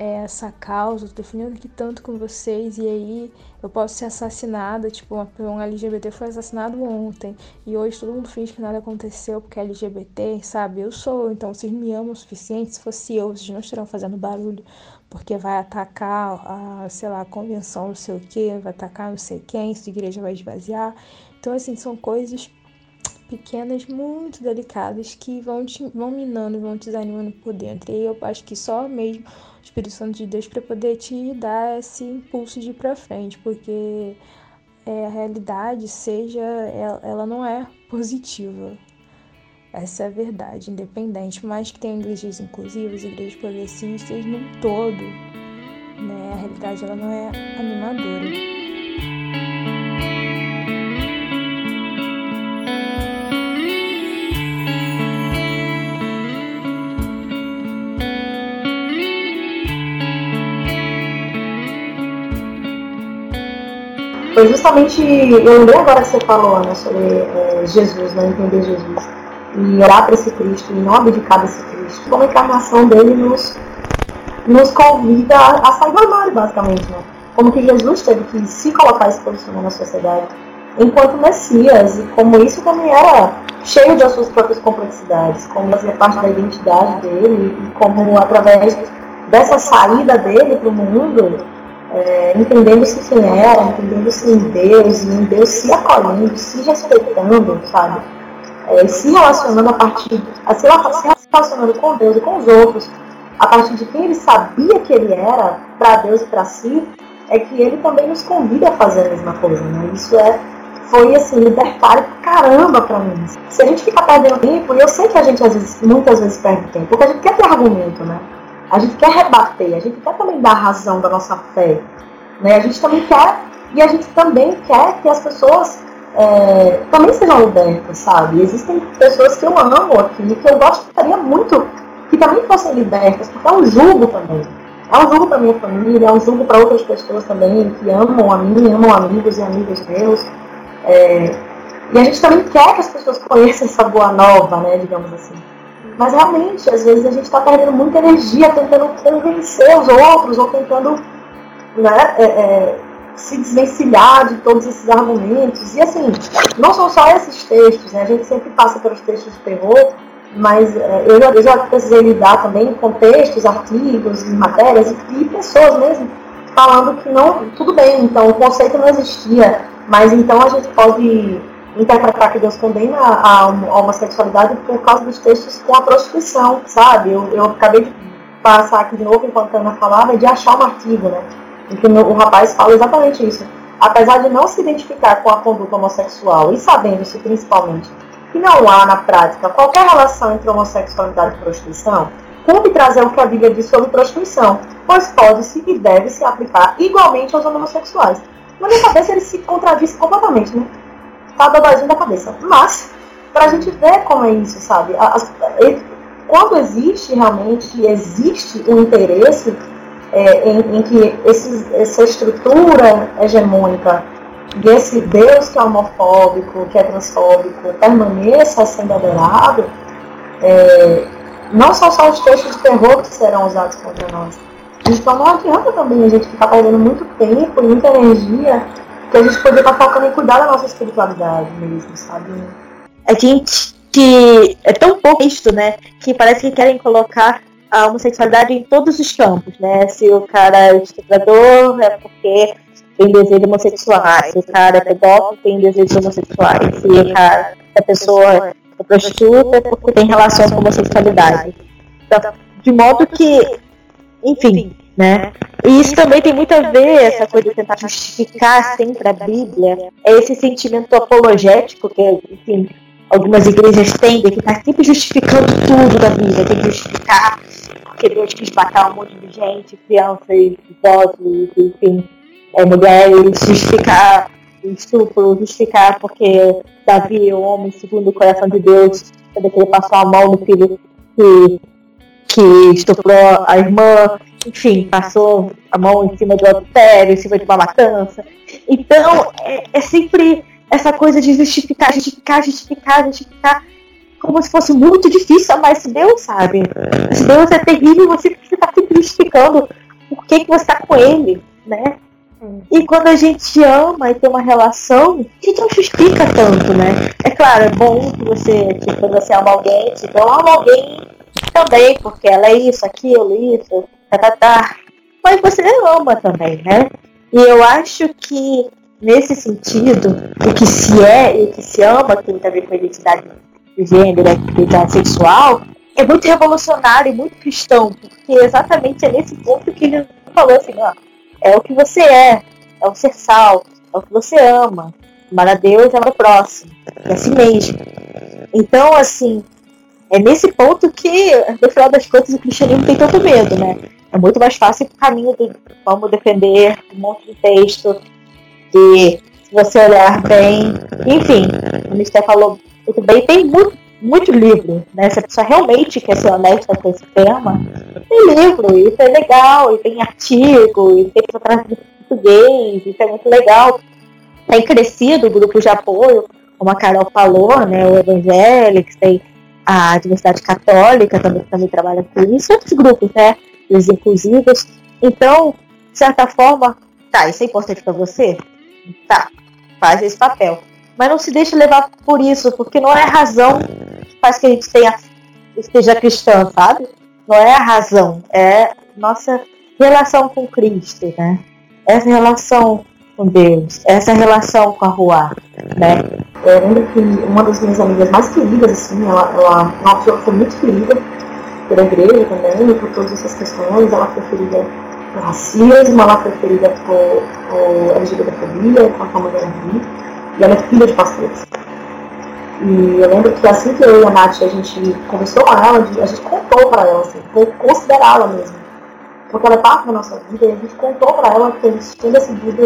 essa causa, tô defendendo aqui tanto com vocês, e aí eu posso ser assassinada, tipo, uma, um LGBT foi assassinado ontem, e hoje todo mundo finge que nada aconteceu porque é LGBT, sabe? Eu sou, então vocês me amam o suficiente, se fosse eu, vocês não estarão fazendo barulho, porque vai atacar a, sei lá, a convenção, não sei o que, vai atacar não sei quem, se a igreja vai esvaziar. Então, assim, são coisas pequenas, muito delicadas, que vão, te, vão minando, vão te desanimando por dentro. E eu acho que só mesmo Espírito Santo de Deus para poder te dar esse impulso de ir para frente, porque é, a realidade seja ela, ela não é positiva. Essa é a verdade, independente, mais que tenha igrejas inclusivas, igrejas progressistas, no todo, né? A realidade ela não é animadora. Foi justamente, eu lembrei agora que você falou, né, sobre é, Jesus, né, entender Jesus, e orar para esse Cristo, e não abdicar desse Cristo. Como a encarnação dele nos, nos convida a, sair do armário, basicamente, né? Como que Jesus teve que se colocar e se posicionar na sociedade enquanto Messias, e como isso também era cheio de suas próprias complexidades, como fazia parte da identidade dele, e como através dessa saída dele para o mundo, é, entendendo-se quem era, entendendo-se em Deus, e em Deus se acolhendo, se respeitando, sabe? É, se relacionando a partir, a se relacionando com Deus e com os outros, a partir de quem ele sabia que ele era, para Deus e para si, é que ele também nos convida a fazer a mesma coisa, né? Isso é foi assim, libertário caramba pra mim. Se a gente ficar perdendo tempo, e eu sei que a gente às vezes, muitas vezes perde tempo, porque a gente quer ter argumento, né? A gente quer rebater, a gente quer também dar razão da nossa fé. Né? A gente também quer, e a gente também quer que as pessoas é, também sejam libertas, sabe? Existem pessoas que eu amo aqui, que eu gostaria muito que também fossem libertas, porque é um julgo também. É um julgo para minha família, é um julgo para outras pessoas também que amam a mim, amam amigos e amigos meus. É, e a gente também quer que as pessoas conheçam essa boa nova, né, digamos assim. Mas realmente, às vezes a gente está perdendo muita energia tentando convencer os outros ou tentando né, é, é, se desvencilhar de todos esses argumentos. E assim, não são só esses textos, né? a gente sempre passa pelos textos de terror, mas é, eu, eu já precisei lidar também com textos, artigos, matérias e pessoas mesmo falando que não, tudo bem, então o conceito não existia, mas então a gente pode interpretar que Deus condena a, a homossexualidade por causa dos textos com a prostituição, sabe? Eu, eu acabei de passar aqui de novo enquanto a Ana falava de achar um artigo, né? Em que o rapaz fala exatamente isso. Apesar de não se identificar com a conduta homossexual e sabendo-se principalmente que não há na prática qualquer relação entre homossexualidade e prostituição, cumpre trazer o que a Bíblia diz sobre prostituição, pois pode-se e deve-se aplicar igualmente aos homossexuais. Na minha cabeça ele se contradiz completamente, né? Tá dodóizinho da cabeça. Mas, para a gente ver como é isso, sabe? Quando existe realmente, existe um interesse é, em, em, que essa estrutura hegemônica desse Deus que é homofóbico, que é transfóbico, permaneça sendo adorado, é, não são só os textos de terror que serão usados contra nós. Então não adianta também a gente ficar perdendo muito tempo e muita energia que a gente poderia estar focando em cuidar da nossa espiritualidade mesmo, sabe? A gente que é tão pouco isto, né, que parece que querem colocar a homossexualidade em todos os campos, né? Se o cara é estuprador, é porque tem desejos homossexuais. Se o cara é pedófilo, tem desejos homossexuais. Se o cara é pessoa é prostituta, é porque tem relação com homossexualidade. Então, de modo que, enfim, né? E isso também tem muito a ver, essa coisa de tentar justificar sempre a Bíblia, é esse sentimento apologético que, enfim, algumas igrejas tendem, que está sempre justificando tudo da Bíblia, tem que justificar porque Deus quis matar um monte de gente, crianças, idosos, enfim, é, mulheres, justificar estupro, justificar porque Davi é o homem segundo o coração de Deus, quando ele passou a mão no filho que, que estuprou a irmã, enfim, passou a mão em cima do adultério, em cima de uma matança. Então, é, é sempre essa coisa de justificar, justificar, justificar, justificar, como se fosse muito difícil amar esse Deus, sabe? Esse Deus é terrível, você está sempre justificando por que, que você está com ele, né? E quando a gente ama e tem uma relação, a gente não justifica tanto, né? É claro, é bom que você, que você ama alguém, tipo, eu amo alguém também, porque ela é isso, aquilo, isso, Mas você ama também, né? E eu acho que nesse sentido, o que se é e o que se ama, que tem a ver com a identidade de gênero, a identidade sexual, é muito revolucionário e muito cristão, porque exatamente é nesse ponto que ele falou assim, ó, é o que você é, é o ser sal, é o que você ama, amar a Deus amar o próximo, é assim mesmo. Então, assim, é nesse ponto que, no final das contas, o cristianismo tem tanto medo, né? É muito mais fácil o caminho de como defender um monte de texto, que se você olhar bem, enfim, o Mister falou muito bem, tem muito, muito livro, né? Se a pessoa realmente quer ser honesta com esse tema, tem livro, isso é legal, e tem artigo, e tem para português, isso é muito legal. Tem crescido o grupo de apoio, como a Carol falou, né? O Evangelics, tem a Diversidade Católica também, também trabalha com isso, outros grupos, né? Os inclusivos. Então, de certa forma, tá, isso é importante para você? Tá, faz esse papel. Mas não se deixe levar por isso, porque não é a razão que faz que a gente tenha, esteja cristã, sabe? Não é a razão, é nossa relação com Cristo, né? Essa relação com Deus, essa relação com a rua, né? Eu lembro que uma das minhas amigas mais queridas, assim, ela, ela, ela foi muito ferida pela igreja também, por todas essas questões, ela foi ferida por racismo, ela foi ferida por, por LGBTfobia, a forma de agir. E ela é filha de pastores. E eu lembro que assim que eu e a Nath, a gente conversou com ela, a gente contou para ela, assim, considerá-la mesmo. Porque ela é parte da nossa vida e a gente contou para ela que a gente tinha decidido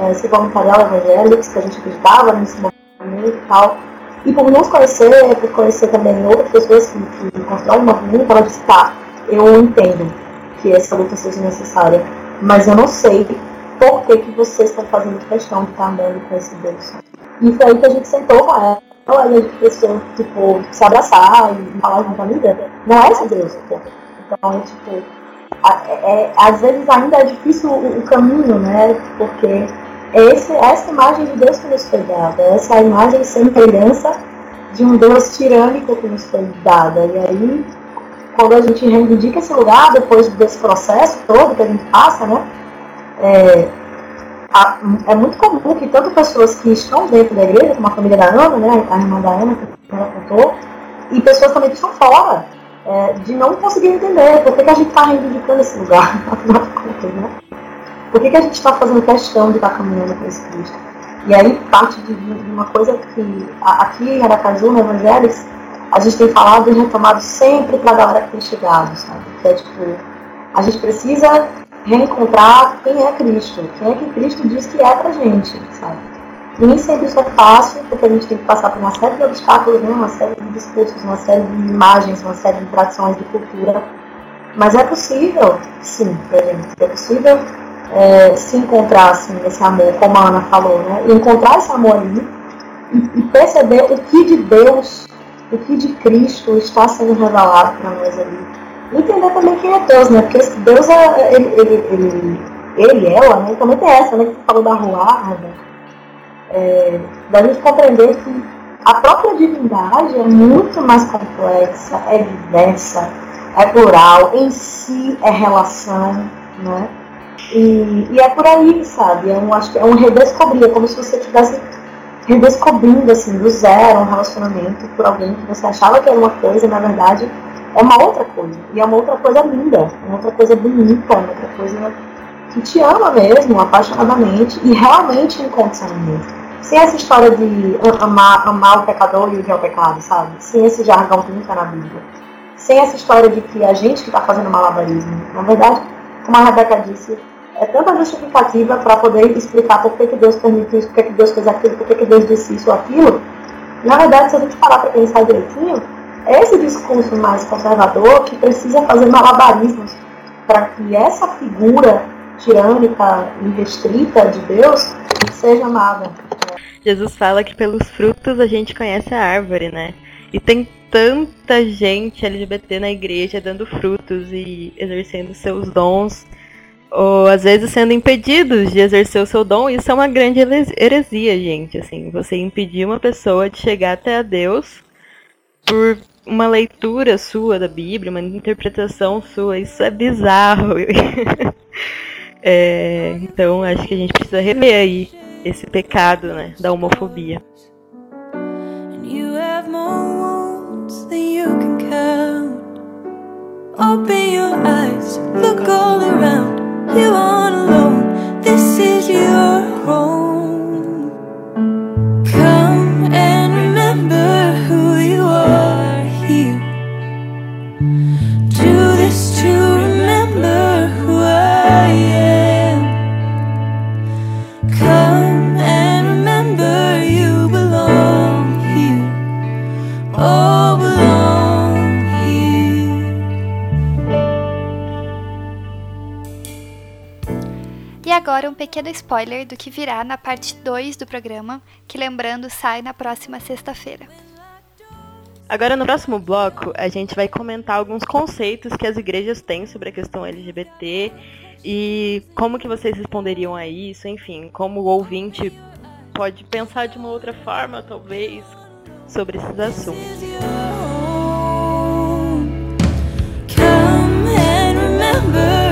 é, se voluntariar ao evangélicos, que a gente acreditava nesse movimento e tal. E por nos conhecer, por conhecer também outras pessoas que, que uma movimento, ela disse, tá, eu entendo que essa luta seja necessária, mas eu não sei por que, que vocês estão fazendo questão de estar andando com esse Deus. E foi aí que a gente sentou com ela e a gente precisou, tipo, se abraçar e falar junto, amiga, não é esse Deus, pô. Então, tipo, é, é, às vezes ainda é difícil o, o caminho, né? Porque é esse, essa imagem de Deus que nos foi dada, essa imagem sem semelhança de um Deus tirânico que nos foi dada. E aí, quando a gente reivindica esse lugar, depois desse processo todo que a gente passa, né? É, a, é muito comum que tanto pessoas que estão dentro da igreja, como a família da Ana, né, a irmã da Ana, que ela contou, e pessoas também que estão fora, é, de não conseguir entender por que, que a gente está reivindicando esse lugar, contas, né? Por que, que a gente está fazendo questão de estar tá caminhando com esse Cristo? E aí parte de, de uma coisa que aqui em Aracaju, no Evangelhos, a gente tem falado e retomado sempre para a galera que tem chegado, sabe? Que é tipo, a gente precisa reencontrar quem é Cristo, quem é que Cristo diz que é pra gente, sabe? Nem sempre isso é fácil, porque a gente tem que passar por uma série de obstáculos, né? uma série de discursos, uma série de imagens, uma série de tradições, de cultura. Mas é possível, sim, gente. É possível é, se encontrar assim, esse amor, como a Ana falou, né? E encontrar esse amor ali e, e perceber o que de Deus, o que de Cristo está sendo revelado para nós ali entender também quem é Deus, né? Porque Deus é. Ele, ele, ele, ele ela, né? Também tem essa, né? Que falou da rua, é, da gente compreender que a própria divindade é muito mais complexa, é diversa, é plural, em si é relação, né? E, e é por aí, sabe? É um, acho que é um redescobrir, é como se você estivesse redescobrindo, assim, do zero um relacionamento por alguém que você achava que era uma coisa, na verdade é uma outra coisa. E é uma outra coisa linda, uma outra coisa bonita, uma outra coisa que te ama mesmo, apaixonadamente e realmente incondicionalmente. Sem essa história de amar, amar o pecador e odiar o pecado, sabe? Sem esse jargão que nunca na Bíblia. Sem essa história de que a gente que está fazendo malabarismo. Na verdade, como a Rebeca disse, é tanta justificativa para poder explicar por que, que Deus permitiu isso, por que, que Deus fez aquilo, por que, que Deus disse isso ou aquilo. Na verdade, se a gente parar para pensar direitinho, esse discurso mais conservador que precisa fazer malabarismos para que essa figura tirânica e restrita de Deus seja amada. Jesus fala que pelos frutos a gente conhece a árvore, né? E tem tanta gente LGBT na igreja dando frutos e exercendo seus dons, ou às vezes sendo impedidos de exercer o seu dom. Isso é uma grande heresia, gente. Assim, você impedir uma pessoa de chegar até a Deus por uma leitura sua da Bíblia, uma interpretação sua, isso é bizarro. é, então acho que a gente precisa rever aí esse pecado né, da homofobia. Open your eyes, look all around. You aren't alone. This is your home. Agora um pequeno spoiler do que virá na parte 2 do programa, que lembrando sai na próxima sexta-feira. Agora no próximo bloco a gente vai comentar alguns conceitos que as igrejas têm sobre a questão LGBT e como que vocês responderiam a isso, enfim, como o ouvinte pode pensar de uma outra forma, talvez, sobre esses assuntos. Come and remember